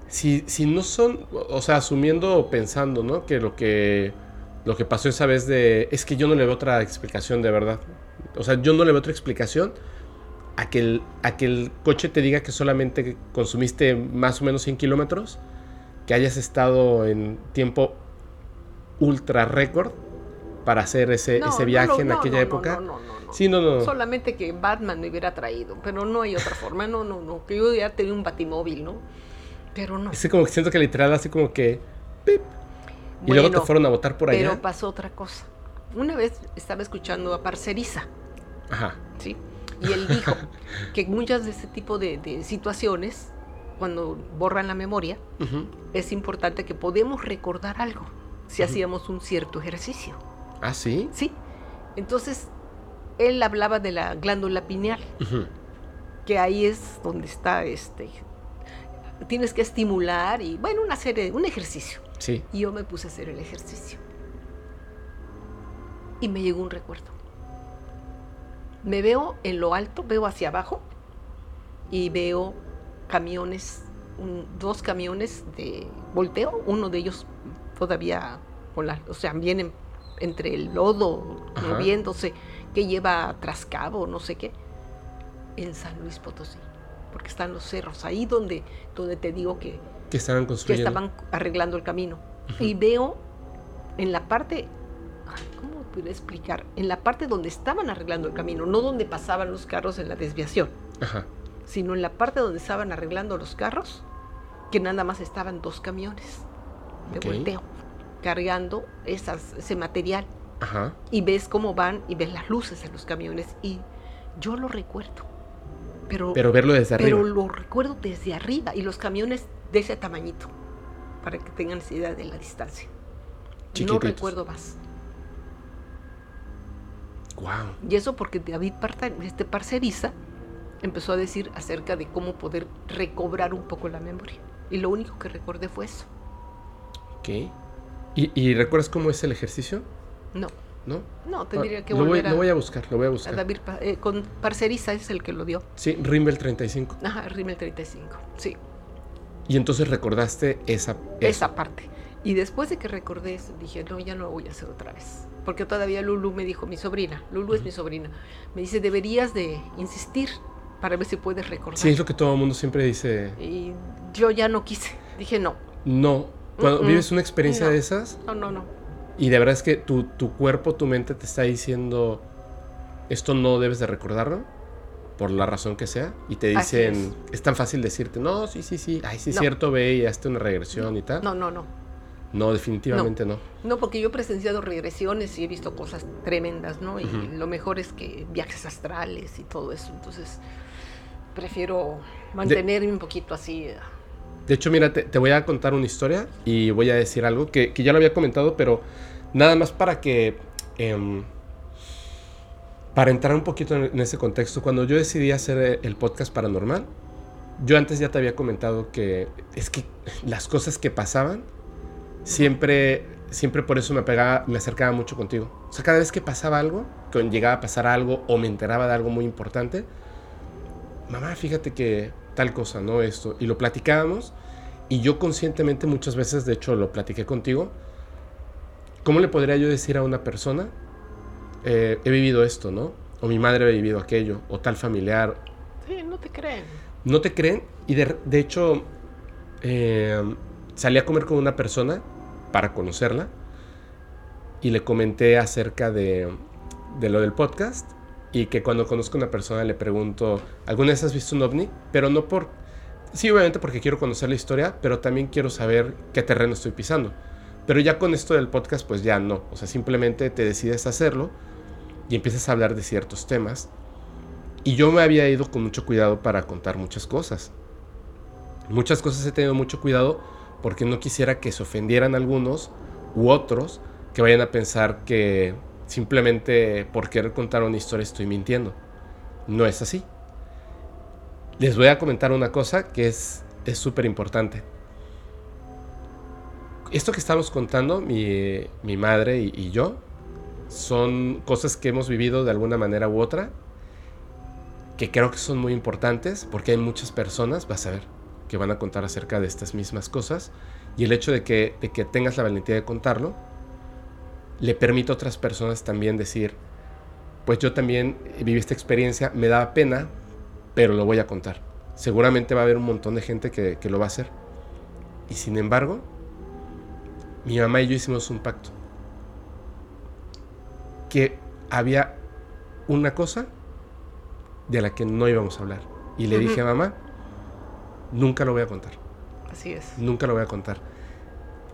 Si, si no son. O sea, asumiendo o pensando, ¿no? Que lo que. Lo que pasó esa vez de. Es que yo no le veo otra explicación de verdad. O sea, yo no le veo otra explicación a que el, a que el coche te diga que solamente consumiste más o menos 100 kilómetros. Que hayas estado en tiempo ultra récord para hacer ese, No, ese no viaje en aquella época. No, no, no, no. Sí, no, no. Solamente que Batman me hubiera traído, pero no hay otra forma. No, no, no. Que yo ya tenía un batimóvil, ¿no? Pero no. Es como que siento que literal así como que... pip, y luego te fueron a votar por allá. Pero pasó otra cosa. Una vez estaba escuchando a Parceriza, Ajá. ¿sí? Y él dijo que muchas de este tipo de, de situaciones, cuando borran la memoria, es importante que podemos recordar algo si hacíamos un cierto ejercicio, Ah, sí. ¿sí? Entonces, él hablaba de la glándula pineal, que ahí es donde está este tienes que estimular y bueno, una serie, un ejercicio. Sí. Y yo me puse a hacer el ejercicio. Y me llegó un recuerdo. Me veo en lo alto, veo hacia abajo y veo camiones, un- dos camiones de volteo, uno de ellos todavía, con la- o sea, vienen entre el lodo, Ajá. moviéndose, que lleva trascabo, no sé qué, en San Luis Potosí, porque están los cerros, ahí donde, donde te digo que, Que estaban que construyendo. estaban arreglando el camino. Y veo en la parte, ¿cómo puedo explicar? En la parte donde estaban arreglando el camino, no donde pasaban los carros en la desviación, Ajá. sino en la parte donde estaban arreglando los carros, que nada más estaban dos camiones de volteo cargando esas, ese material. Ajá. Y ves cómo van y ves las luces de los camiones. Y yo lo recuerdo. Pero, Pero verlo desde arriba. pero lo recuerdo desde arriba y los camiones de ese tamañito, para que tengan esa idea de la distancia. No recuerdo más. Wow. Y eso porque David Parta- este Parceriza empezó a decir acerca de cómo poder recobrar un poco la memoria. Y lo único que recordé fue eso. Ok. ¿Y, y recuerdas cómo es el ejercicio? No, ¿No? no, tendría que lo, voy, volver a, lo voy a buscar, lo voy a a buscar. David Pa- eh, con Parceriza es el que lo dio. Sí, Rimbel 35. Ajá, Rimmel 35. Sí, Y entonces recordaste esa... eso. esa parte. Y después de que recordé eso, dije, no, ya no lo voy a hacer otra vez. Porque todavía Lulu me dijo, mi sobrina, Lulu es mi sobrina, me dice, deberías de insistir para ver si puedes recordar. Sí, es lo que todo el mundo siempre dice. Y yo ya no quise. Dije, no, No. Cuando vives una experiencia No. de esas no, no, no. y de verdad es que tu, tu cuerpo, tu mente te está diciendo esto no debes de recordarlo por la razón que sea y te Así dicen es. tan fácil decirte no sí sí sí ay sí es No. cierto ve y hazte una regresión y tal No, no, no. no definitivamente no, No, porque yo he presenciado regresiones y he visto cosas tremendas, ¿no? Y Ujú. lo mejor es que viajes astrales y todo eso. Entonces, prefiero mantenerme un poquito así. De hecho mira te, voy a contar una historia y voy a decir algo que, ya lo había comentado pero nada más para que em, para entrar un poquito en, en ese contexto. Cuando yo decidí hacer el podcast paranormal yo antes ya te había comentado que es que las cosas que pasaban siempre siempre por eso me pegaba me acercaba mucho contigo. O sea cada vez que pasaba algo que llegaba a pasar algo o me enteraba de algo muy importante mamá fíjate que tal cosa no esto. Y lo platicábamos y yo conscientemente muchas veces de hecho lo platiqué contigo cómo le podría yo decir a una persona eh, he vivido esto no o mi madre ha vivido aquello o tal familiar. Sí, no te creen. no te creen y de, de hecho eh, salí a comer con una persona para conocerla y le comenté acerca de, de lo del podcast y que cuando conozco a una persona le pregunto, ¿alguna vez has visto un ovni? Pero no por... Sí, obviamente porque quiero conocer la historia, pero también quiero saber qué terreno estoy pisando. Pero ya con esto del podcast, pues ya no. O sea, simplemente te decides hacerlo y empiezas a hablar de ciertos temas. Y yo me había ido con mucho cuidado para contar muchas cosas. Muchas cosas he tenido mucho cuidado porque no quisiera que se ofendieran algunos u otros que vayan a pensar que simplemente por querer contar una historia estoy mintiendo. No es así. Les voy a comentar una cosa que es súper importante. Esto que estamos contando, mi, madre y, y yo, son cosas que hemos vivido de alguna manera u otra, que creo que son muy importantes porque hay muchas personas, vas a ver, que van a contar acerca de estas mismas cosas y el hecho de que, de que tengas la valentía de contarlo le permite a otras personas también decir, pues yo también viví esta experiencia, me da pena, pero lo voy a contar. Seguramente va a haber un montón de gente que, que lo va a hacer. Y sin embargo, mi mamá y yo hicimos un pacto. Que había una cosa de la que no íbamos a hablar. Y le dije a mamá, nunca lo voy a contar. Así es. Nunca lo voy a contar.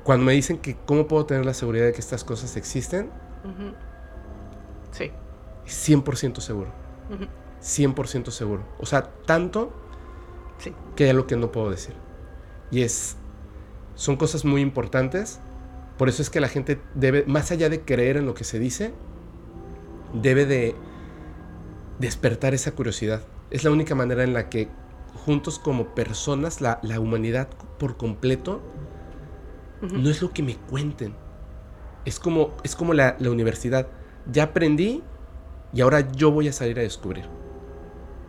Cuando me dicen que cómo puedo tener la seguridad de que estas cosas existen, sí. 100% seguro. 100% seguro. O sea, tanto que hay algo que no puedo decir. Y es, son cosas muy importantes. Por eso es que la gente debe, más allá de creer en lo que se dice, debe de despertar esa curiosidad. Es la única manera en la que juntos como personas, la, humanidad por completo, no es lo que me cuenten. Es como, es como la, la universidad. Ya aprendí y ahora yo voy a salir a descubrir.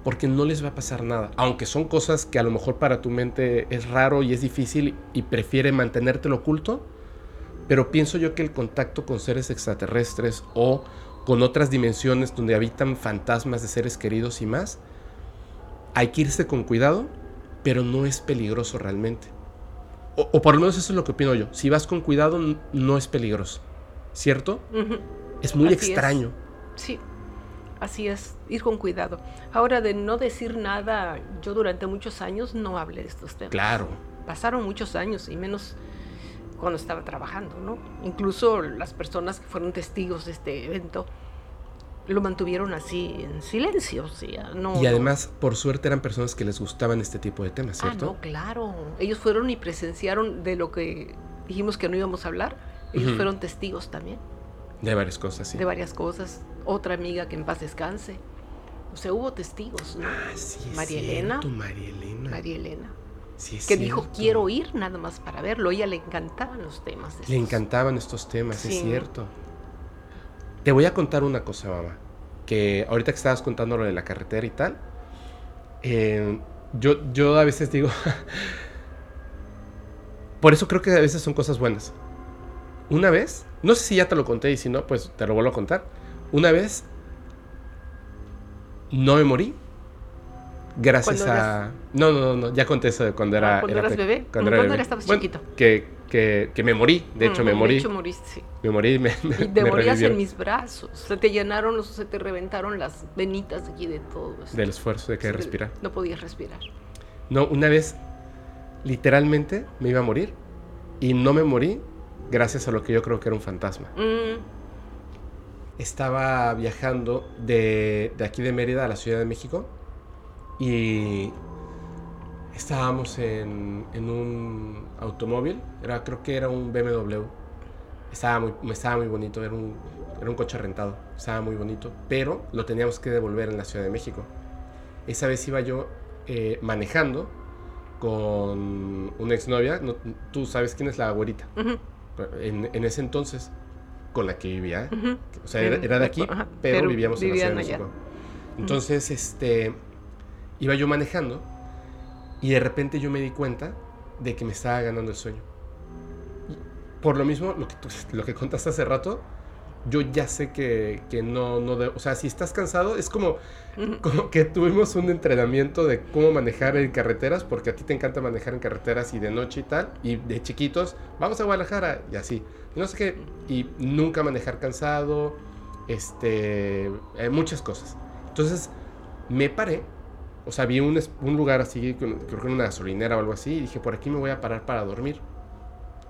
Porque no les va a pasar nada. Aunque son cosas que a lo mejor para tu mente es raro y es difícil y prefiere mantenértelo oculto. Pero pienso yo que el contacto con seres extraterrestres o con otras dimensiones donde habitan fantasmas de seres queridos y más, hay que irse con cuidado, pero no es peligroso realmente. O, por lo menos eso es lo que opino yo. Si vas con cuidado, no es peligroso. ¿Cierto? Es muy extraño. Sí, así es, ir con cuidado. Ahora, de no decir nada, yo durante muchos años no hablé de estos temas. Claro. Pasaron muchos años y menos cuando estaba trabajando, ¿no? Incluso las personas que fueron testigos de este evento lo mantuvieron así en silencio, no, y además, por suerte, eran personas que les gustaban este tipo de temas, ah, ¿cierto? Ah, no, claro. Ellos fueron y presenciaron de lo que dijimos que no íbamos a hablar. Ellos fueron testigos también. De varias cosas, sí. De varias cosas. Otra amiga que en paz descanse. O sea, hubo testigos, ¿no? Ah, sí, María Elena. María Elena. María Elena que dijo quiero ir nada más para verlo. A ella le encantaban los temas. Le encantaban estos temas, es cierto. Te voy a contar una cosa, mamá. Que ahorita que estabas contando lo de la carretera y tal, eh, yo, yo a veces digo, por eso creo que a veces son cosas buenas. Una vez, no sé si ya te lo conté y si no, pues te lo vuelvo a contar. Una vez no me morí gracias a... No, no, no, ya conté eso de cuando era... Ah, ¿Cuando eras bebé? Cuando, era estabas chiquito? Que, que, que, me morí, de hecho me morí. De hecho moriste, sí. Me morí me, me Y te morías en mis brazos. Se te llenaron, se te reventaron las venitas aquí de todo. Esto. Del esfuerzo de que respirar. No podías respirar. No, una vez literalmente me iba a morir y no me morí gracias a lo que yo creo que era un fantasma. Mm. Estaba viajando de, de aquí de Mérida a la Ciudad de México y estábamos en, en, un automóvil, era, creo que era un BMW. Estaba muy, estaba muy bonito, era un, era un coche rentado, estaba muy bonito, pero lo teníamos que devolver en la Ciudad de México. Esa vez iba yo eh, manejando con una exnovia, no, tú sabes quién es la abuelita, en, en, ese entonces, con la que vivía, o sea, era, de aquí, pero, vivíamos en la Ciudad de México. Entonces, este iba yo manejando y de repente yo me di cuenta de que me estaba ganando el sueño. Por lo mismo, lo que, lo que contaste hace rato, yo ya sé que, que no, no o sea, si estás cansado, es como, como que tuvimos un entrenamiento de cómo manejar en carreteras, porque a ti te encanta manejar en carreteras y de noche y tal, y de chiquitos, vamos a Guadalajara y así. no sé qué, y nunca manejar cansado, este, eh, muchas cosas. Entonces, me paré o sea, vi un, un lugar así, creo que en una gasolinera o algo así, y dije, por aquí me voy a parar para dormir.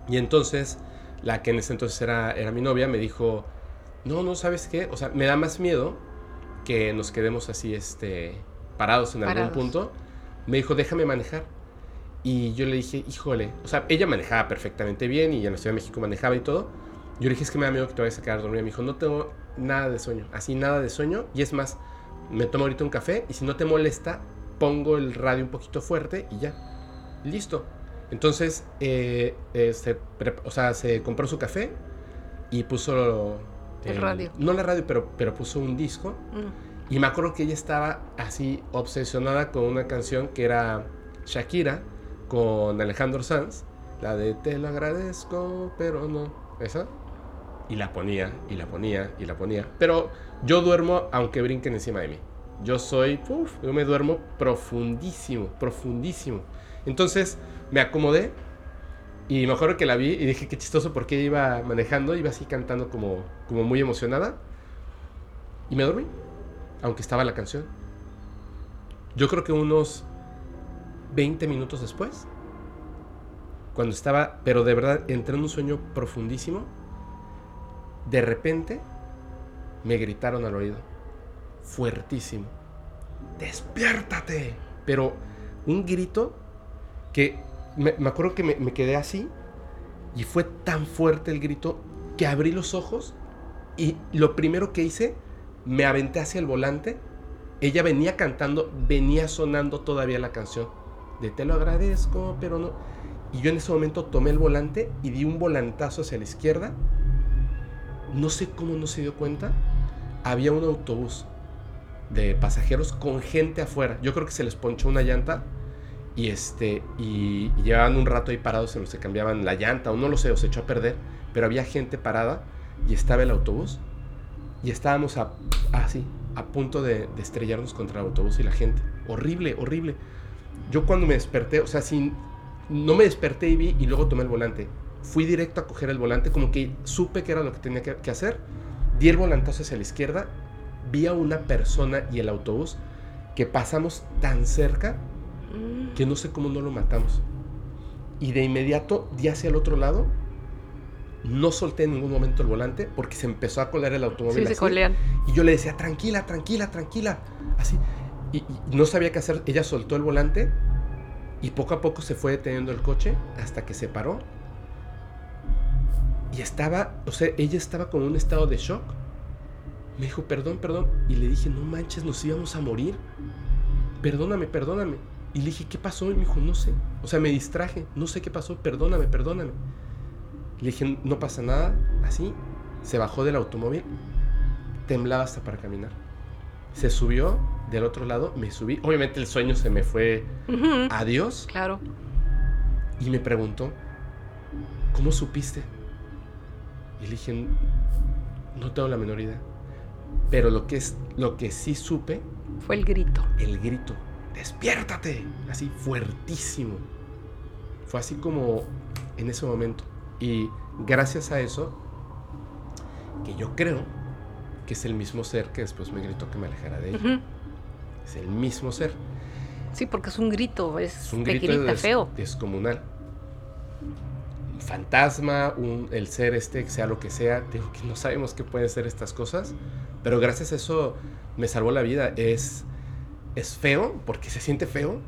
Y entonces, la que en ese entonces era, era mi novia, me dijo, no, no, ¿sabes qué? O sea, me da más miedo que nos quedemos así, este, parados en algún punto, me dijo, déjame manejar. Y yo le dije, híjole, o sea, ella manejaba perfectamente bien y en la Ciudad de México manejaba y todo. Yo le dije, es que me da miedo que te vayas a quedar dormida. Me dijo, no tengo nada de sueño, así nada de sueño. Y es más, me tomo ahorita un café y si no te molesta, pongo el radio un poquito fuerte y ya. Listo. Entonces, eh, eh, se, o sea, se compró su café y puso... El, radio. No la radio, pero, pero puso un disco. Mm. Y me acuerdo que ella estaba así obsesionada con una canción que era Shakira con Alejandro Sanz, la de Te lo agradezco, pero no, esa. Y la ponía, y la ponía, y la ponía. Pero yo duermo aunque brinquen encima de mí. Yo soy, uf, yo me duermo profundísimo, profundísimo. Entonces me acomodé y me acuerdo que la vi y dije qué chistoso porque iba manejando, iba así cantando como, como muy emocionada. Y me dormí, aunque estaba la canción. Yo creo que unos 20 minutos después, cuando estaba, pero de verdad entré en un sueño profundísimo, de repente me gritaron al oído, fuertísimo, despiértate. Pero un grito que me, acuerdo que me, me quedé así y fue tan fuerte el grito que abrí los ojos y lo primero que hice, me aventé hacia el volante. Ella venía cantando, venía sonando todavía la canción de te lo agradezco, pero no. Y yo en ese momento tomé el volante y di un volantazo hacia la izquierda. No sé cómo no se dio cuenta. Había un autobús de pasajeros con gente afuera. Yo creo que se les ponchó una llanta y este y, llevaban un rato ahí parados en los que cambiaban la llanta o no lo sé, o se echó a perder, pero había gente parada y estaba el autobús y estábamos así, a punto de, de estrellarnos contra el autobús y la gente. Horrible, horrible yo cuando me desperté, o sea, sin, no me desperté y vi y luego tomé el volante. Fui directo a coger el volante, como que supe que era lo que tenía que, hacer. Di el volantazo hacia la izquierda, vi a una persona y el autobús que pasamos tan cerca que no sé cómo no lo matamos. Y de inmediato di hacia el otro lado. No solté en ningún momento el volante porque se empezó a colar el automóvil. Sí, se colean. Y yo le decía, tranquila, tranquila, tranquila. Así y, no sabía qué hacer. Ella soltó el volante y poco a poco se fue deteniendo el coche hasta que se paró. Y estaba, o sea, ella estaba con un estado de shock. Me dijo, perdón, perdón. Y le dije, no manches, nos íbamos a morir. Perdóname, perdóname. Y le dije, ¿qué pasó? Y me dijo, no sé. O sea, me distraje, no sé qué pasó, perdóname, perdóname. Le dije, no pasa nada. Así, se bajó del automóvil, temblaba hasta para caminar. Se subió del otro lado, me subí. Obviamente el sueño se me fue adiós. Claro. Y me preguntó, ¿cómo supiste? Y le dije, no tengo la menor idea. Pero lo que, es, lo que sí supe... Fue el grito. El grito. Despiértate. Así fuertísimo. Fue así como en ese momento. Y gracias a eso, que yo creo que es el mismo ser que después me gritó que me alejara de ella. Es el mismo ser. Sí, porque es un grito, es, un grito grita feo. Descomunal. Fantasma, el ser este, sea lo que sea, digo que no sabemos qué pueden ser estas cosas, pero gracias a eso me salvó la vida. Es, feo, porque se siente feo.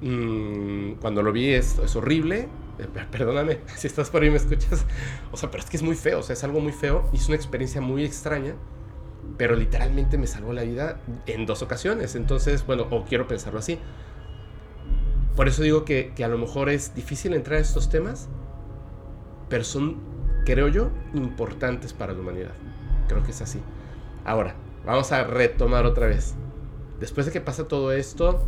Mm, cuando lo vi es, horrible, eh, perdóname, si estás por ahí me escuchas. O sea, pero es que es muy feo, o sea, es algo muy feo y es una experiencia muy extraña pero literalmente me salvó la vida en dos ocasiones. Entonces, bueno, o quiero pensarlo así. Por eso digo que a lo mejor es difícil entrar a estos temas, pero son, creo yo, importantes para la humanidad. Creo que es así. Ahora, vamos a retomar otra vez. Después de que pasa todo esto,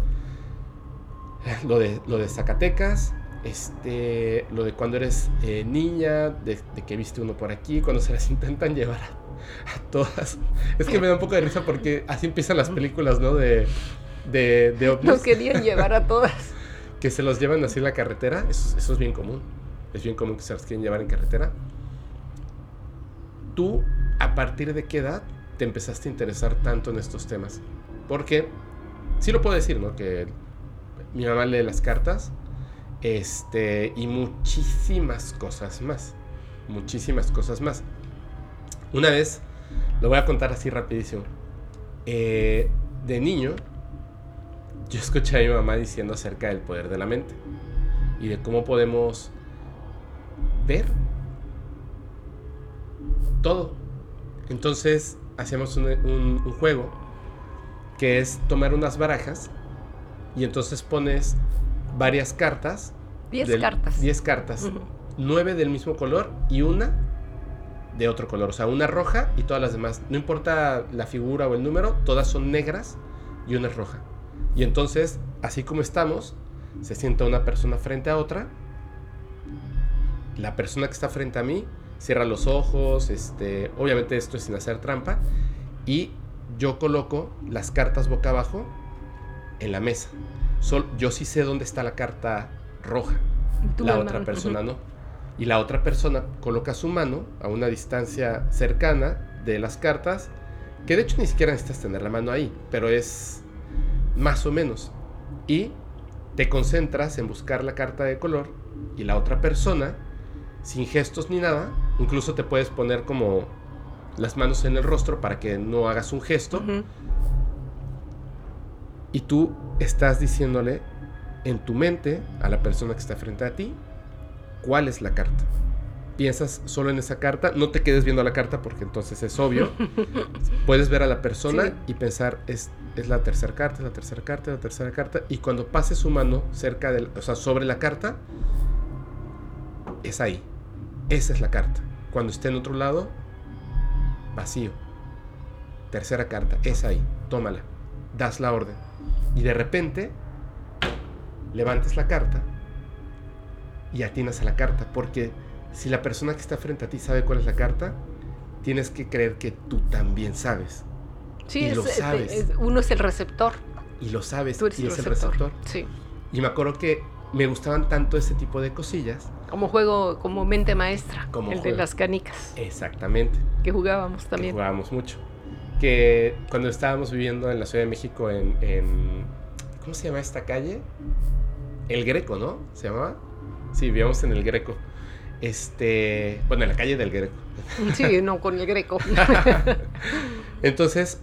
lo de, lo de Zacatecas, este, lo de cuando eres eh, niña, de, de, que viste uno por aquí, cuando se las intentan llevar a todas. Es que me da un poco de risa porque así empiezan las películas, ¿no? De, de, de Nos querían llevar a todas. que se los llevan así en la carretera. Eso, eso, es bien común. Es bien común que se quieren llevar en carretera. ¿Tú, a partir de qué edad te empezaste a interesar tanto en estos temas? Porque, sí lo puedo decir, ¿no? Que mi mamá lee las cartas. Este, y muchísimas cosas más. Muchísimas cosas más. Una vez, lo voy a contar así rapidísimo. eh, de niño, yo escuché a mi mamá diciendo acerca del poder de la mente y de cómo podemos ver todo. Entonces hacíamos un, un- un juego que es tomar unas barajas y entonces pones varias cartas. Diez del- cartas. 10 cartas. Ujú. Nueve del mismo color y una de otro color. O sea, una roja y todas las demás. No importa la figura o el número, todas son negras y una es roja. Y entonces, así como estamos, se sienta una persona frente a otra. La persona que está frente a mí cierra los ojos, este, obviamente esto es sin hacer trampa, y yo coloco las cartas boca abajo en la mesa. Sol- yo sí sé dónde está la carta roja la otra persona no. Y la otra persona coloca su mano a una distancia cercana de las cartas, que de hecho ni siquiera necesitas tener la mano ahí, pero es más o menos. Y te concentras en buscar la carta de color y la otra persona, sin gestos ni nada, incluso te puedes poner como las manos en el rostro para que no hagas un gesto y tú estás diciéndole en tu mente a la persona que está frente a ti cuál es la carta. Piensas solo en esa carta, no te quedes viendo la carta porque entonces es obvio. Puedes ver a la persona Sí. y pensar es, es la tercera carta, es la tercera carta, es la tercera carta y cuando pase su mano cerca del, o sea, sobre la carta es ahí. Esa es la carta. Cuando esté en otro lado vacío. Tercera carta, es ahí. Tómala. Das la orden. Y de repente levantas la carta y atinas a la carta. Porque si la persona que está frente a ti sabe cuál es la carta, tienes que creer que tú también sabes. Sí, Y es- lo es- sabes. es- uno es el receptor. Y lo sabes. Tú eres y el es el receptor. receptor. Sí. Y me acuerdo que me gustaban tanto ese tipo de cosillas. Como juego, como mente maestra. Como el juego. de las canicas. Exactamente. Que jugábamos que también. jugábamos mucho. Que cuando estábamos viviendo en la Ciudad de México en, en- ¿cómo se llama esta calle? El Greco, ¿no? ¿Se llamaba? Sí, vivíamos en el Greco. Este, bueno, en la calle del Greco. Sí, no, con el greco. Entonces,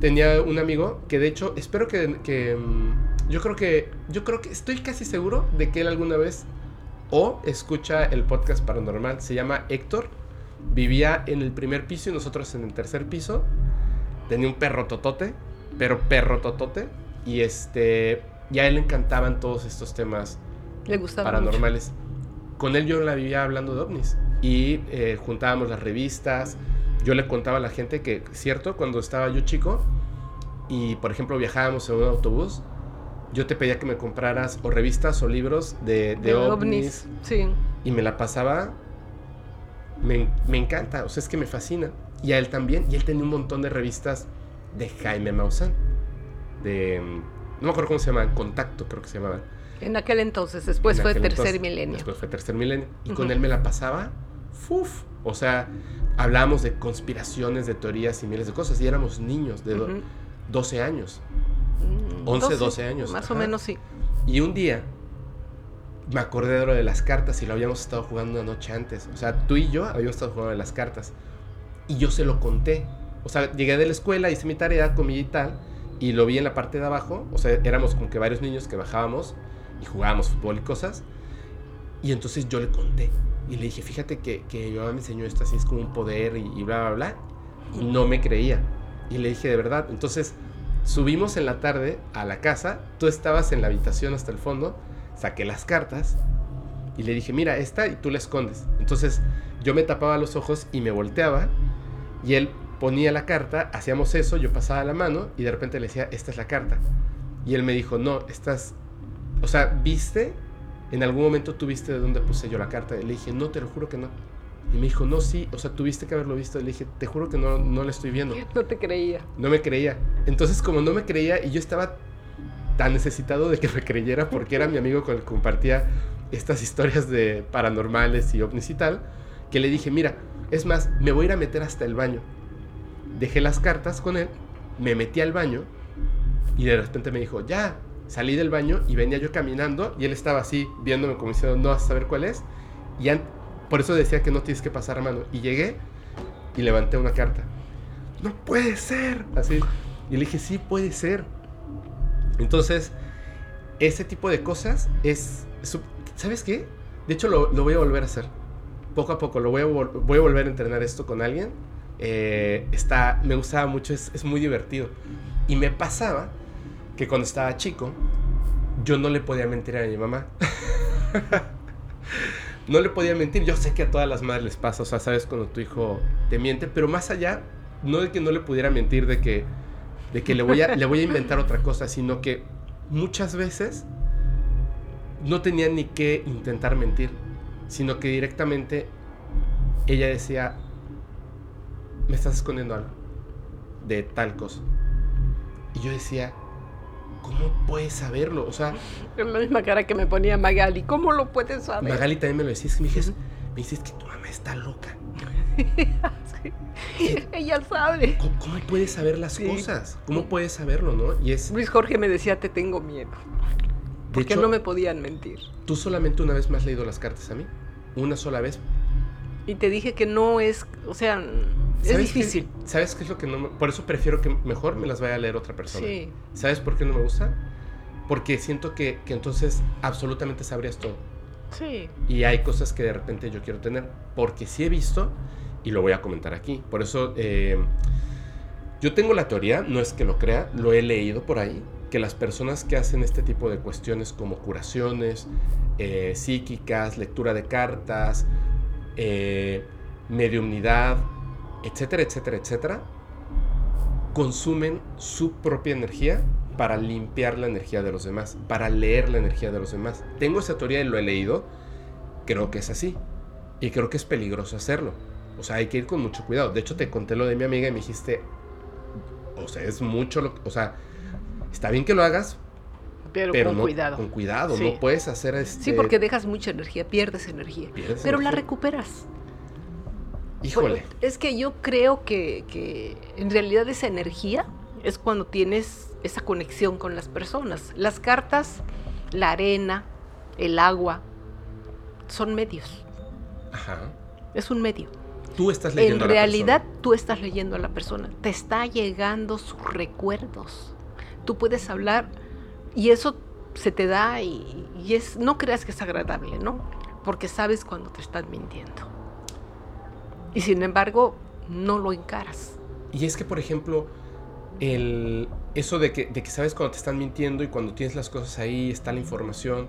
tenía un amigo que de hecho, espero que, que, mm, yo creo que, yo creo que, estoy casi seguro de que él alguna vez o escucha el podcast paranormal, se llama Héctor, vivía en el primer piso y nosotros en el tercer piso, tenía un perro totote, pero perro totote, y este, y a él le encantaban todos estos temas Le paranormales. Con él yo la vivía hablando de ovnis y eh, juntábamos las revistas. Yo le contaba a la gente que, cierto, cuando estaba yo chico y por ejemplo viajábamos en un autobús, yo te pedía que me compraras o revistas o libros de, de De ovnis, Sí. y me la pasaba. Me, me encanta, o sea, es que me fascina. Y a él también, y él tenía un montón de revistas de Jaime Maussan, de. No me acuerdo cómo se llamaban, Contacto, creo que se llamaban. En aquel entonces, después En fue aquel tercer entonces, milenio. Después fue tercer milenio. Y con él me la pasaba. ¡Fuf! O sea, hablábamos de conspiraciones, de teorías y miles de cosas. Y éramos niños de Ujú. 12 años. Mm, 11, 12 años, Más o menos sí. Y un día me acordé de lo de las cartas y lo habíamos estado jugando una noche antes. O sea, tú y yo habíamos estado jugando de las cartas. Y yo se lo conté. O sea, llegué de la escuela, hice mi tarea, comí y tal. Y lo vi en la parte de abajo. O sea, éramos como que varios niños que bajábamos y jugábamos fútbol y cosas. Y entonces yo le conté. Y le dije, fíjate que, que mi mamá me enseñó esto así, es como un poder y, y bla, bla, bla. Y no me creía. Y le dije, de verdad. Entonces subimos en la tarde a la casa. Tú estabas en la habitación hasta el fondo. Saqué las cartas. Y le dije, mira, esta y tú la escondes. Entonces yo me tapaba los ojos y me volteaba. Y él ponía la carta, hacíamos eso, yo pasaba la mano y de repente le decía, esta es la carta. Y él me dijo, no, estás... O sea, ¿viste? En algún momento tú viste de dónde puse yo la carta. Le dije, no, te lo juro que no. Y me dijo, no, sí, o sea, tuviste que haberlo visto. Y le dije, te juro que no, no la estoy viendo. No te creía. No me creía. Entonces, como no me creía y yo estaba tan necesitado de que me creyera porque era mi amigo con el que compartía estas historias de paranormales y ovnis y tal, que le dije, mira, es más, me voy a ir a meter hasta el baño. Dejé las cartas con él, me metí al baño y de repente me dijo, ya, salí del baño y venía yo caminando y él estaba así viéndome como diciendo, no vas a saber cuál es. Y por eso decía que no tienes que pasar mano. Y llegué y levanté una carta. No puede ser. Así. Y le dije, sí, puede ser. Entonces, ese tipo de cosas es... ¿Sabes qué? De hecho, lo, voy a volver a hacer. Poco a poco, lo voy a, voy a volver a entrenar esto con alguien. Eh, está, me gustaba mucho, es, es muy divertido. Y me pasaba que cuando estaba chico, yo no le podía mentir a mi mamá. no le podía mentir. Yo sé que a todas las madres les pasa, o sea, sabes cuando tu hijo te miente, pero más allá, no de que no le pudiera mentir, de que, de que le, voy a, le voy a inventar otra cosa, sino que muchas veces no tenía ni que intentar mentir, sino que directamente ella decía, me estás escondiendo algo de tal cosa. Y yo decía, ¿cómo puedes saberlo? O sea... Es la misma cara que me ponía Magali, ¿cómo lo puedes saber? Magali también me lo decía, es que me dices, me dices que tu mamá está loca. Ella sabe. ¿Cómo, puedes saber las cosas? ¿Cómo puedes saberlo, no? Y es... Luis Jorge me decía, te tengo miedo. Porque no me podían mentir. Tú solamente una vez me has leído las cartas a mí. Una sola vez. Y te dije que no es, o sea, es difícil. ¿Sabes qué es lo que no Por eso prefiero que mejor me las vaya a leer otra persona. Sí. ¿Sabes por qué no me gusta? Porque siento que, que entonces absolutamente sabrías todo. Sí. Y hay cosas que de repente yo quiero tener. Porque sí he visto, y lo voy a comentar aquí. Por eso, eh, yo tengo la teoría, no es que lo crea, lo he leído por ahí, que las personas que hacen este tipo de cuestiones como curaciones eh, psíquicas, lectura de cartas, eh, mediumnidad, etcétera, etcétera, etcétera, consumen su propia energía para limpiar la energía de los demás, para leer la energía de los demás. Tengo esa teoría y lo he leído, creo que es así. Y creo que es peligroso hacerlo. O sea, hay que ir con mucho cuidado. De hecho, te conté lo de mi amiga y me dijiste, o sea, es mucho lo O sea, está bien que lo hagas, pero, con cuidado. Con cuidado, no puedes hacer este... Sí, porque dejas mucha energía, pierdes energía. pero la recuperas. Híjole. Es que yo creo que, en realidad esa energía es cuando tienes esa conexión con las personas. Las cartas, la arena, el agua, son medios. Ajá. Es un medio. Tú estás leyendo en realidad, tú estás leyendo a la persona. Te está llegando sus recuerdos. Tú puedes hablar y eso se te da y, y es, no creas que es agradable, ¿no? Porque sabes cuando te están mintiendo. Y sin embargo, no lo encaras. Y es que, por ejemplo, el, eso de que, de que sabes cuando te están mintiendo y cuando tienes las cosas ahí, está la información.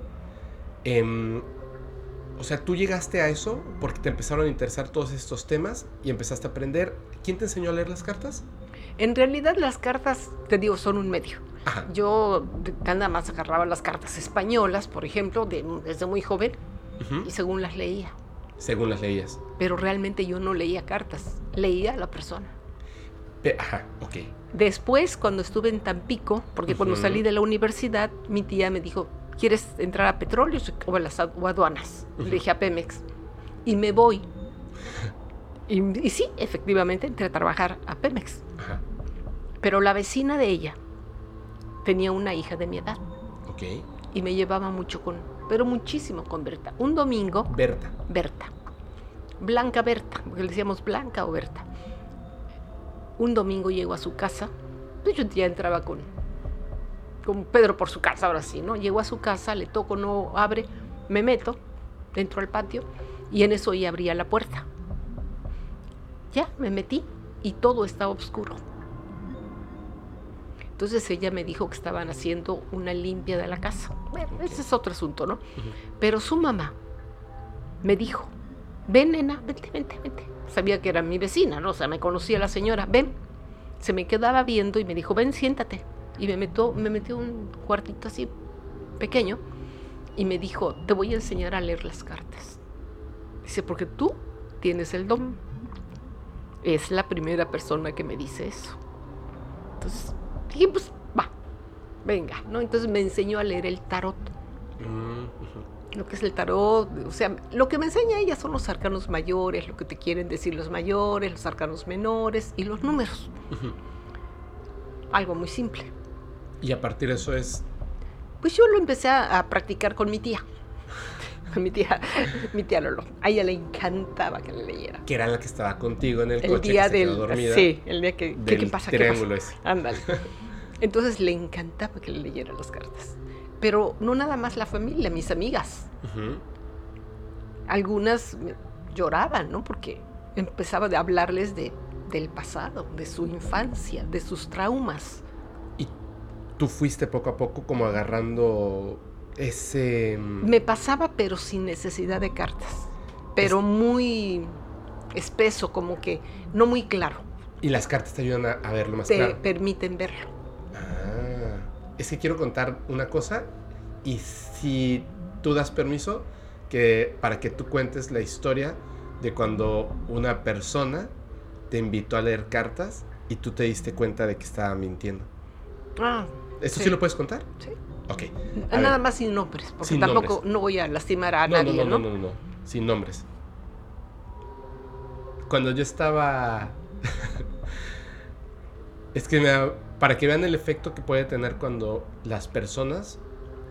Em, o sea, tú llegaste a eso porque te empezaron a interesar todos estos temas y empezaste a aprender. ¿Quién te enseñó a leer las cartas? En realidad las cartas, te digo, son un medio. Yo nada más agarraba las cartas españolas, por ejemplo, desde muy joven, y según las leía. Según las leías. Pero realmente yo no leía cartas, leía a la persona. Ajá, ok. Después, cuando estuve en Tampico, porque cuando salí de la universidad, mi tía me dijo, ¿quieres entrar a petróleos o a las aduanas? Le dije a Pemex. Y me voy. y, sí, efectivamente, entré a trabajar a Pemex. Ajá. Pero la vecina de ella tenía una hija de mi edad. Ok. Y me llevaba mucho con, pero muchísimo con Berta. Un domingo. Berta. Berta. Blanca Berta, porque le decíamos Blanca o Berta. Un domingo llego a su casa. Pues yo ya entraba con, con Pedro por su casa, ahora sí, ¿no? Llego a su casa, le toco, no abre, me meto dentro al patio y en eso ya abría la puerta. Ya, me metí y todo estaba oscuro. Entonces ella me dijo que estaban haciendo una limpia de la casa. Bueno, ese es otro asunto, ¿no? Pero su mamá me dijo, ven nena, vente, vente, vente. Sabía que era mi vecina, ¿no? O sea, me conocía la señora, ven. Se me quedaba viendo y me dijo, ven, siéntate. Y me metió, me metió un cuartito así pequeño y me dijo, te voy a enseñar a leer las cartas. Dice, porque tú tienes el don. Es la primera persona que me dice eso. Entonces, dije, pues va, venga, ¿no? Entonces me enseñó a leer el tarot. Mm, lo que es el tarot, o sea, lo que me enseña ella son los arcanos mayores, lo que te quieren decir los mayores, los arcanos menores y los números. Algo muy simple. Y a partir de eso es... Pues yo lo empecé a, practicar con mi tía. mi tía, mi tía Lolo. A ella le encantaba que le leyera. Que era la que estaba contigo en el, El coche día que se quedó del... dormida. Sí, el día que... ¿Qué, qué pasa? ¿Qué triángulo pasa? ese. Ándale. Entonces le encantaba que le leyera las cartas. Pero no nada más la familia, mis amigas. Algunas lloraban, ¿no? Porque empezaba a hablarles de, del pasado, de su infancia, de sus traumas. Y tú fuiste poco a poco como agarrando ese... mm, Me pasaba, pero sin necesidad de cartas. Pero muy espeso, como que no muy claro. Y las cartas te ayudan a, a verlo más Te claro. permiten verlo. Ah, es que quiero contar una cosa y si tú das permiso que para que tú cuentes la historia de cuando una persona te invitó a leer cartas y tú te diste cuenta de que estaba mintiendo. Ah, ¿Esto sí, Sí. lo puedes contar? sí. Ok. A Nada ver. más sin nombres, porque Sin tampoco nombres. no voy a lastimar a No, no, nadie, no, no, no, no, sin nombres. Cuando yo estaba... es que me da- para que vean el efecto que puede tener cuando las personas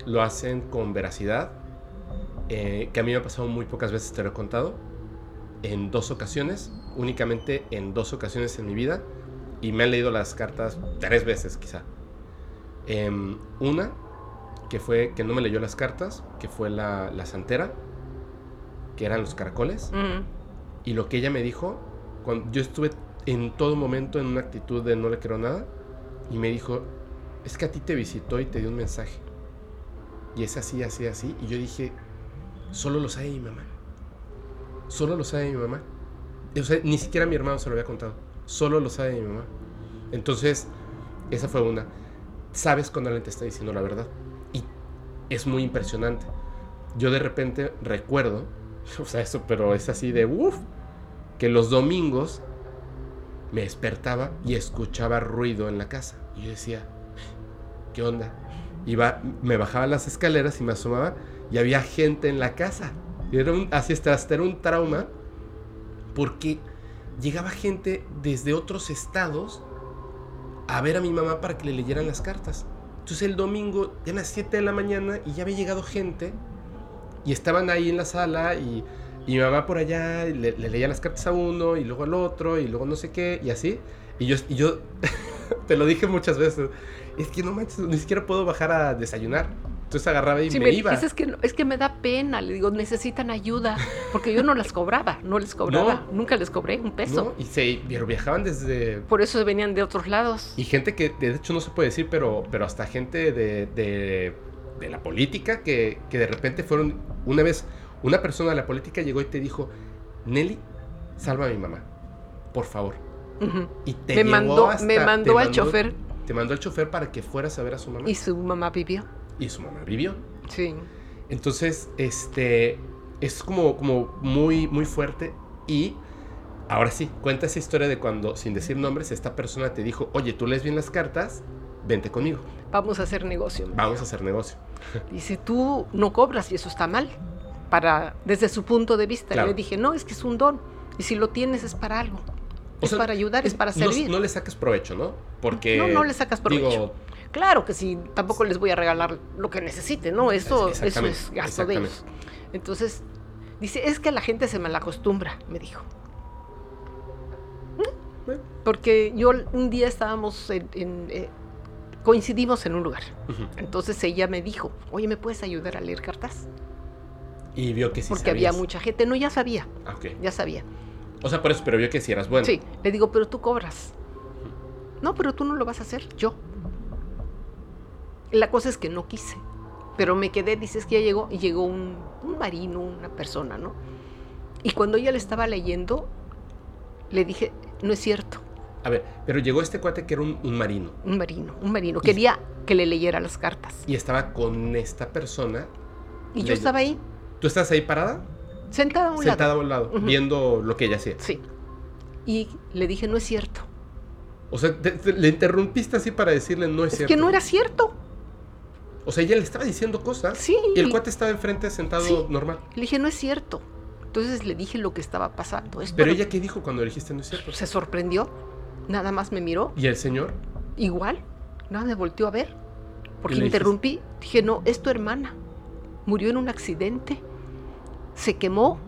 lo hacen con veracidad, eh, que a mí me ha pasado muy pocas veces, te lo he contado, en dos ocasiones, únicamente en dos ocasiones en mi vida, y me han leído las cartas tres veces quizá. Em, una, que fue que no me leyó las cartas, que fue la, la santera, que eran los caracoles, y lo que ella me dijo, cuando yo estuve en todo momento en una actitud de no le quiero nada, y me dijo, es que a ti te visitó y te dio un mensaje, y es así, así, así, y yo dije, solo lo sabe mi mamá, solo lo sabe mi mamá, o sea, ni siquiera mi hermano se lo había contado, solo lo sabe mi mamá, entonces, esa fue una, sabes cuando alguien te está diciendo la verdad, es muy impresionante, yo de repente recuerdo, o sea, eso, pero es así de uff, que los domingos me despertaba y escuchaba ruido en la casa. Y yo decía, ¿qué onda? Iba, me bajaba las escaleras y me asomaba y había gente en la casa. Y era un, así hasta, hasta era un trauma porque llegaba gente desde otros estados a ver a mi mamá para que le leyeran las cartas. Entonces el domingo, ya a las 7 de la mañana, y ya había llegado gente y estaban ahí en la sala y, y mi mamá por allá y le, le leía las cartas a uno y luego al otro y luego no sé qué y así. Y yo, y yo te lo dije muchas veces, es que no manches, ni siquiera puedo bajar a desayunar. Entonces agarraba y Sí, me, me iba. es que, no- es que me da pena, le digo, necesitan ayuda, porque yo no las cobraba, no les cobraba, nunca les cobré un peso. ¿no? Y se pero viajaban desde... Por eso venían de otros lados. Y gente que de hecho no se puede decir, pero, pero hasta gente de, de, de la política que, que de repente fueron... Una vez, una persona de la política llegó y te dijo, Nelly, salva a mi mamá, por favor. Ujú. Y te Me mandó, hasta- me te mandó al chofer Te mandó al chofer para que fueras a ver a su mamá. y su mamá vivió. Y su mamá vivió. Sí. Entonces, este, es como, como muy, muy fuerte. Y ahora sí, cuenta esa historia de cuando, sin decir nombres, esta persona te dijo, oye, tú lees bien las cartas, vente conmigo, Vamos a hacer negocio. vamos a hacer negocio. Dice, tú no cobras y eso está mal. Para, desde su punto de vista. Claro. Le dije, no, es que es un don. Y si lo tienes es para algo. O es sea, para ayudar, es, para no- servir. No, le saques provecho, ¿no? Porque... No, no le sacas provecho. Digo, Claro que sí, tampoco les voy a regalar lo que necesiten, ¿no? Eso, eso es gasto de ellos. Entonces, dice, es que la gente se malacostumbra, me dijo. Bueno. Porque yo un día estábamos en, en, eh, coincidimos en un lugar. Entonces ella me dijo, oye, ¿me puedes ayudar a leer cartas? Y vio que sí Porque había mucha gente. No, ya sabía, Ah, ya sabía. O sea, por eso, pero vio que sí eras bueno. Sí, le digo, pero tú cobras. No, pero tú no lo vas a hacer, yo. La cosa es que no quise. Pero me quedé, dices que ya llegó, y llegó un, un marino, una persona, ¿no? Y cuando ella le estaba leyendo, le dije, no es cierto, A ver, pero llegó este cuate que era un, un marino. un marino, un marino. Quería que le leyera las cartas. Y estaba con esta persona. Y yo estaba ahí, ¿Tú estás ahí parada? sentada a un sentada lado. a un lado, viendo lo que ella hacía. Sí. Y le dije, no es cierto. O sea, te- te- le interrumpiste así para decirle no es, Es cierto. que no era cierto. O sea, ella le estaba diciendo cosas. Sí. Y el cuate estaba enfrente sentado Sí. normal. Le dije, no es cierto. Entonces le dije lo que estaba pasando. Es Pero ella, ¿qué dijo cuando le dijiste no es cierto? se sorprendió, nada más me miró, ¿Y el señor? igual, nada me volteó a ver, porque dijiste? interrumpí, dije, no, es tu hermana, murió en un accidente se quemó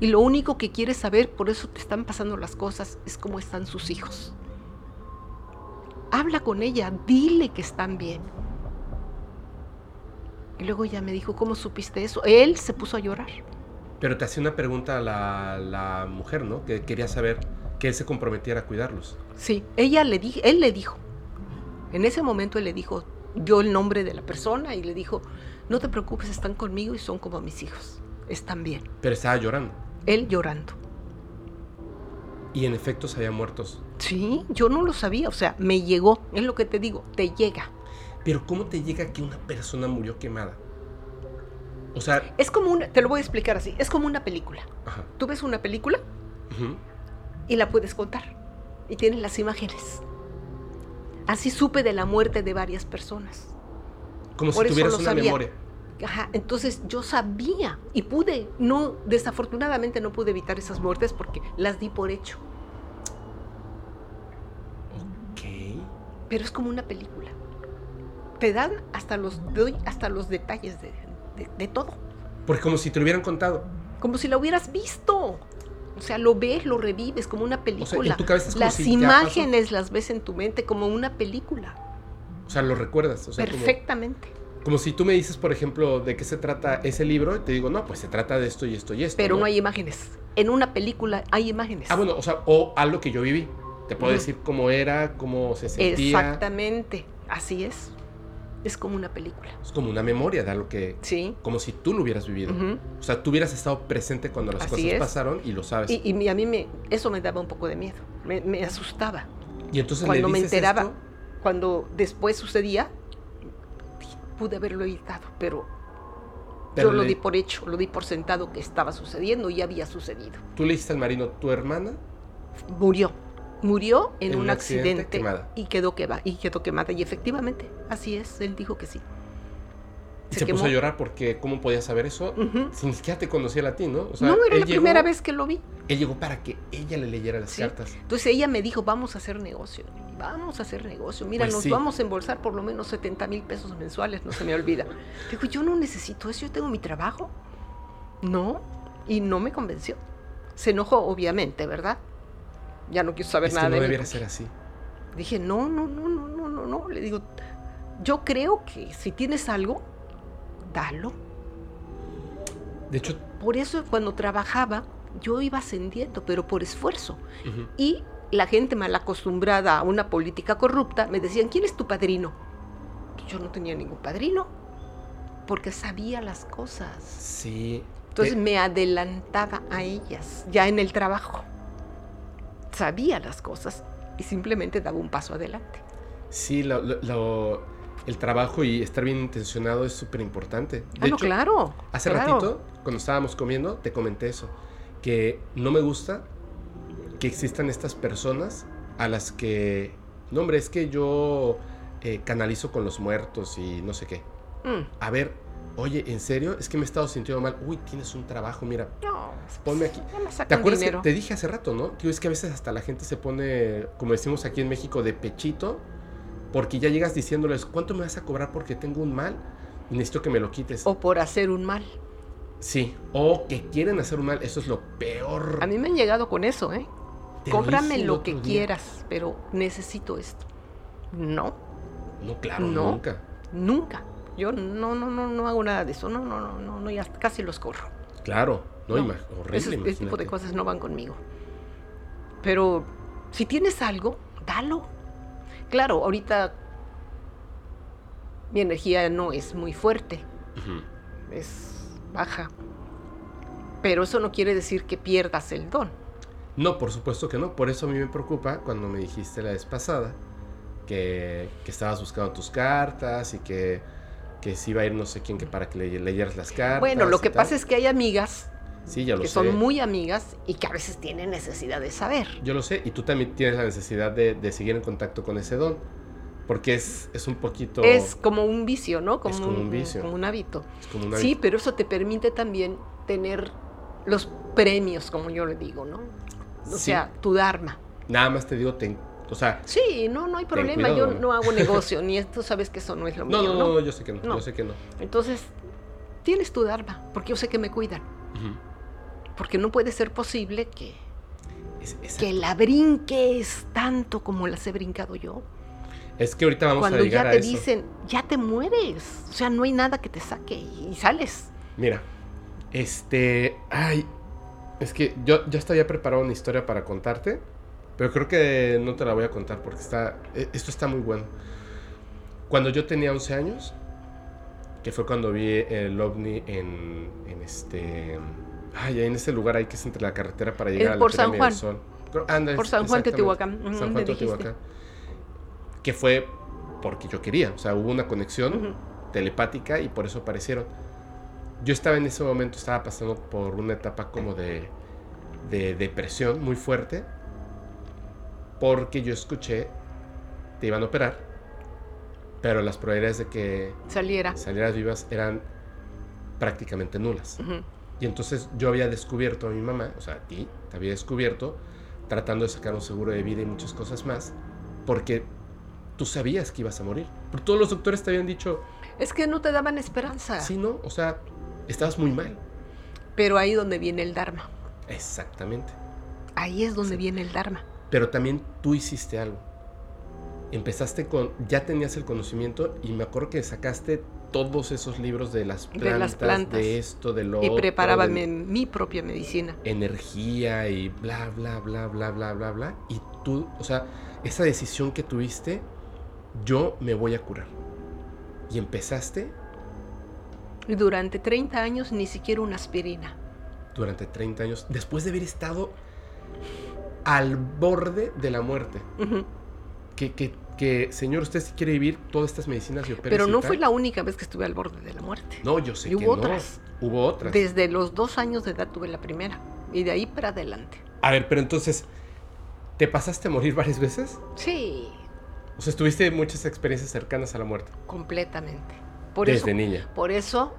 y lo único que quieres saber, por eso te están pasando las cosas, es cómo están sus hijos. Habla con ella, dile que están bien. Y luego ella me dijo, ¿cómo supiste eso? Él se puso a llorar. Pero te hacía una pregunta a la, la mujer, ¿no? Que quería saber que él se comprometiera a cuidarlos. Sí, ella le dijo, él le dijo. En ese momento él le dijo, dio el nombre de la persona y le dijo, no te preocupes, están conmigo y son como mis hijos. Están bien. Pero estaba llorando. Él llorando. Y en efecto se habían muertos. Sí, yo no lo sabía, o sea, me llegó, es lo que te digo, te llega. Pero ¿cómo te llega que una persona murió quemada? O sea, Es como una, te lo voy a explicar así, es como una película. ajá, Tú ves una película y la puedes contar y tienes las imágenes. Así supe de la muerte de varias personas. como si Por tuvieras una sabía. memoria. Ajá, entonces yo sabía y pude, no, desafortunadamente no pude evitar esas muertes porque las di por hecho. Ok. Pero es como una película. Te dan hasta los, doy hasta los detalles de, de- de todo. Porque como si te lo hubieran contado. Como si la hubieras visto. O sea, lo ves, lo revives como una película. en tu cabeza es como las si imágenes las ves en tu mente como una película. O sea, lo recuerdas. O sea, Perfectamente. como si tú me dices, por ejemplo, de qué se trata ese libro, y te digo, no, pues se trata de esto y esto y esto. Pero no hay imágenes. En una película hay imágenes. Ah, bueno, o sea, o algo que yo viví. Te puedo decir cómo era, cómo se sentía. Exactamente. Así es. Es como una película. Es como una memoria de algo que. Sí. Como si tú lo hubieras vivido. O sea, tú hubieras estado presente cuando las Así cosas es. pasaron y lo sabes. Y, y a mí me, eso me daba un poco de miedo. Me, me asustaba. Y entonces Cuando le me dices enteraba, esto, cuando después sucedía, pude haberlo evitado, pero, pero yo lo di por hecho, lo di por sentado que estaba sucediendo y había sucedido. tú le dijiste al marino, tu hermana, Murió. Murió en, En un, un accidente accidente, quemada. y quedó quemada. Y quedó quemada. Y efectivamente, así es. Él dijo que sí. y se, puso a llorar porque ¿cómo podías saber eso? Ujú. Si ni siquiera te conocía a ti, ¿no? O sea, no, era la llegó- primera vez que lo vi. Él llegó para que ella le leyera las Sí. cartas. Entonces ella me dijo, vamos a hacer negocio. Vamos a hacer negocio. Mira, Pues nos sí. vamos a embolsar por lo menos 70 mil pesos mensuales, no se me olvida. Digo, yo no necesito eso, yo tengo mi trabajo. No, y no me convenció. Se enojó, obviamente, ¿verdad? Ya no quiso saber Es que nada no de mí. debiera ser así. Dije, no, no, no, no, no, no, no. Le digo, yo creo que si tienes algo, dalo. De hecho, Por eso cuando trabajaba, yo iba ascendiendo, pero por esfuerzo. Y la gente mal acostumbrada a una política corrupta me decían, ¿quién es tu padrino? Yo no tenía ningún padrino, porque sabía las cosas. sí. Entonces Eh, me adelantaba a ellas, ya en el trabajo. Sabía las cosas y simplemente daba un paso adelante. sí, lo- lo- lo- el trabajo y estar bien intencionado es súper importante. De Ah, no, claro. Hace claro. ratito, cuando estábamos comiendo, te comenté eso. Que no me gusta que existan estas personas a las que. No, hombre, es que yo eh, canalizo con los muertos y no sé qué. Mm, A ver, oye, ¿en serio? Es que me he estado sintiendo mal. Uy, tienes un trabajo, mira. no, Ponme aquí. ya me ¿Te acuerdas dinero. que te dije hace rato, no? Tío, es que a veces hasta la gente se pone, como decimos aquí en México, de pechito, porque ya llegas diciéndoles, ¿cuánto me vas a cobrar porque tengo un mal? Y necesito que me lo quites. O por hacer un mal. Sí, o que quieren hacer un mal, eso es lo peor. A mí me han llegado con eso, ¿eh? Te lo el lo que día. quieras, pero necesito esto. No, No, claro, No. nunca. nunca. Yo no, no, no, no hago nada de eso. No, no, no, no, no ya casi los corro. Claro, no, No, horrible, Ese, ese tipo de cosas no van conmigo. Pero si tienes algo, dalo. Claro, ahorita mi energía no es muy fuerte, es baja. Pero eso no quiere decir que pierdas el don. No, por supuesto que no. Por eso a mí me preocupa cuando me dijiste la vez pasada que, que estabas buscando tus cartas y que, que si iba a ir no sé quién que para que le, leyeras las cartas. Bueno, lo que tal. pasa es que hay amigas Sí, ya lo que sé. son muy amigas y que a veces tienen necesidad de saber. Yo lo sé. Y tú también tienes la necesidad de, de seguir en contacto con ese don. Porque es, es un poquito... Es como un vicio, ¿no? Como, Es como un vicio. como un hábito. es como una- Sí, pero eso te permite también tener los premios, como yo le digo, ¿no? O Sí. sea, tu Dharma. Nada más te digo, ten- o sea... Sí, no, no hay problema. cuidado, yo ¿no? hago negocio, ni tú sabes que eso no es lo No, mío, no, ¿no? no, yo sé que no, No. yo sé que no. Entonces, tienes tu Dharma, porque yo sé que me cuidan. Porque no puede ser posible que, Es- que la brinques tanto como las he brincado yo. es que ahorita vamos Cuando a llegar ya a te eso. dicen, ya te mueres. O sea, no hay nada que te saque y, y sales. Mira, este. Ay, es que yo ya estaba preparado una historia para contarte, pero creo que no te la voy a contar porque está. e- Esto está muy bueno. Cuando yo tenía 11 años, que fue cuando vi el ovni en, en este. Ay, en ese lugar ahí que es entre la carretera para llegar Es a la San Juan. del Sol. Por San Juan. Teotihuacán. San me Juan. Teotihuacán. Que fue porque yo quería. O sea, hubo una conexión Ujú. telepática y por eso aparecieron. Yo estaba en ese momento, estaba pasando por una etapa como de, de depresión muy fuerte, porque yo escuché, te iban a operar, pero las probabilidades de que Saliera. salieras vivas eran prácticamente nulas. Y entonces yo había descubierto a mi mamá, o sea, a ti, te había descubierto, tratando de sacar un seguro de vida y muchas cosas más, porque tú sabías que ibas a morir. Porque todos los doctores te habían dicho, Es que no te daban esperanza. Sí, ¿no? O sea, estabas muy mal. Pero ahí donde viene el Dharma. Exactamente. Ahí es donde Sí. viene el Dharma. Pero también tú hiciste algo. Empezaste con, ya tenías el conocimiento y me acuerdo que sacaste todos esos libros de las De plantas, de, las plantas. esto, de lo y otro, preparaba de mi, mi propia medicina. energía y bla, bla, bla, bla, bla, bla, bla. Y tú, o sea, esa decisión que tuviste, yo me voy a curar. Y empezaste Y durante 30 años ni siquiera una aspirina. durante 30 años, después de haber estado al borde de la muerte. Que, que, que, señor, usted si quiere vivir todas estas medicinas y Pero no fue la única vez que estuve al borde de la muerte. No, yo sé Y que hubo no. otras. Hubo otras. Desde los dos años de edad tuve la primera. Y de ahí para adelante. A ver, pero entonces, ¿te pasaste a morir varias veces? Sí, O sea, estuviste muchas experiencias cercanas a la muerte. completamente. Por desde eso, niña. por eso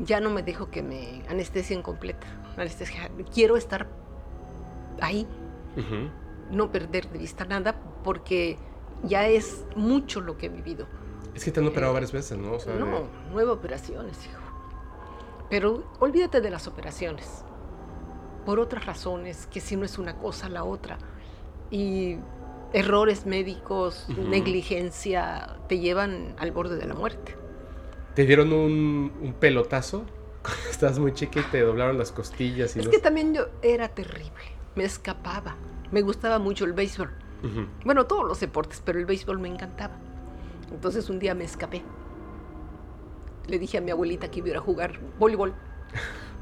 ya no me dejo que me anestesien completa. Anestesia. Quiero estar ahí, no perder de vista nada, porque ya es mucho lo que he vivido. Es que te han operado varias veces, ¿no? O sea, No, de- nueve operaciones, hijo. Pero olvídate de las operaciones. Por otras razones, que si no es una cosa, la otra. Y errores médicos, negligencia, te llevan al borde de la muerte. te dieron un, un pelotazo. Estabas muy chica y te doblaron las costillas y Es que también yo era terrible. Me escapaba. Me gustaba mucho el béisbol. Bueno, todos los deportes, pero el béisbol me encantaba. Entonces un día me escapé. Le dije a mi abuelita que iba a ir a jugar voleibol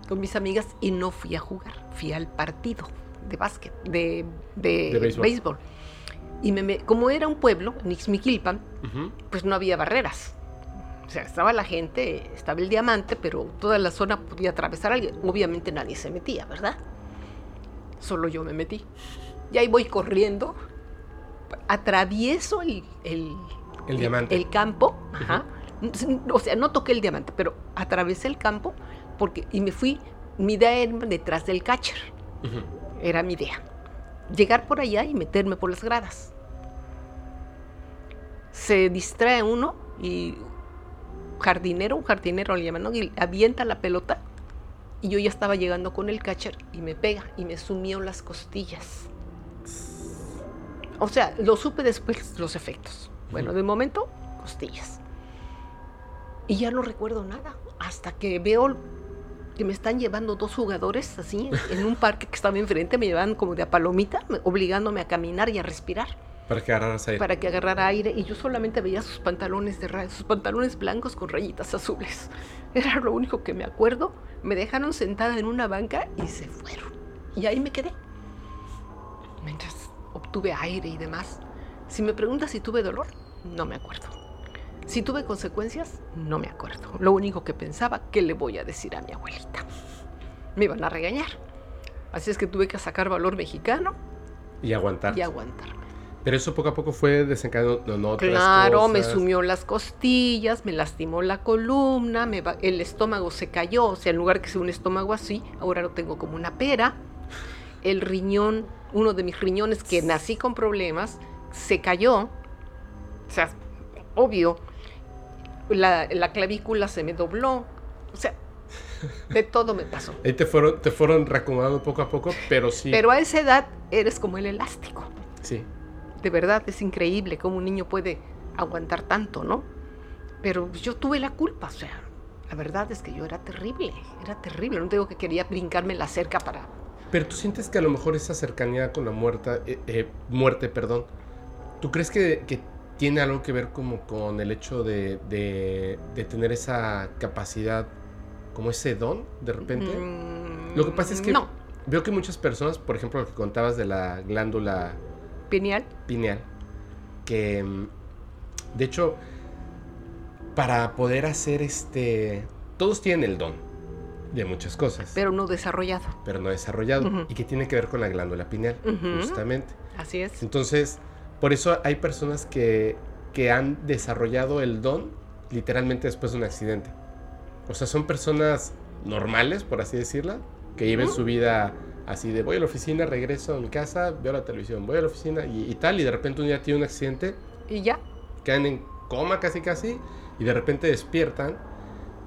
con mis amigas y no fui a jugar. Fui al partido de básquet, de, de De béisbol. béisbol. Y me, me- como era un pueblo, Nixmiquilpan, Ujú. pues no había barreras. O sea, estaba la gente, estaba el diamante, pero toda la zona podía atravesar alguien. Obviamente nadie se metía, ¿verdad? Solo yo me metí. Y ahí voy corriendo, atravieso el, el, El diamante. el campo, ajá. o sea, no toqué el diamante, pero atravesé el campo porque, y me fui, mi idea era detrás del catcher, era mi idea. Llegar por allá y meterme por las gradas. Se distrae uno y jardinero, un jardinero le llaman, ¿no? Y avienta la pelota y yo ya estaba llegando con el catcher y me pega y me sumió las costillas. O sea, lo supe después los efectos. Bueno, de momento, costillas. Y ya no recuerdo nada. Hasta que veo que me están llevando dos jugadores así en un parque que estaba enfrente, me llevaban como de a palomita, me- obligándome a caminar y a respirar Para que agarraras aire. para que agarrara aire y yo solamente veía sus pantalones de rayas, sus pantalones blancos con rayitas azules. Era lo único que me acuerdo. Me dejaron sentada en una banca y se fueron. Y ahí me quedé. Mientras obtuve aire y demás. Si me preguntas si tuve dolor, no me acuerdo. Si tuve consecuencias, no me acuerdo. Lo único que pensaba, ¿qué le voy a decir a mi abuelita? Me iban a regañar. Así es que tuve que sacar valor mexicano Y aguantar. y aguantarme. Pero eso poco a poco fue desencadenando en otras Claro, me sumió las costillas, me lastimó la columna, me va- el estómago se cayó, o sea, en lugar que sea un estómago así, ahora lo tengo como una pera. El riñón, uno de mis riñones que nací con problemas, se cayó. O sea, obvio, la, la clavícula se me dobló. O sea, De todo me pasó. Ahí te fueron, te fueron reacomodando poco a poco, pero sí. Pero a esa edad eres como el elástico. Sí. De verdad es increíble cómo un niño puede aguantar tanto, ¿no? Pero yo tuve la culpa, o sea, la verdad es que yo era terrible, era terrible. No digo que quería brincarme la cerca para... Pero tú sientes que a lo mejor esa cercanía con la muerta, eh, eh, muerte, perdón, ¿tú crees que, que, tiene algo que ver como con el hecho de, de, de tener esa capacidad, como ese don, de repente? Mm, lo que pasa es que No, veo que muchas personas, por ejemplo, lo que contabas de la glándula pineal. pineal, que mm, de hecho, para poder hacer este, todos tienen el don de muchas cosas, pero, pero no desarrollado. no desarrollado, y que tiene que ver con la glándula pineal, justamente. Así es. Entonces, por eso hay personas que, que han desarrollado el don literalmente después de un accidente. O sea, son personas normales, por así decirla, que Ujú. su vida así de voy a la oficina, regreso a mi casa, veo la televisión, voy a la oficina y, y tal, y de repente un día tiene un accidente, Y ya. quedan en coma casi casi, y de repente despiertan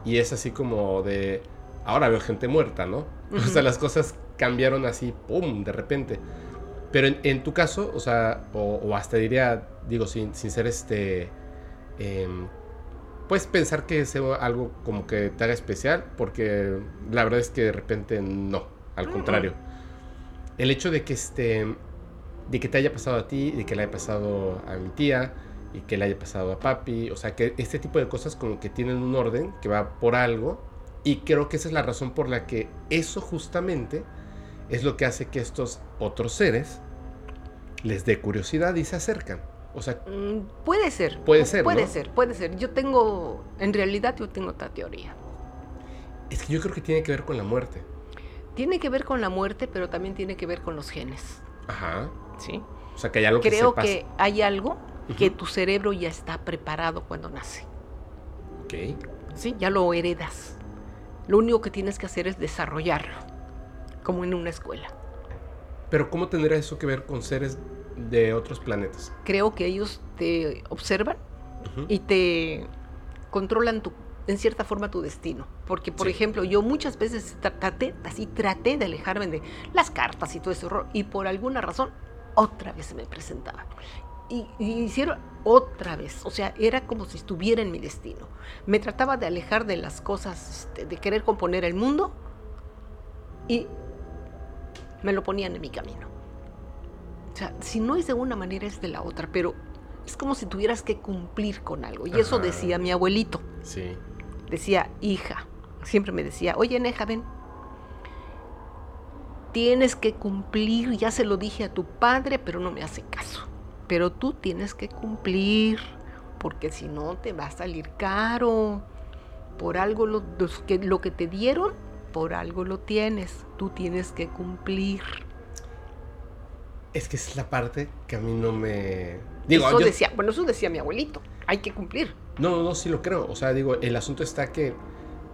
y es así como de, ahora veo gente muerta, ¿no? O sea, las cosas cambiaron así, ¡pum!, de repente. Pero en, en tu caso, o sea, o, o hasta diría, digo, sin, sin ser este, em, puedes pensar que sea algo como que te haga especial, porque la verdad es que de repente no, al contrario. El hecho de que este, de que te haya pasado a ti, de que le haya pasado a mi tía, y que le haya pasado a papi, o sea, que este tipo de cosas como que tienen un orden, que va por algo, y creo que esa es la razón por la que eso justamente es lo que hace que estos otros seres les dé curiosidad y se acercan. O sea, Mm, Puede ser. Puede ser, Puede ¿no? ser, puede ser. Yo tengo, en realidad yo tengo otra teoría. es que yo creo que tiene que ver con la muerte. Tiene que ver con la muerte, pero también tiene que ver con los genes. Ajá. ¿sí? O sea, que hay algo que Creo que hay algo que tu cerebro ya está preparado cuando nace. Ok. ¿sí? Ya lo heredas. Lo único que tienes que hacer es desarrollarlo, como en una escuela. Pero ¿cómo tendría eso que ver con seres de otros planetas? Creo que ellos te observan y te controlan tu, en cierta forma tu destino. Porque, por Sí. ejemplo, yo muchas veces tra- traté, así traté de alejarme de las cartas y todo ese horror, y por alguna razón otra vez se me presentaba. Y, y hicieron otra vez, o sea, era como si estuviera en mi destino. Me trataba de alejar de las cosas, este, de querer componer el mundo, y me lo ponían en mi camino. O sea, si no es de una manera, es de la otra, pero es como si tuvieras que cumplir con algo. Y eso Ajá. decía mi abuelito. Sí. Decía, hija, siempre me decía, oye, Neja, ven. Tienes que cumplir, ya se lo dije a tu padre, pero no me hace caso. Pero tú tienes que cumplir, porque si no te va a salir caro. Por algo lo, los que, lo que te dieron, por algo lo tienes. Tú tienes que cumplir. Es que es la parte que a mí no me... Digo, eso yo- decía, bueno, eso decía mi abuelito. Hay que cumplir. No, no, sí lo creo. O sea, digo, el asunto está que,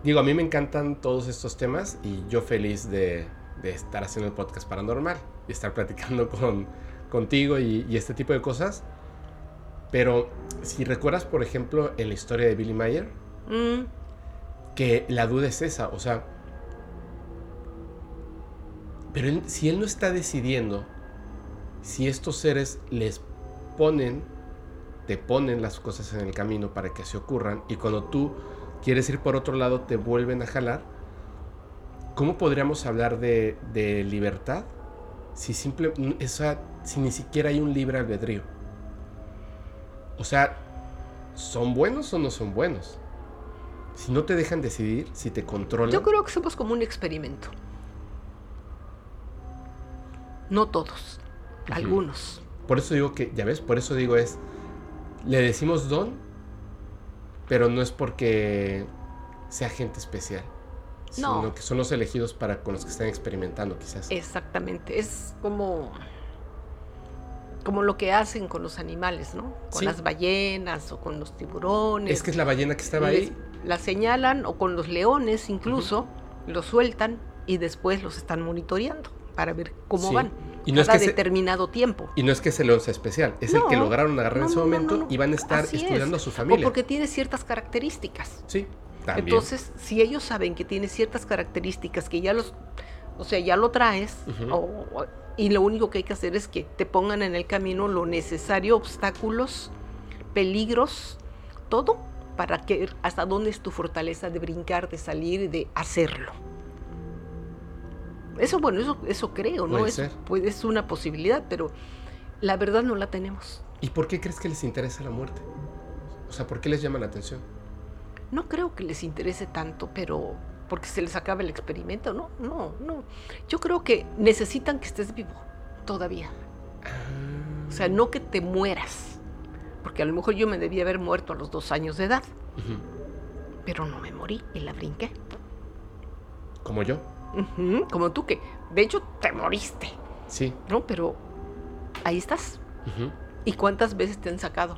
digo, a mí me encantan todos estos temas y yo feliz de, de estar haciendo el podcast paranormal y estar platicando con, contigo y, y este tipo de cosas. Pero si recuerdas, por ejemplo, en la historia de Billy Mayer, Mm, que la duda es esa, o sea, pero él- si él no está decidiendo si estos seres les ponen, te ponen las cosas en el camino para que se ocurran y cuando tú quieres ir por otro lado te vuelven a jalar, ¿cómo podríamos hablar de, de libertad si, simple, o sea, si ni siquiera hay un libre albedrío? O sea, ¿son buenos o no son buenos? Si no te dejan decidir, si te controlan. Yo creo que somos como un experimento. No todos, algunos. Por eso digo que, ya ves, por eso digo es, le decimos don, pero no es porque sea gente especial, No. sino que son los elegidos para con los que están experimentando quizás. Exactamente, es como como lo que hacen con los animales, ¿no? Con Sí. las ballenas o con los tiburones. Es que es la ballena que estaba Les- ahí. La señalan o con los leones incluso, los sueltan y después los están monitoreando para ver cómo Sí. van. Y no es cada que se- determinado tiempo. Y no es que ese león sea especial, es el que lograron agarrar no, en ese momento y van a estar Así es. estudiando a su O familia. porque tiene ciertas características. Sí, También. Entonces, si ellos saben que tiene ciertas características que ya los, o sea, ya lo traes, o- o- y lo único que hay que hacer es que te pongan en el camino lo necesario, obstáculos, peligros, todo, para que hasta dónde es tu fortaleza de brincar, de salir y de hacerlo. Eso, bueno, eso, eso creo, ¿no? Puede Eso ser. puede- es una posibilidad, pero la verdad no la tenemos. ¿Y por qué crees que les interesa la muerte? O sea, ¿por qué les llama la atención? No creo que les interese tanto, pero porque se les acaba el experimento, no, no, no. Yo creo que necesitan que estés vivo todavía. O sea, no que te mueras, porque a lo mejor yo me debía haber muerto a los dos años de edad, pero no me morí y la brinqué. Como yo. Como tú que, de hecho, te moriste, Sí. ¿no? Pero ahí estás. ¿Y cuántas veces te han sacado?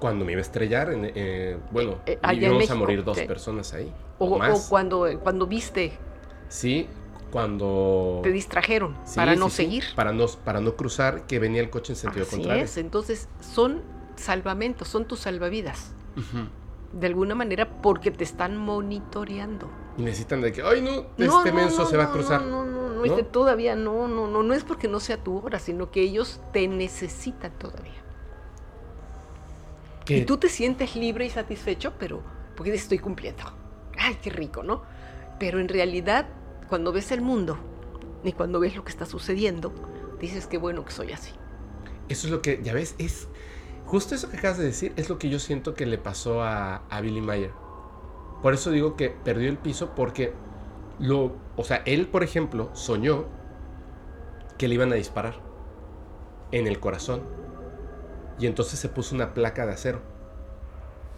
Cuando me iba a estrellar, eh, bueno, Eh, íbamos a morir dos personas ahí. O, O, o más. cuando, cuando viste, Sí, cuando... te distrajeron Sí, para no sí, sí, seguir. Para no, para no cruzar, que venía el coche en sentido Así contrario. es, entonces son salvamentos, son tus salvavidas, de alguna manera porque te están monitoreando. Y necesitan de que, ay no, este no, menso no, se va a cruzar. No, no, no, no, ¿No? este todavía no, no, no, no es porque no sea tu hora, sino que ellos te necesitan todavía. Que- Y tú te sientes libre y satisfecho, pero porque estoy cumpliendo. Ay, qué rico, ¿no? Pero en realidad, cuando ves el mundo y cuando ves lo que está sucediendo, dices qué bueno que soy así. Eso es lo que, ya ves, es justo eso que acabas de decir, es lo que yo siento que le pasó a, a Billy Mayer. Por eso digo que perdió el piso porque lo, o sea, él, por ejemplo, soñó que le iban a disparar en el corazón y entonces se puso una placa de acero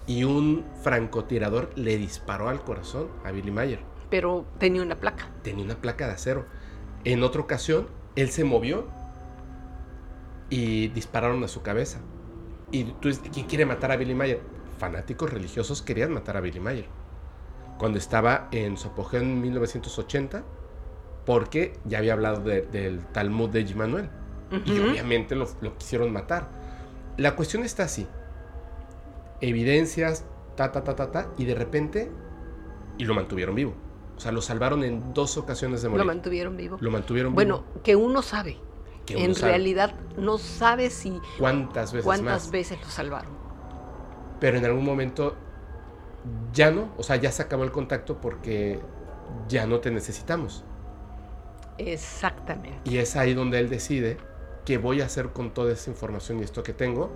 y un francotirador le disparó al corazón a Billy Mayer. Pero tenía una placa. tenía una placa de acero. En otra ocasión, él se movió y dispararon a su cabeza. Y tú dices, ¿quién quiere matar a Billy Mayer? Fanáticos religiosos querían matar a Billy Mayer. Cuando estaba en su apogeo en 1980, porque ya había hablado de- del Talmud de Manuel. Y obviamente lo, lo quisieron matar. La cuestión está así. Evidencias, ta, ta, ta, ta, ta, y de repente, y lo mantuvieron vivo. O sea, lo salvaron en dos ocasiones de Lo morir. mantuvieron vivo. Lo mantuvieron Bueno, vivo. que uno sabe. Que uno en sabe realidad no sabe si ¿Cuántas veces cuántas más? veces lo salvaron. Pero en algún momento ya no, o sea, ya se acabó el contacto porque ya no te necesitamos. Exactamente. Y es ahí donde él decide qué voy a hacer con toda esa información y esto que tengo.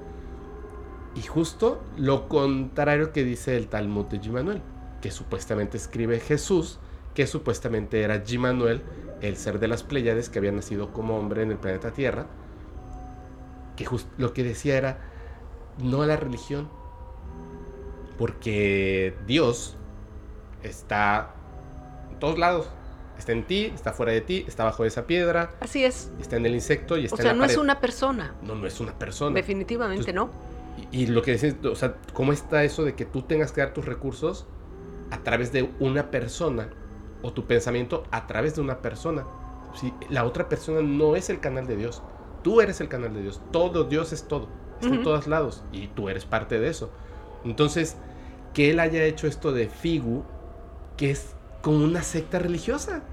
Y justo lo contrario que dice el Talmud de Gimanuel, que supuestamente escribe Jesús, que supuestamente era Gimanuel, el ser de las Pléyades que había nacido como hombre en el planeta Tierra, que justo lo que decía era no a la religión, porque Dios está en todos lados. Está en ti, está fuera de ti, está bajo esa piedra, Así es. está en el insecto y está O sea, en no la es una persona. No, no es una persona. Definitivamente no. Y, y lo que dices, o sea, ¿cómo está eso de que tú tengas que dar tus recursos a través de una persona o tu pensamiento a través de una persona? Si la otra persona no es el canal de Dios, tú eres el canal de Dios. Todo Dios es todo, está en todos lados y tú eres parte de eso. Entonces, que él haya hecho esto de Figu, que es como una secta religiosa.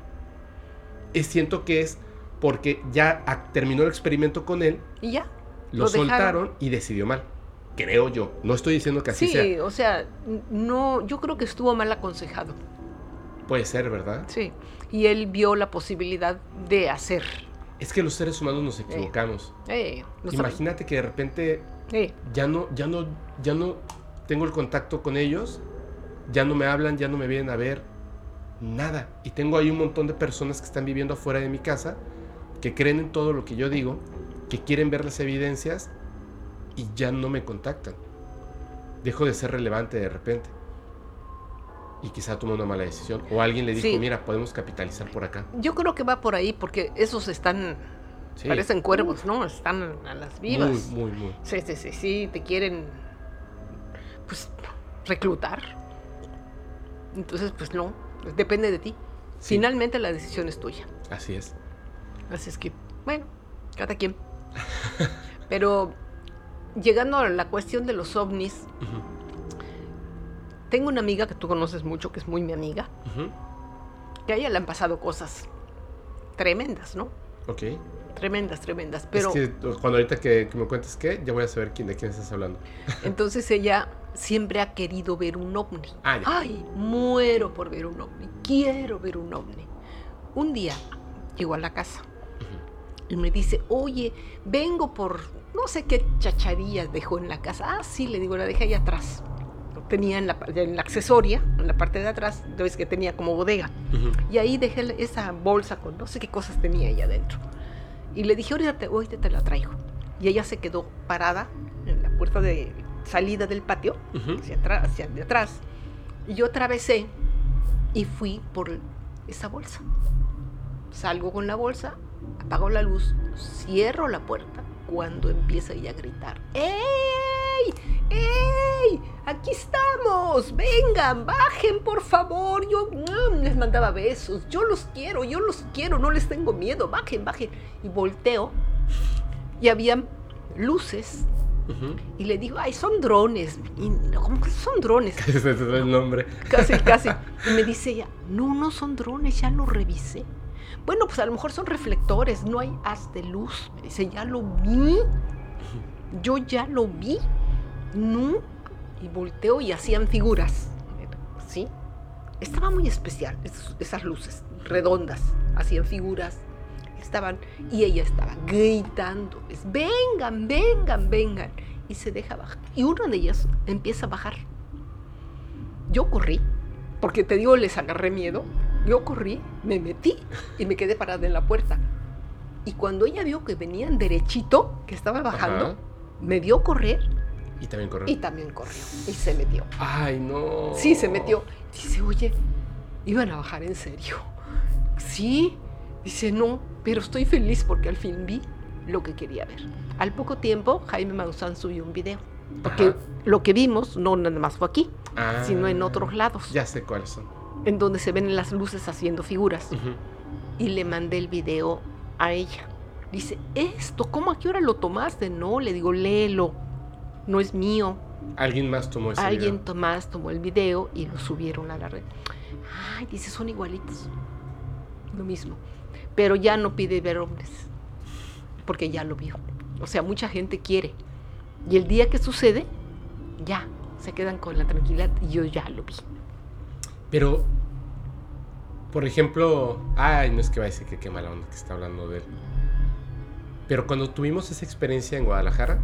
Es, siento que es porque ya terminó el experimento con él Y ya. lo, soltaron y decidió mal. Creo yo. No estoy diciendo que así Sí, sea. o sea, no, yo creo que estuvo mal aconsejado. Puede ser, ¿verdad? Sí. Y él vio la posibilidad de hacer. Es que los seres humanos nos equivocamos. Eh, no sabe- Imagínate que de repente eh, ya no, ya no, ya no tengo el contacto con ellos, ya no me hablan, ya no me vienen a ver, nada. Y tengo ahí un montón de personas que están viviendo afuera de mi casa, que creen en todo lo que yo digo, que quieren ver las evidencias y ya no me contactan. Dejo de ser relevante de repente. Y quizá tomé una mala decisión. O alguien le dijo, Sí. mira, podemos capitalizar por acá. yo creo que va por ahí porque esos están, Sí. parecen cuervos, ¿no? Están a las vivas. Muy, muy, muy. Sí, sí, sí, sí, te quieren, pues, reclutar. Entonces, pues no, depende de ti. Sí. Finalmente la decisión es tuya. Así es. Así es que, bueno, cada quien. Pero llegando a la cuestión de los ovnis, tengo una amiga que tú conoces mucho, que es muy mi amiga, que a ella le han pasado cosas tremendas, ¿no? Ok. Tremendas, tremendas. Pero Es que cuando ahorita que, que me cuentes qué, ya voy a saber quién, de quién estás hablando. entonces ella siempre ha querido ver un ovni. Ah. Ay, muero por ver un ovni. Quiero ver un ovni. Un día llegó a la casa y me dice, oye, vengo por no sé qué chacharillas dejó en la casa. Ah, sí, le digo, la dejé ahí atrás. Lo Tenía en la, en la accesoria, en la parte de atrás, ves que tenía como bodega. Y ahí dejé esa bolsa con no sé qué cosas tenía ella adentro. Y le dije, ahorita te, ahorita te la traigo. Y ella se quedó parada en la puerta de salida del patio, Ujú. hacia atrás, hacia de atrás. Y yo atravesé y fui por esa bolsa. Salgo con la bolsa, apago la luz, cierro la puerta cuando empieza ella a gritar. ¡Ey! ¡Ey! ¡Aquí estamos! ¡Vengan! ¡Bajen, por favor! Yo mm, les mandaba besos. Yo los quiero, yo los quiero, no les tengo miedo. Bajen, bajen. Y volteo y habían luces Y le digo, ay, son drones. Y, ¿Cómo que son drones? Ese es el nombre. Casi, casi. Y me dice ella, no, no son drones, ya lo revisé. Bueno, pues a lo mejor son reflectores, no hay haz de luz. Me dice, ya lo vi. Yo ya lo vi. No. Y volteo y hacían figuras. ¿Sí? Estaba muy especial, es- esas luces redondas, hacían figuras. Estaban, y ella estaba gritando, es, vengan, vengan, vengan. Y se deja bajar. Y una de ellas empieza a bajar. Yo corrí, porque te digo, les agarré miedo. Yo corrí, me metí y me quedé parada en la puerta. Y cuando ella vio que venían derechito, que estaba bajando, Ajá. me vio correr Y también corrió. y también corrió. Y se metió. Ay, no. Sí, se metió. Dice, oye, iban a bajar en serio. Sí. Dice, no, pero estoy feliz porque al fin vi lo que quería ver. Al poco tiempo, Jaime Maussan subió un video. Porque Ajá. lo que vimos no nada más fue aquí, Ah, sino en otros lados, Ya sé cuáles son. en donde se ven las luces haciendo figuras. Ujú. Y le mandé el video a ella. Dice, esto, ¿cómo a qué hora lo tomaste? No, le digo, léelo. No es mío. Alguien más tomó ese Alguien video. Tomás tomó el video y lo subieron a la red. Ay, dice, son igualitos. Lo mismo. Pero ya no pide ver hombres. Porque ya lo vio. O sea, mucha gente quiere. Y el día que sucede, ya. Se quedan con la tranquilidad y yo ya lo vi. Pero, por ejemplo, ay, no es que va a decir que qué mala onda que está hablando de él. Pero cuando tuvimos esa experiencia en Guadalajara,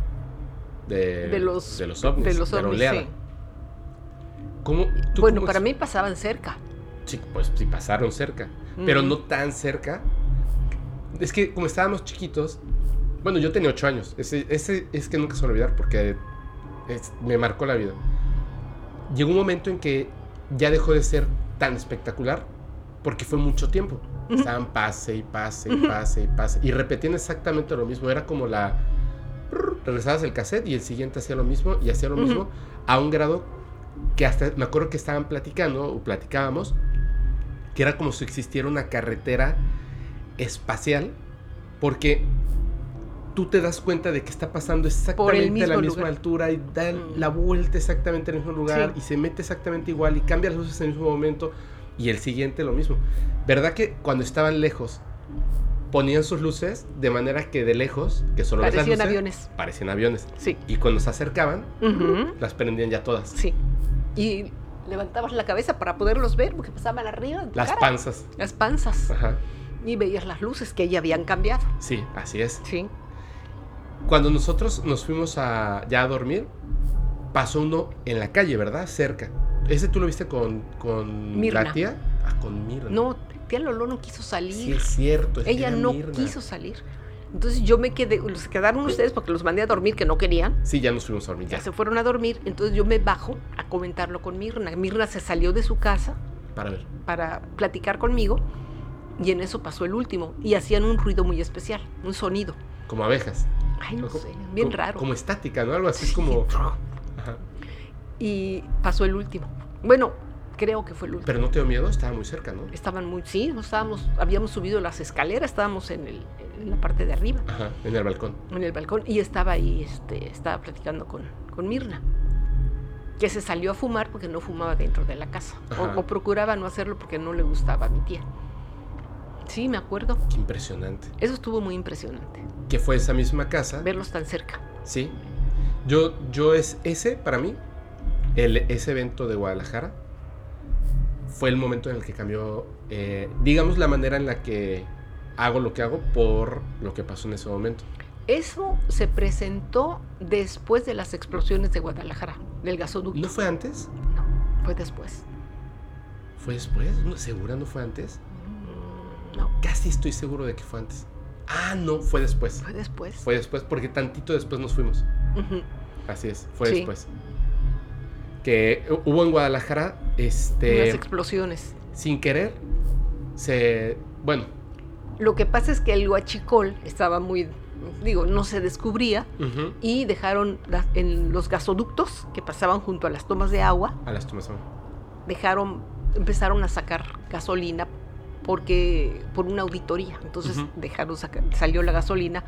de, De los, de los ovnis, de los la ovnis, oleada, sí. ¿cómo- tú Bueno, cómo para mí pasaban cerca. Sí, pues sí pasaron cerca, pero no tan cerca. Es que como estábamos chiquitos, bueno, yo tenía ocho años. Ese, ese es que nunca se va a olvidar porque es- me marcó la vida. Llegó un momento en que ya dejó de ser tan espectacular porque fue mucho tiempo. Estaban pase y pase y pase y pase. Y repetían exactamente lo mismo. Era como la... Regresabas el cassette y el siguiente hacía lo mismo y hacía lo mismo a un grado que hasta me acuerdo que estaban platicando o platicábamos que era como si existiera una carretera espacial porque tú te das cuenta de que está pasando exactamente a la misma lugar. altura y da Mm. la vuelta exactamente al mismo lugar Sí. y se mete exactamente igual y cambia las luces en el mismo momento y el siguiente lo mismo. ¿Verdad que cuando estaban lejos ponían sus luces de manera que de lejos, que solo ves las Parecían luces, aviones. parecían aviones Sí. y cuando se acercaban las prendían ya todas. Sí. Y levantabas la cabeza para poderlos ver porque pasaban arriba. de tu Las cara. panzas. Las panzas. Ajá. Y veías las luces que ya habían cambiado. Sí, así es. Sí. Cuando nosotros nos fuimos a, ya a dormir, pasó uno en la calle, ¿verdad? Cerca. ¿Ese tú lo viste con, con Mirna. la tía? Ah, con Mirna. No, tía Lolo no quiso salir. Sí, es cierto. es Ella no Mirna. quiso salir. Entonces yo me quedé, los quedaron ustedes porque los mandé a dormir que no querían. Sí, ya nos fuimos a dormir. Ya Ya, se fueron a dormir. Entonces yo me bajo a comentarlo con Mirna. Mirna se salió de su casa Para ver. para platicar conmigo. Y en eso pasó el último. Y hacían un ruido muy especial, un sonido. Como abejas. Ay, no sé, bien como- raro. Como estática, ¿no? Algo así Sí. como. Ajá. Y pasó el último. Bueno, creo que fue el último. Pero no te dio miedo, estaba muy cerca, ¿no? Estaban muy, sí, no estábamos, habíamos subido las escaleras, estábamos en, el- en la parte de arriba, Ajá, en el balcón. en el balcón, y estaba ahí, este, estaba platicando con, con Mirna. que se salió a fumar porque no fumaba dentro de la casa. O, o, procuraba no hacerlo porque no le gustaba a mi tía. Sí, me acuerdo. Qué impresionante. Eso estuvo muy impresionante. Que fue esa misma casa. Verlos tan cerca. Sí. Yo, yo es ese, para mí, el, ese evento de Guadalajara fue el momento en el que cambió, eh, digamos, la manera en la que hago lo que hago por lo que pasó en ese momento. Eso se presentó después de las explosiones de Guadalajara, del gasoducto. ¿No fue antes? No, fue después. ¿Fue después? ¿Segura no fue antes? Mm, no. Casi estoy seguro de que fue antes. Ah, no, fue después. Fue después. Fue después porque tantito después nos fuimos. Así es, fue Sí. después. Que hubo en Guadalajara, este, Unas explosiones. sin querer, se, bueno, Lo que pasa es que el huachicol estaba muy, digo, no se descubría y dejaron la- en los gasoductos que pasaban junto a las tomas de agua, a las tomas. dejaron, empezaron a sacar gasolina porque por una auditoría. Entonces dejaron sacar, salió la gasolina,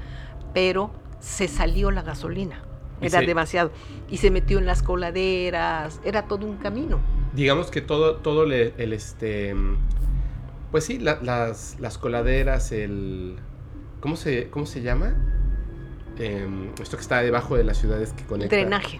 pero se salió la gasolina. Era se- demasiado. Y se metió en las coladeras, era todo un camino. Digamos que todo, todo el, este, pues sí, la- las, las coladeras, el, ¿cómo se, cómo se llama? Em, esto que está debajo de las ciudades que conecta. Drenaje.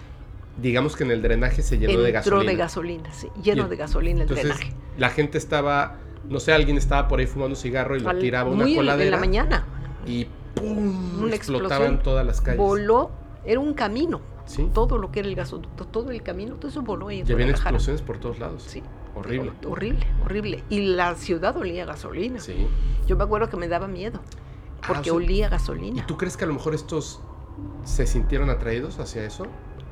Digamos que en el drenaje se llenó de gasolina. de gasolina, sí, lleno Y- de gasolina el Entonces, drenaje. la gente estaba, no sé, alguien estaba por ahí fumando un cigarro y lo Al- tiraba a una muy coladera. en la mañana. Y ¡pum! Una explotaban explosión. todas las calles. Voló, era un camino. Sí. Todo lo que era el gasoducto, todo el camino, todo eso voló Y habían explosiones por todos lados. Sí. Horrible. Hor- Horrible, horrible. Y la ciudad olía a gasolina. Sí. Yo me acuerdo que me daba miedo. Ah, Porque o sea, olía a ¿Y gasolina. tú crees que a lo mejor estos se sintieron atraídos hacia eso?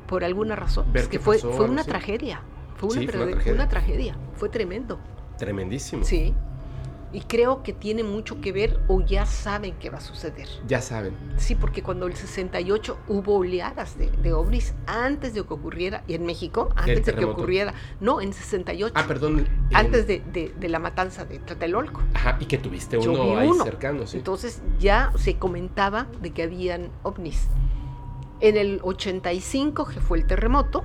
Por alguna razón. Ver Es que fue, pasó, fue una tragedia. Fue una, Sí, fue una trage- tragedia. una tragedia. Fue tremendo. Tremendísimo. Sí. Y creo que tiene mucho que ver o ya saben que va a suceder. Ya saben. Sí, porque cuando el 68 hubo oleadas de, de ovnis antes de que ocurriera, y en México, antes de que ocurriera, no, en 68, Ah, perdón. en- antes de, de- de la matanza de Tlatelolco. Ajá, y que tuviste Yo uno vi ahí uno. cercano, sí. Entonces ya se comentaba de que habían ovnis. En el 85, que fue el terremoto,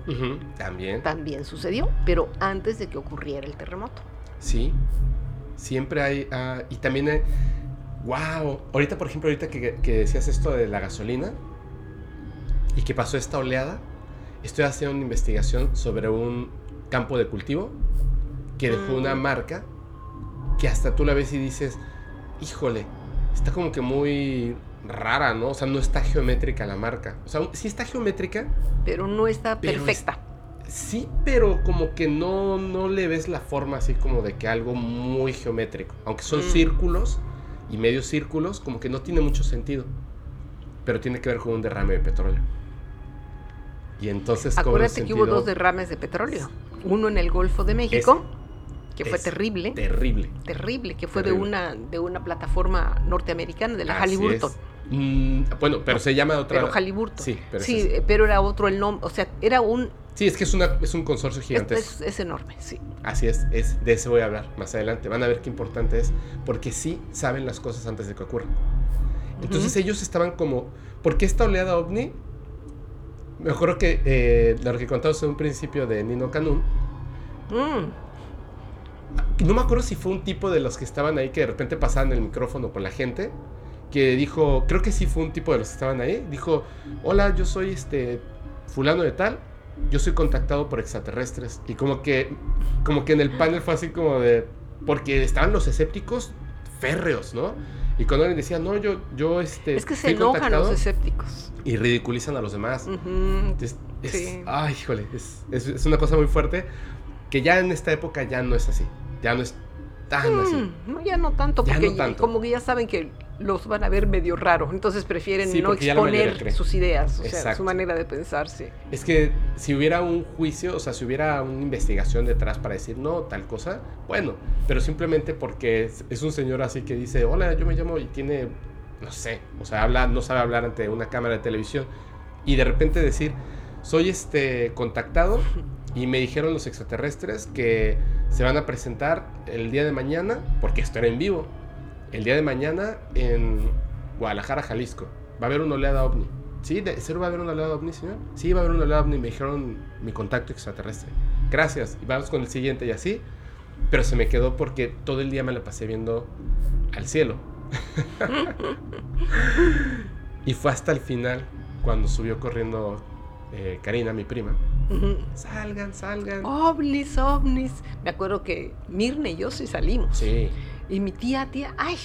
También. también sucedió, pero antes de que ocurriera el terremoto. Sí. Siempre hay. ah, y también. hay- wow. Ahorita, por ejemplo, ahorita que, que decías esto de la gasolina y que pasó esta oleada, estoy haciendo una investigación sobre un campo de cultivo que dejó una Mm. marca que hasta tú la ves y dices, híjole, está como que muy rara, ¿no? O sea, no está geométrica la marca. O sea, sí está geométrica, Pero no está es- perfecta. Sí, pero como que no, no le ves la forma así como de que algo muy geométrico. Aunque son Mm. círculos y medios círculos, como que no tiene mucho sentido. Pero tiene que ver con un derrame de petróleo. Y entonces Acuérdate que hubo dos derrames de petróleo. Uno en el Golfo de México, que fue terrible. Terrible. terrible, que fue Terrible. de una de una plataforma norteamericana, de la Así Halliburton. es. Mm, bueno, pero se llama otra. Pero Halliburton. Sí, pero sí, es pero era otro el nombre, o sea, era un Sí, es que es, una, es un consorcio es, gigantesco. es- es enorme, sí. Así es, es, de eso voy a hablar más adelante. Van a ver qué importante es, porque sí saben las cosas antes de que ocurran. Entonces ellos estaban como, ¿por qué esta oleada ovni? Me acuerdo que eh, lo que contamos en un principio de Nino Canún, Mm, no me acuerdo si fue un tipo de los que estaban ahí que de repente pasaban el micrófono con la gente, que dijo, creo que sí fue un tipo de los que estaban ahí, dijo, hola, yo soy este fulano de tal, yo soy contactado por extraterrestres. Y como que, como que en el panel fue así como de, porque estaban los escépticos férreos, ¿no? Y cuando alguien decía, no, yo, yo, este... es que se enojan contactado", los escépticos. Y ridiculizan a los demás. Es, es- Sí. Ay, híjole, es, es- una cosa muy fuerte que ya en esta época ya no es así. Ya no es tan así. Mm, no, ya no tanto, Ya porque no tanto. como que ya saben que los van a ver medio raro, entonces prefieren Sí, no exponer sus ideas, o sea, su manera de pensar, sí. Es que si hubiera un juicio, o sea, si hubiera una investigación detrás para decir no, tal cosa, bueno, pero simplemente porque es, es un señor así que dice, hola, yo me llamo y tiene, no sé, o sea, habla, no sabe hablar ante una cámara de televisión y de repente decir, soy este contactado y me dijeron los extraterrestres que se van a presentar el día de mañana, porque esto era en vivo, el día de mañana en Guadalajara, Jalisco. Va a haber una oleada ovni. Sí, de cero va a haber un oleada ovni, señor. Sí, va a haber un oleada ovni. Me dijeron mi contacto extraterrestre. Gracias. Y vamos con el siguiente y así. Pero se me quedó porque todo el día me la pasé viendo al cielo. y fue hasta el final cuando subió corriendo eh, Karina, mi prima. Salgan, salgan. Ovnis, ovnis. Me acuerdo que Mirna y yo sí salimos. Sí. Y mi tía, tía, ay,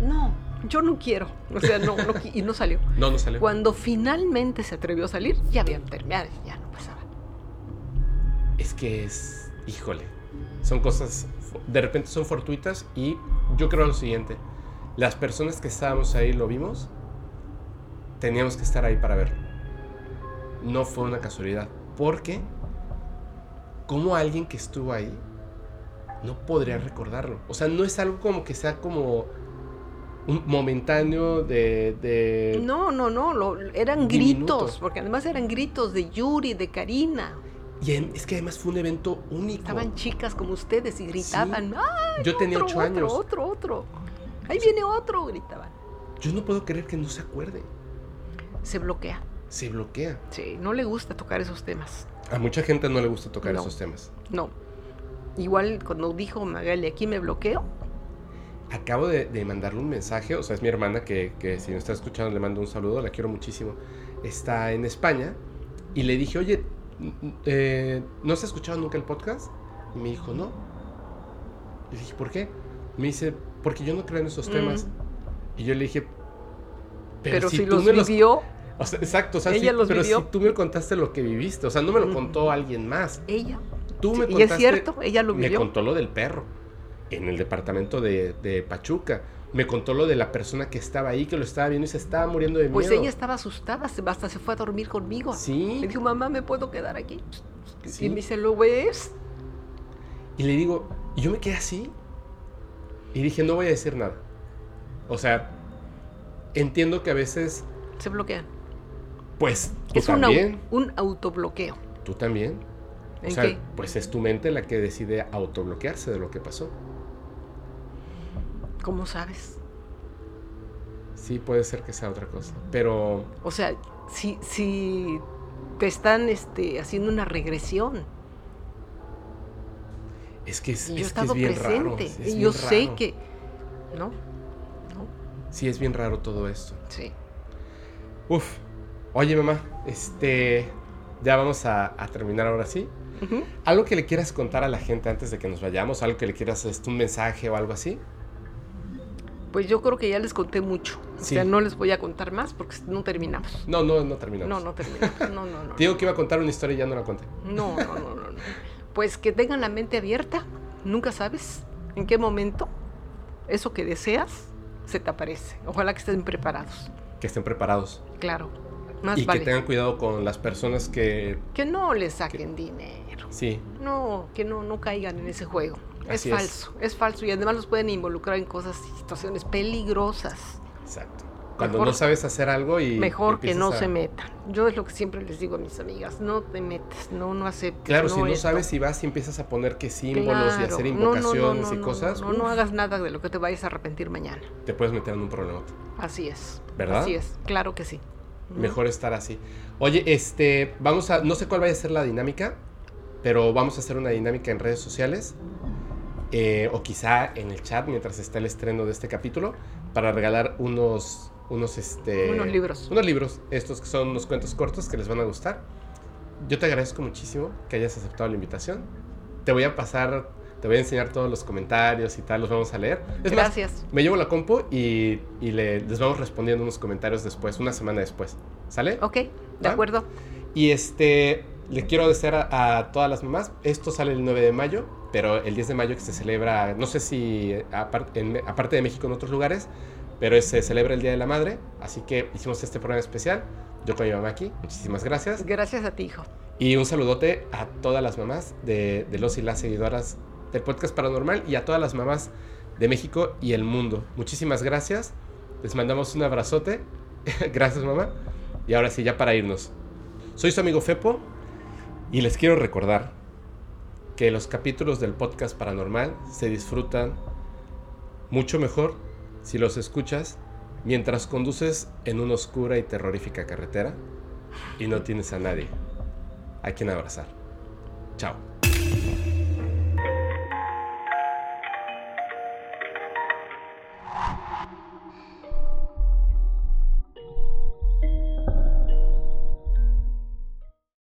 no, yo no quiero. O sea, no, no y no salió. No, no salió. Cuando finalmente se atrevió a salir, ya habían terminado, ya no pasaba. Es que es, híjole, son cosas, de repente son fortuitas y yo creo lo siguiente, las personas que estábamos ahí lo vimos, teníamos que estar ahí para verlo. No fue una casualidad, porque como alguien que estuvo ahí no podría recordarlo. O sea, no es algo como que sea como un momentáneo de... de- No, no, no, lo- eran Diminuto. gritos, porque además eran gritos de Yuri, de Karina. Y en- es que además fue un evento único. Estaban chicas como ustedes y gritaban, ¡ay, Yo tenía otro, ocho otro, años. otro, otro! Ahí viene otro, gritaban. Yo no puedo creer que no se acuerde. Se bloquea. Se bloquea. Sí, no le gusta tocar esos temas. A mucha gente no le gusta tocar No. esos temas. No. Igual cuando dijo Magali, aquí me bloqueo, Acabo de, de mandarle un mensaje, o sea, es mi hermana que, que si me está escuchando le mando un saludo, la quiero muchísimo. Está en España y le dije, oye, eh, ¿no has escuchado nunca el podcast? Y me dijo, no. Le dije, ¿por qué? Me dice, porque yo no creo en esos temas. Mm. Y yo le dije, pero, si, tú los me vivió, O sea, exacto, o sea, Ella sí, los pero vivió. si tú me contaste lo que viviste, o sea, no me lo Mm. contó alguien más. ella. Tú Sí, me y contaste, es cierto, ella lo me vivió. contó lo del perro en el departamento de, de Pachuca. Me contó lo de la persona que estaba ahí, que lo estaba viendo y se estaba muriendo de miedo. Pues ella estaba asustada, hasta se fue a dormir conmigo. Sí. Me dijo, mamá, ¿me puedo quedar aquí? Sí. Y me dice, ¿lo ves? Y le digo, y yo me quedé así. Y dije, no voy a decir nada. O sea, entiendo que a veces, Se bloquean. pues, tú Es un, au- un autobloqueo. Tú también. O ¿En sea, qué? pues es tu mente la que decide autobloquearse de lo que pasó. ¿Cómo sabes? Sí, puede ser que sea otra cosa. Pero O sea, si, si te están este, haciendo una regresión. es que es, Y yo he es, que es bien presente. raro. es y bien yo sé raro. que. ¿No? ¿No? Sí, es bien raro todo esto. Sí. Uf. Oye, mamá, este. Ya vamos a, a terminar ahora sí. ¿Algo que le quieras contar a la gente antes de que nos vayamos? ¿Algo que le quieras, este, un mensaje o algo así? Pues yo creo que ya les conté mucho. O Sí. sea, no les voy a contar más porque no terminamos. No, no, no terminamos. No, no terminamos. No, no, no. Te digo que iba a contar una historia y ya no la conté. No, no, no, no, no. Pues que tengan la mente abierta. Nunca sabes en qué momento eso que deseas se te aparece. Ojalá que estén preparados. Que estén preparados. Claro. Más y vale. que tengan cuidado con las personas que. Que no les saquen dinero. Sí, No, que no, no caigan en ese juego. Así es falso, es falso. Y además los pueden involucrar en cosas, situaciones peligrosas. exacto. Cuando Mejor- no sabes hacer algo y. Mejor que no a- se metan. Yo es lo que siempre les digo a mis amigas. No te metas, no, no aceptes. Claro, si no esto. sabes si vas y empiezas a poner que símbolos y hacer No, no, no, invocaciones no, y no, cosas, No, no, hagas nada de lo que te vayas a arrepentir mañana. te puedes meter en un problema. Así es. ¿Verdad? Así es, claro que sí. Mejor estar así. Oye, este, vamos a, no sé cuál vaya a ser la dinámica, pero vamos a hacer una dinámica en redes sociales eh, o quizá en el chat mientras está el estreno de este capítulo para regalar unos, unos, este, Unos libros. unos libros, estos que son unos cuentos cortos que les van a gustar. Yo te agradezco muchísimo que hayas aceptado la invitación. Te voy a pasar, te voy a enseñar todos los comentarios y tal, los vamos a leer. Es más, Gracias. me llevo la compu y, y le- les vamos respondiendo unos comentarios después, una semana después. ¿Sale? Ok, de ¿Va? acuerdo. Y este, le quiero desear a, a todas las mamás, esto sale el 9 de mayo, pero el 10 de mayo que se celebra, no sé si en- aparte de México en otros lugares, pero se celebra el Día de la Madre, así que hicimos este programa especial. Yo con mi mamá aquí, muchísimas gracias. Gracias a ti, hijo. Y un saludote a todas las mamás de, de los y las seguidoras del podcast paranormal y a todas las mamás de México y el mundo. Muchísimas gracias. Les mandamos un abrazote. gracias mamá. Y ahora sí, ya para irnos. Soy su amigo Fepo y les quiero recordar que los capítulos del podcast paranormal se disfrutan mucho mejor si los escuchas mientras conduces en una oscura y terrorífica carretera y no tienes a nadie a quien abrazar. Chao.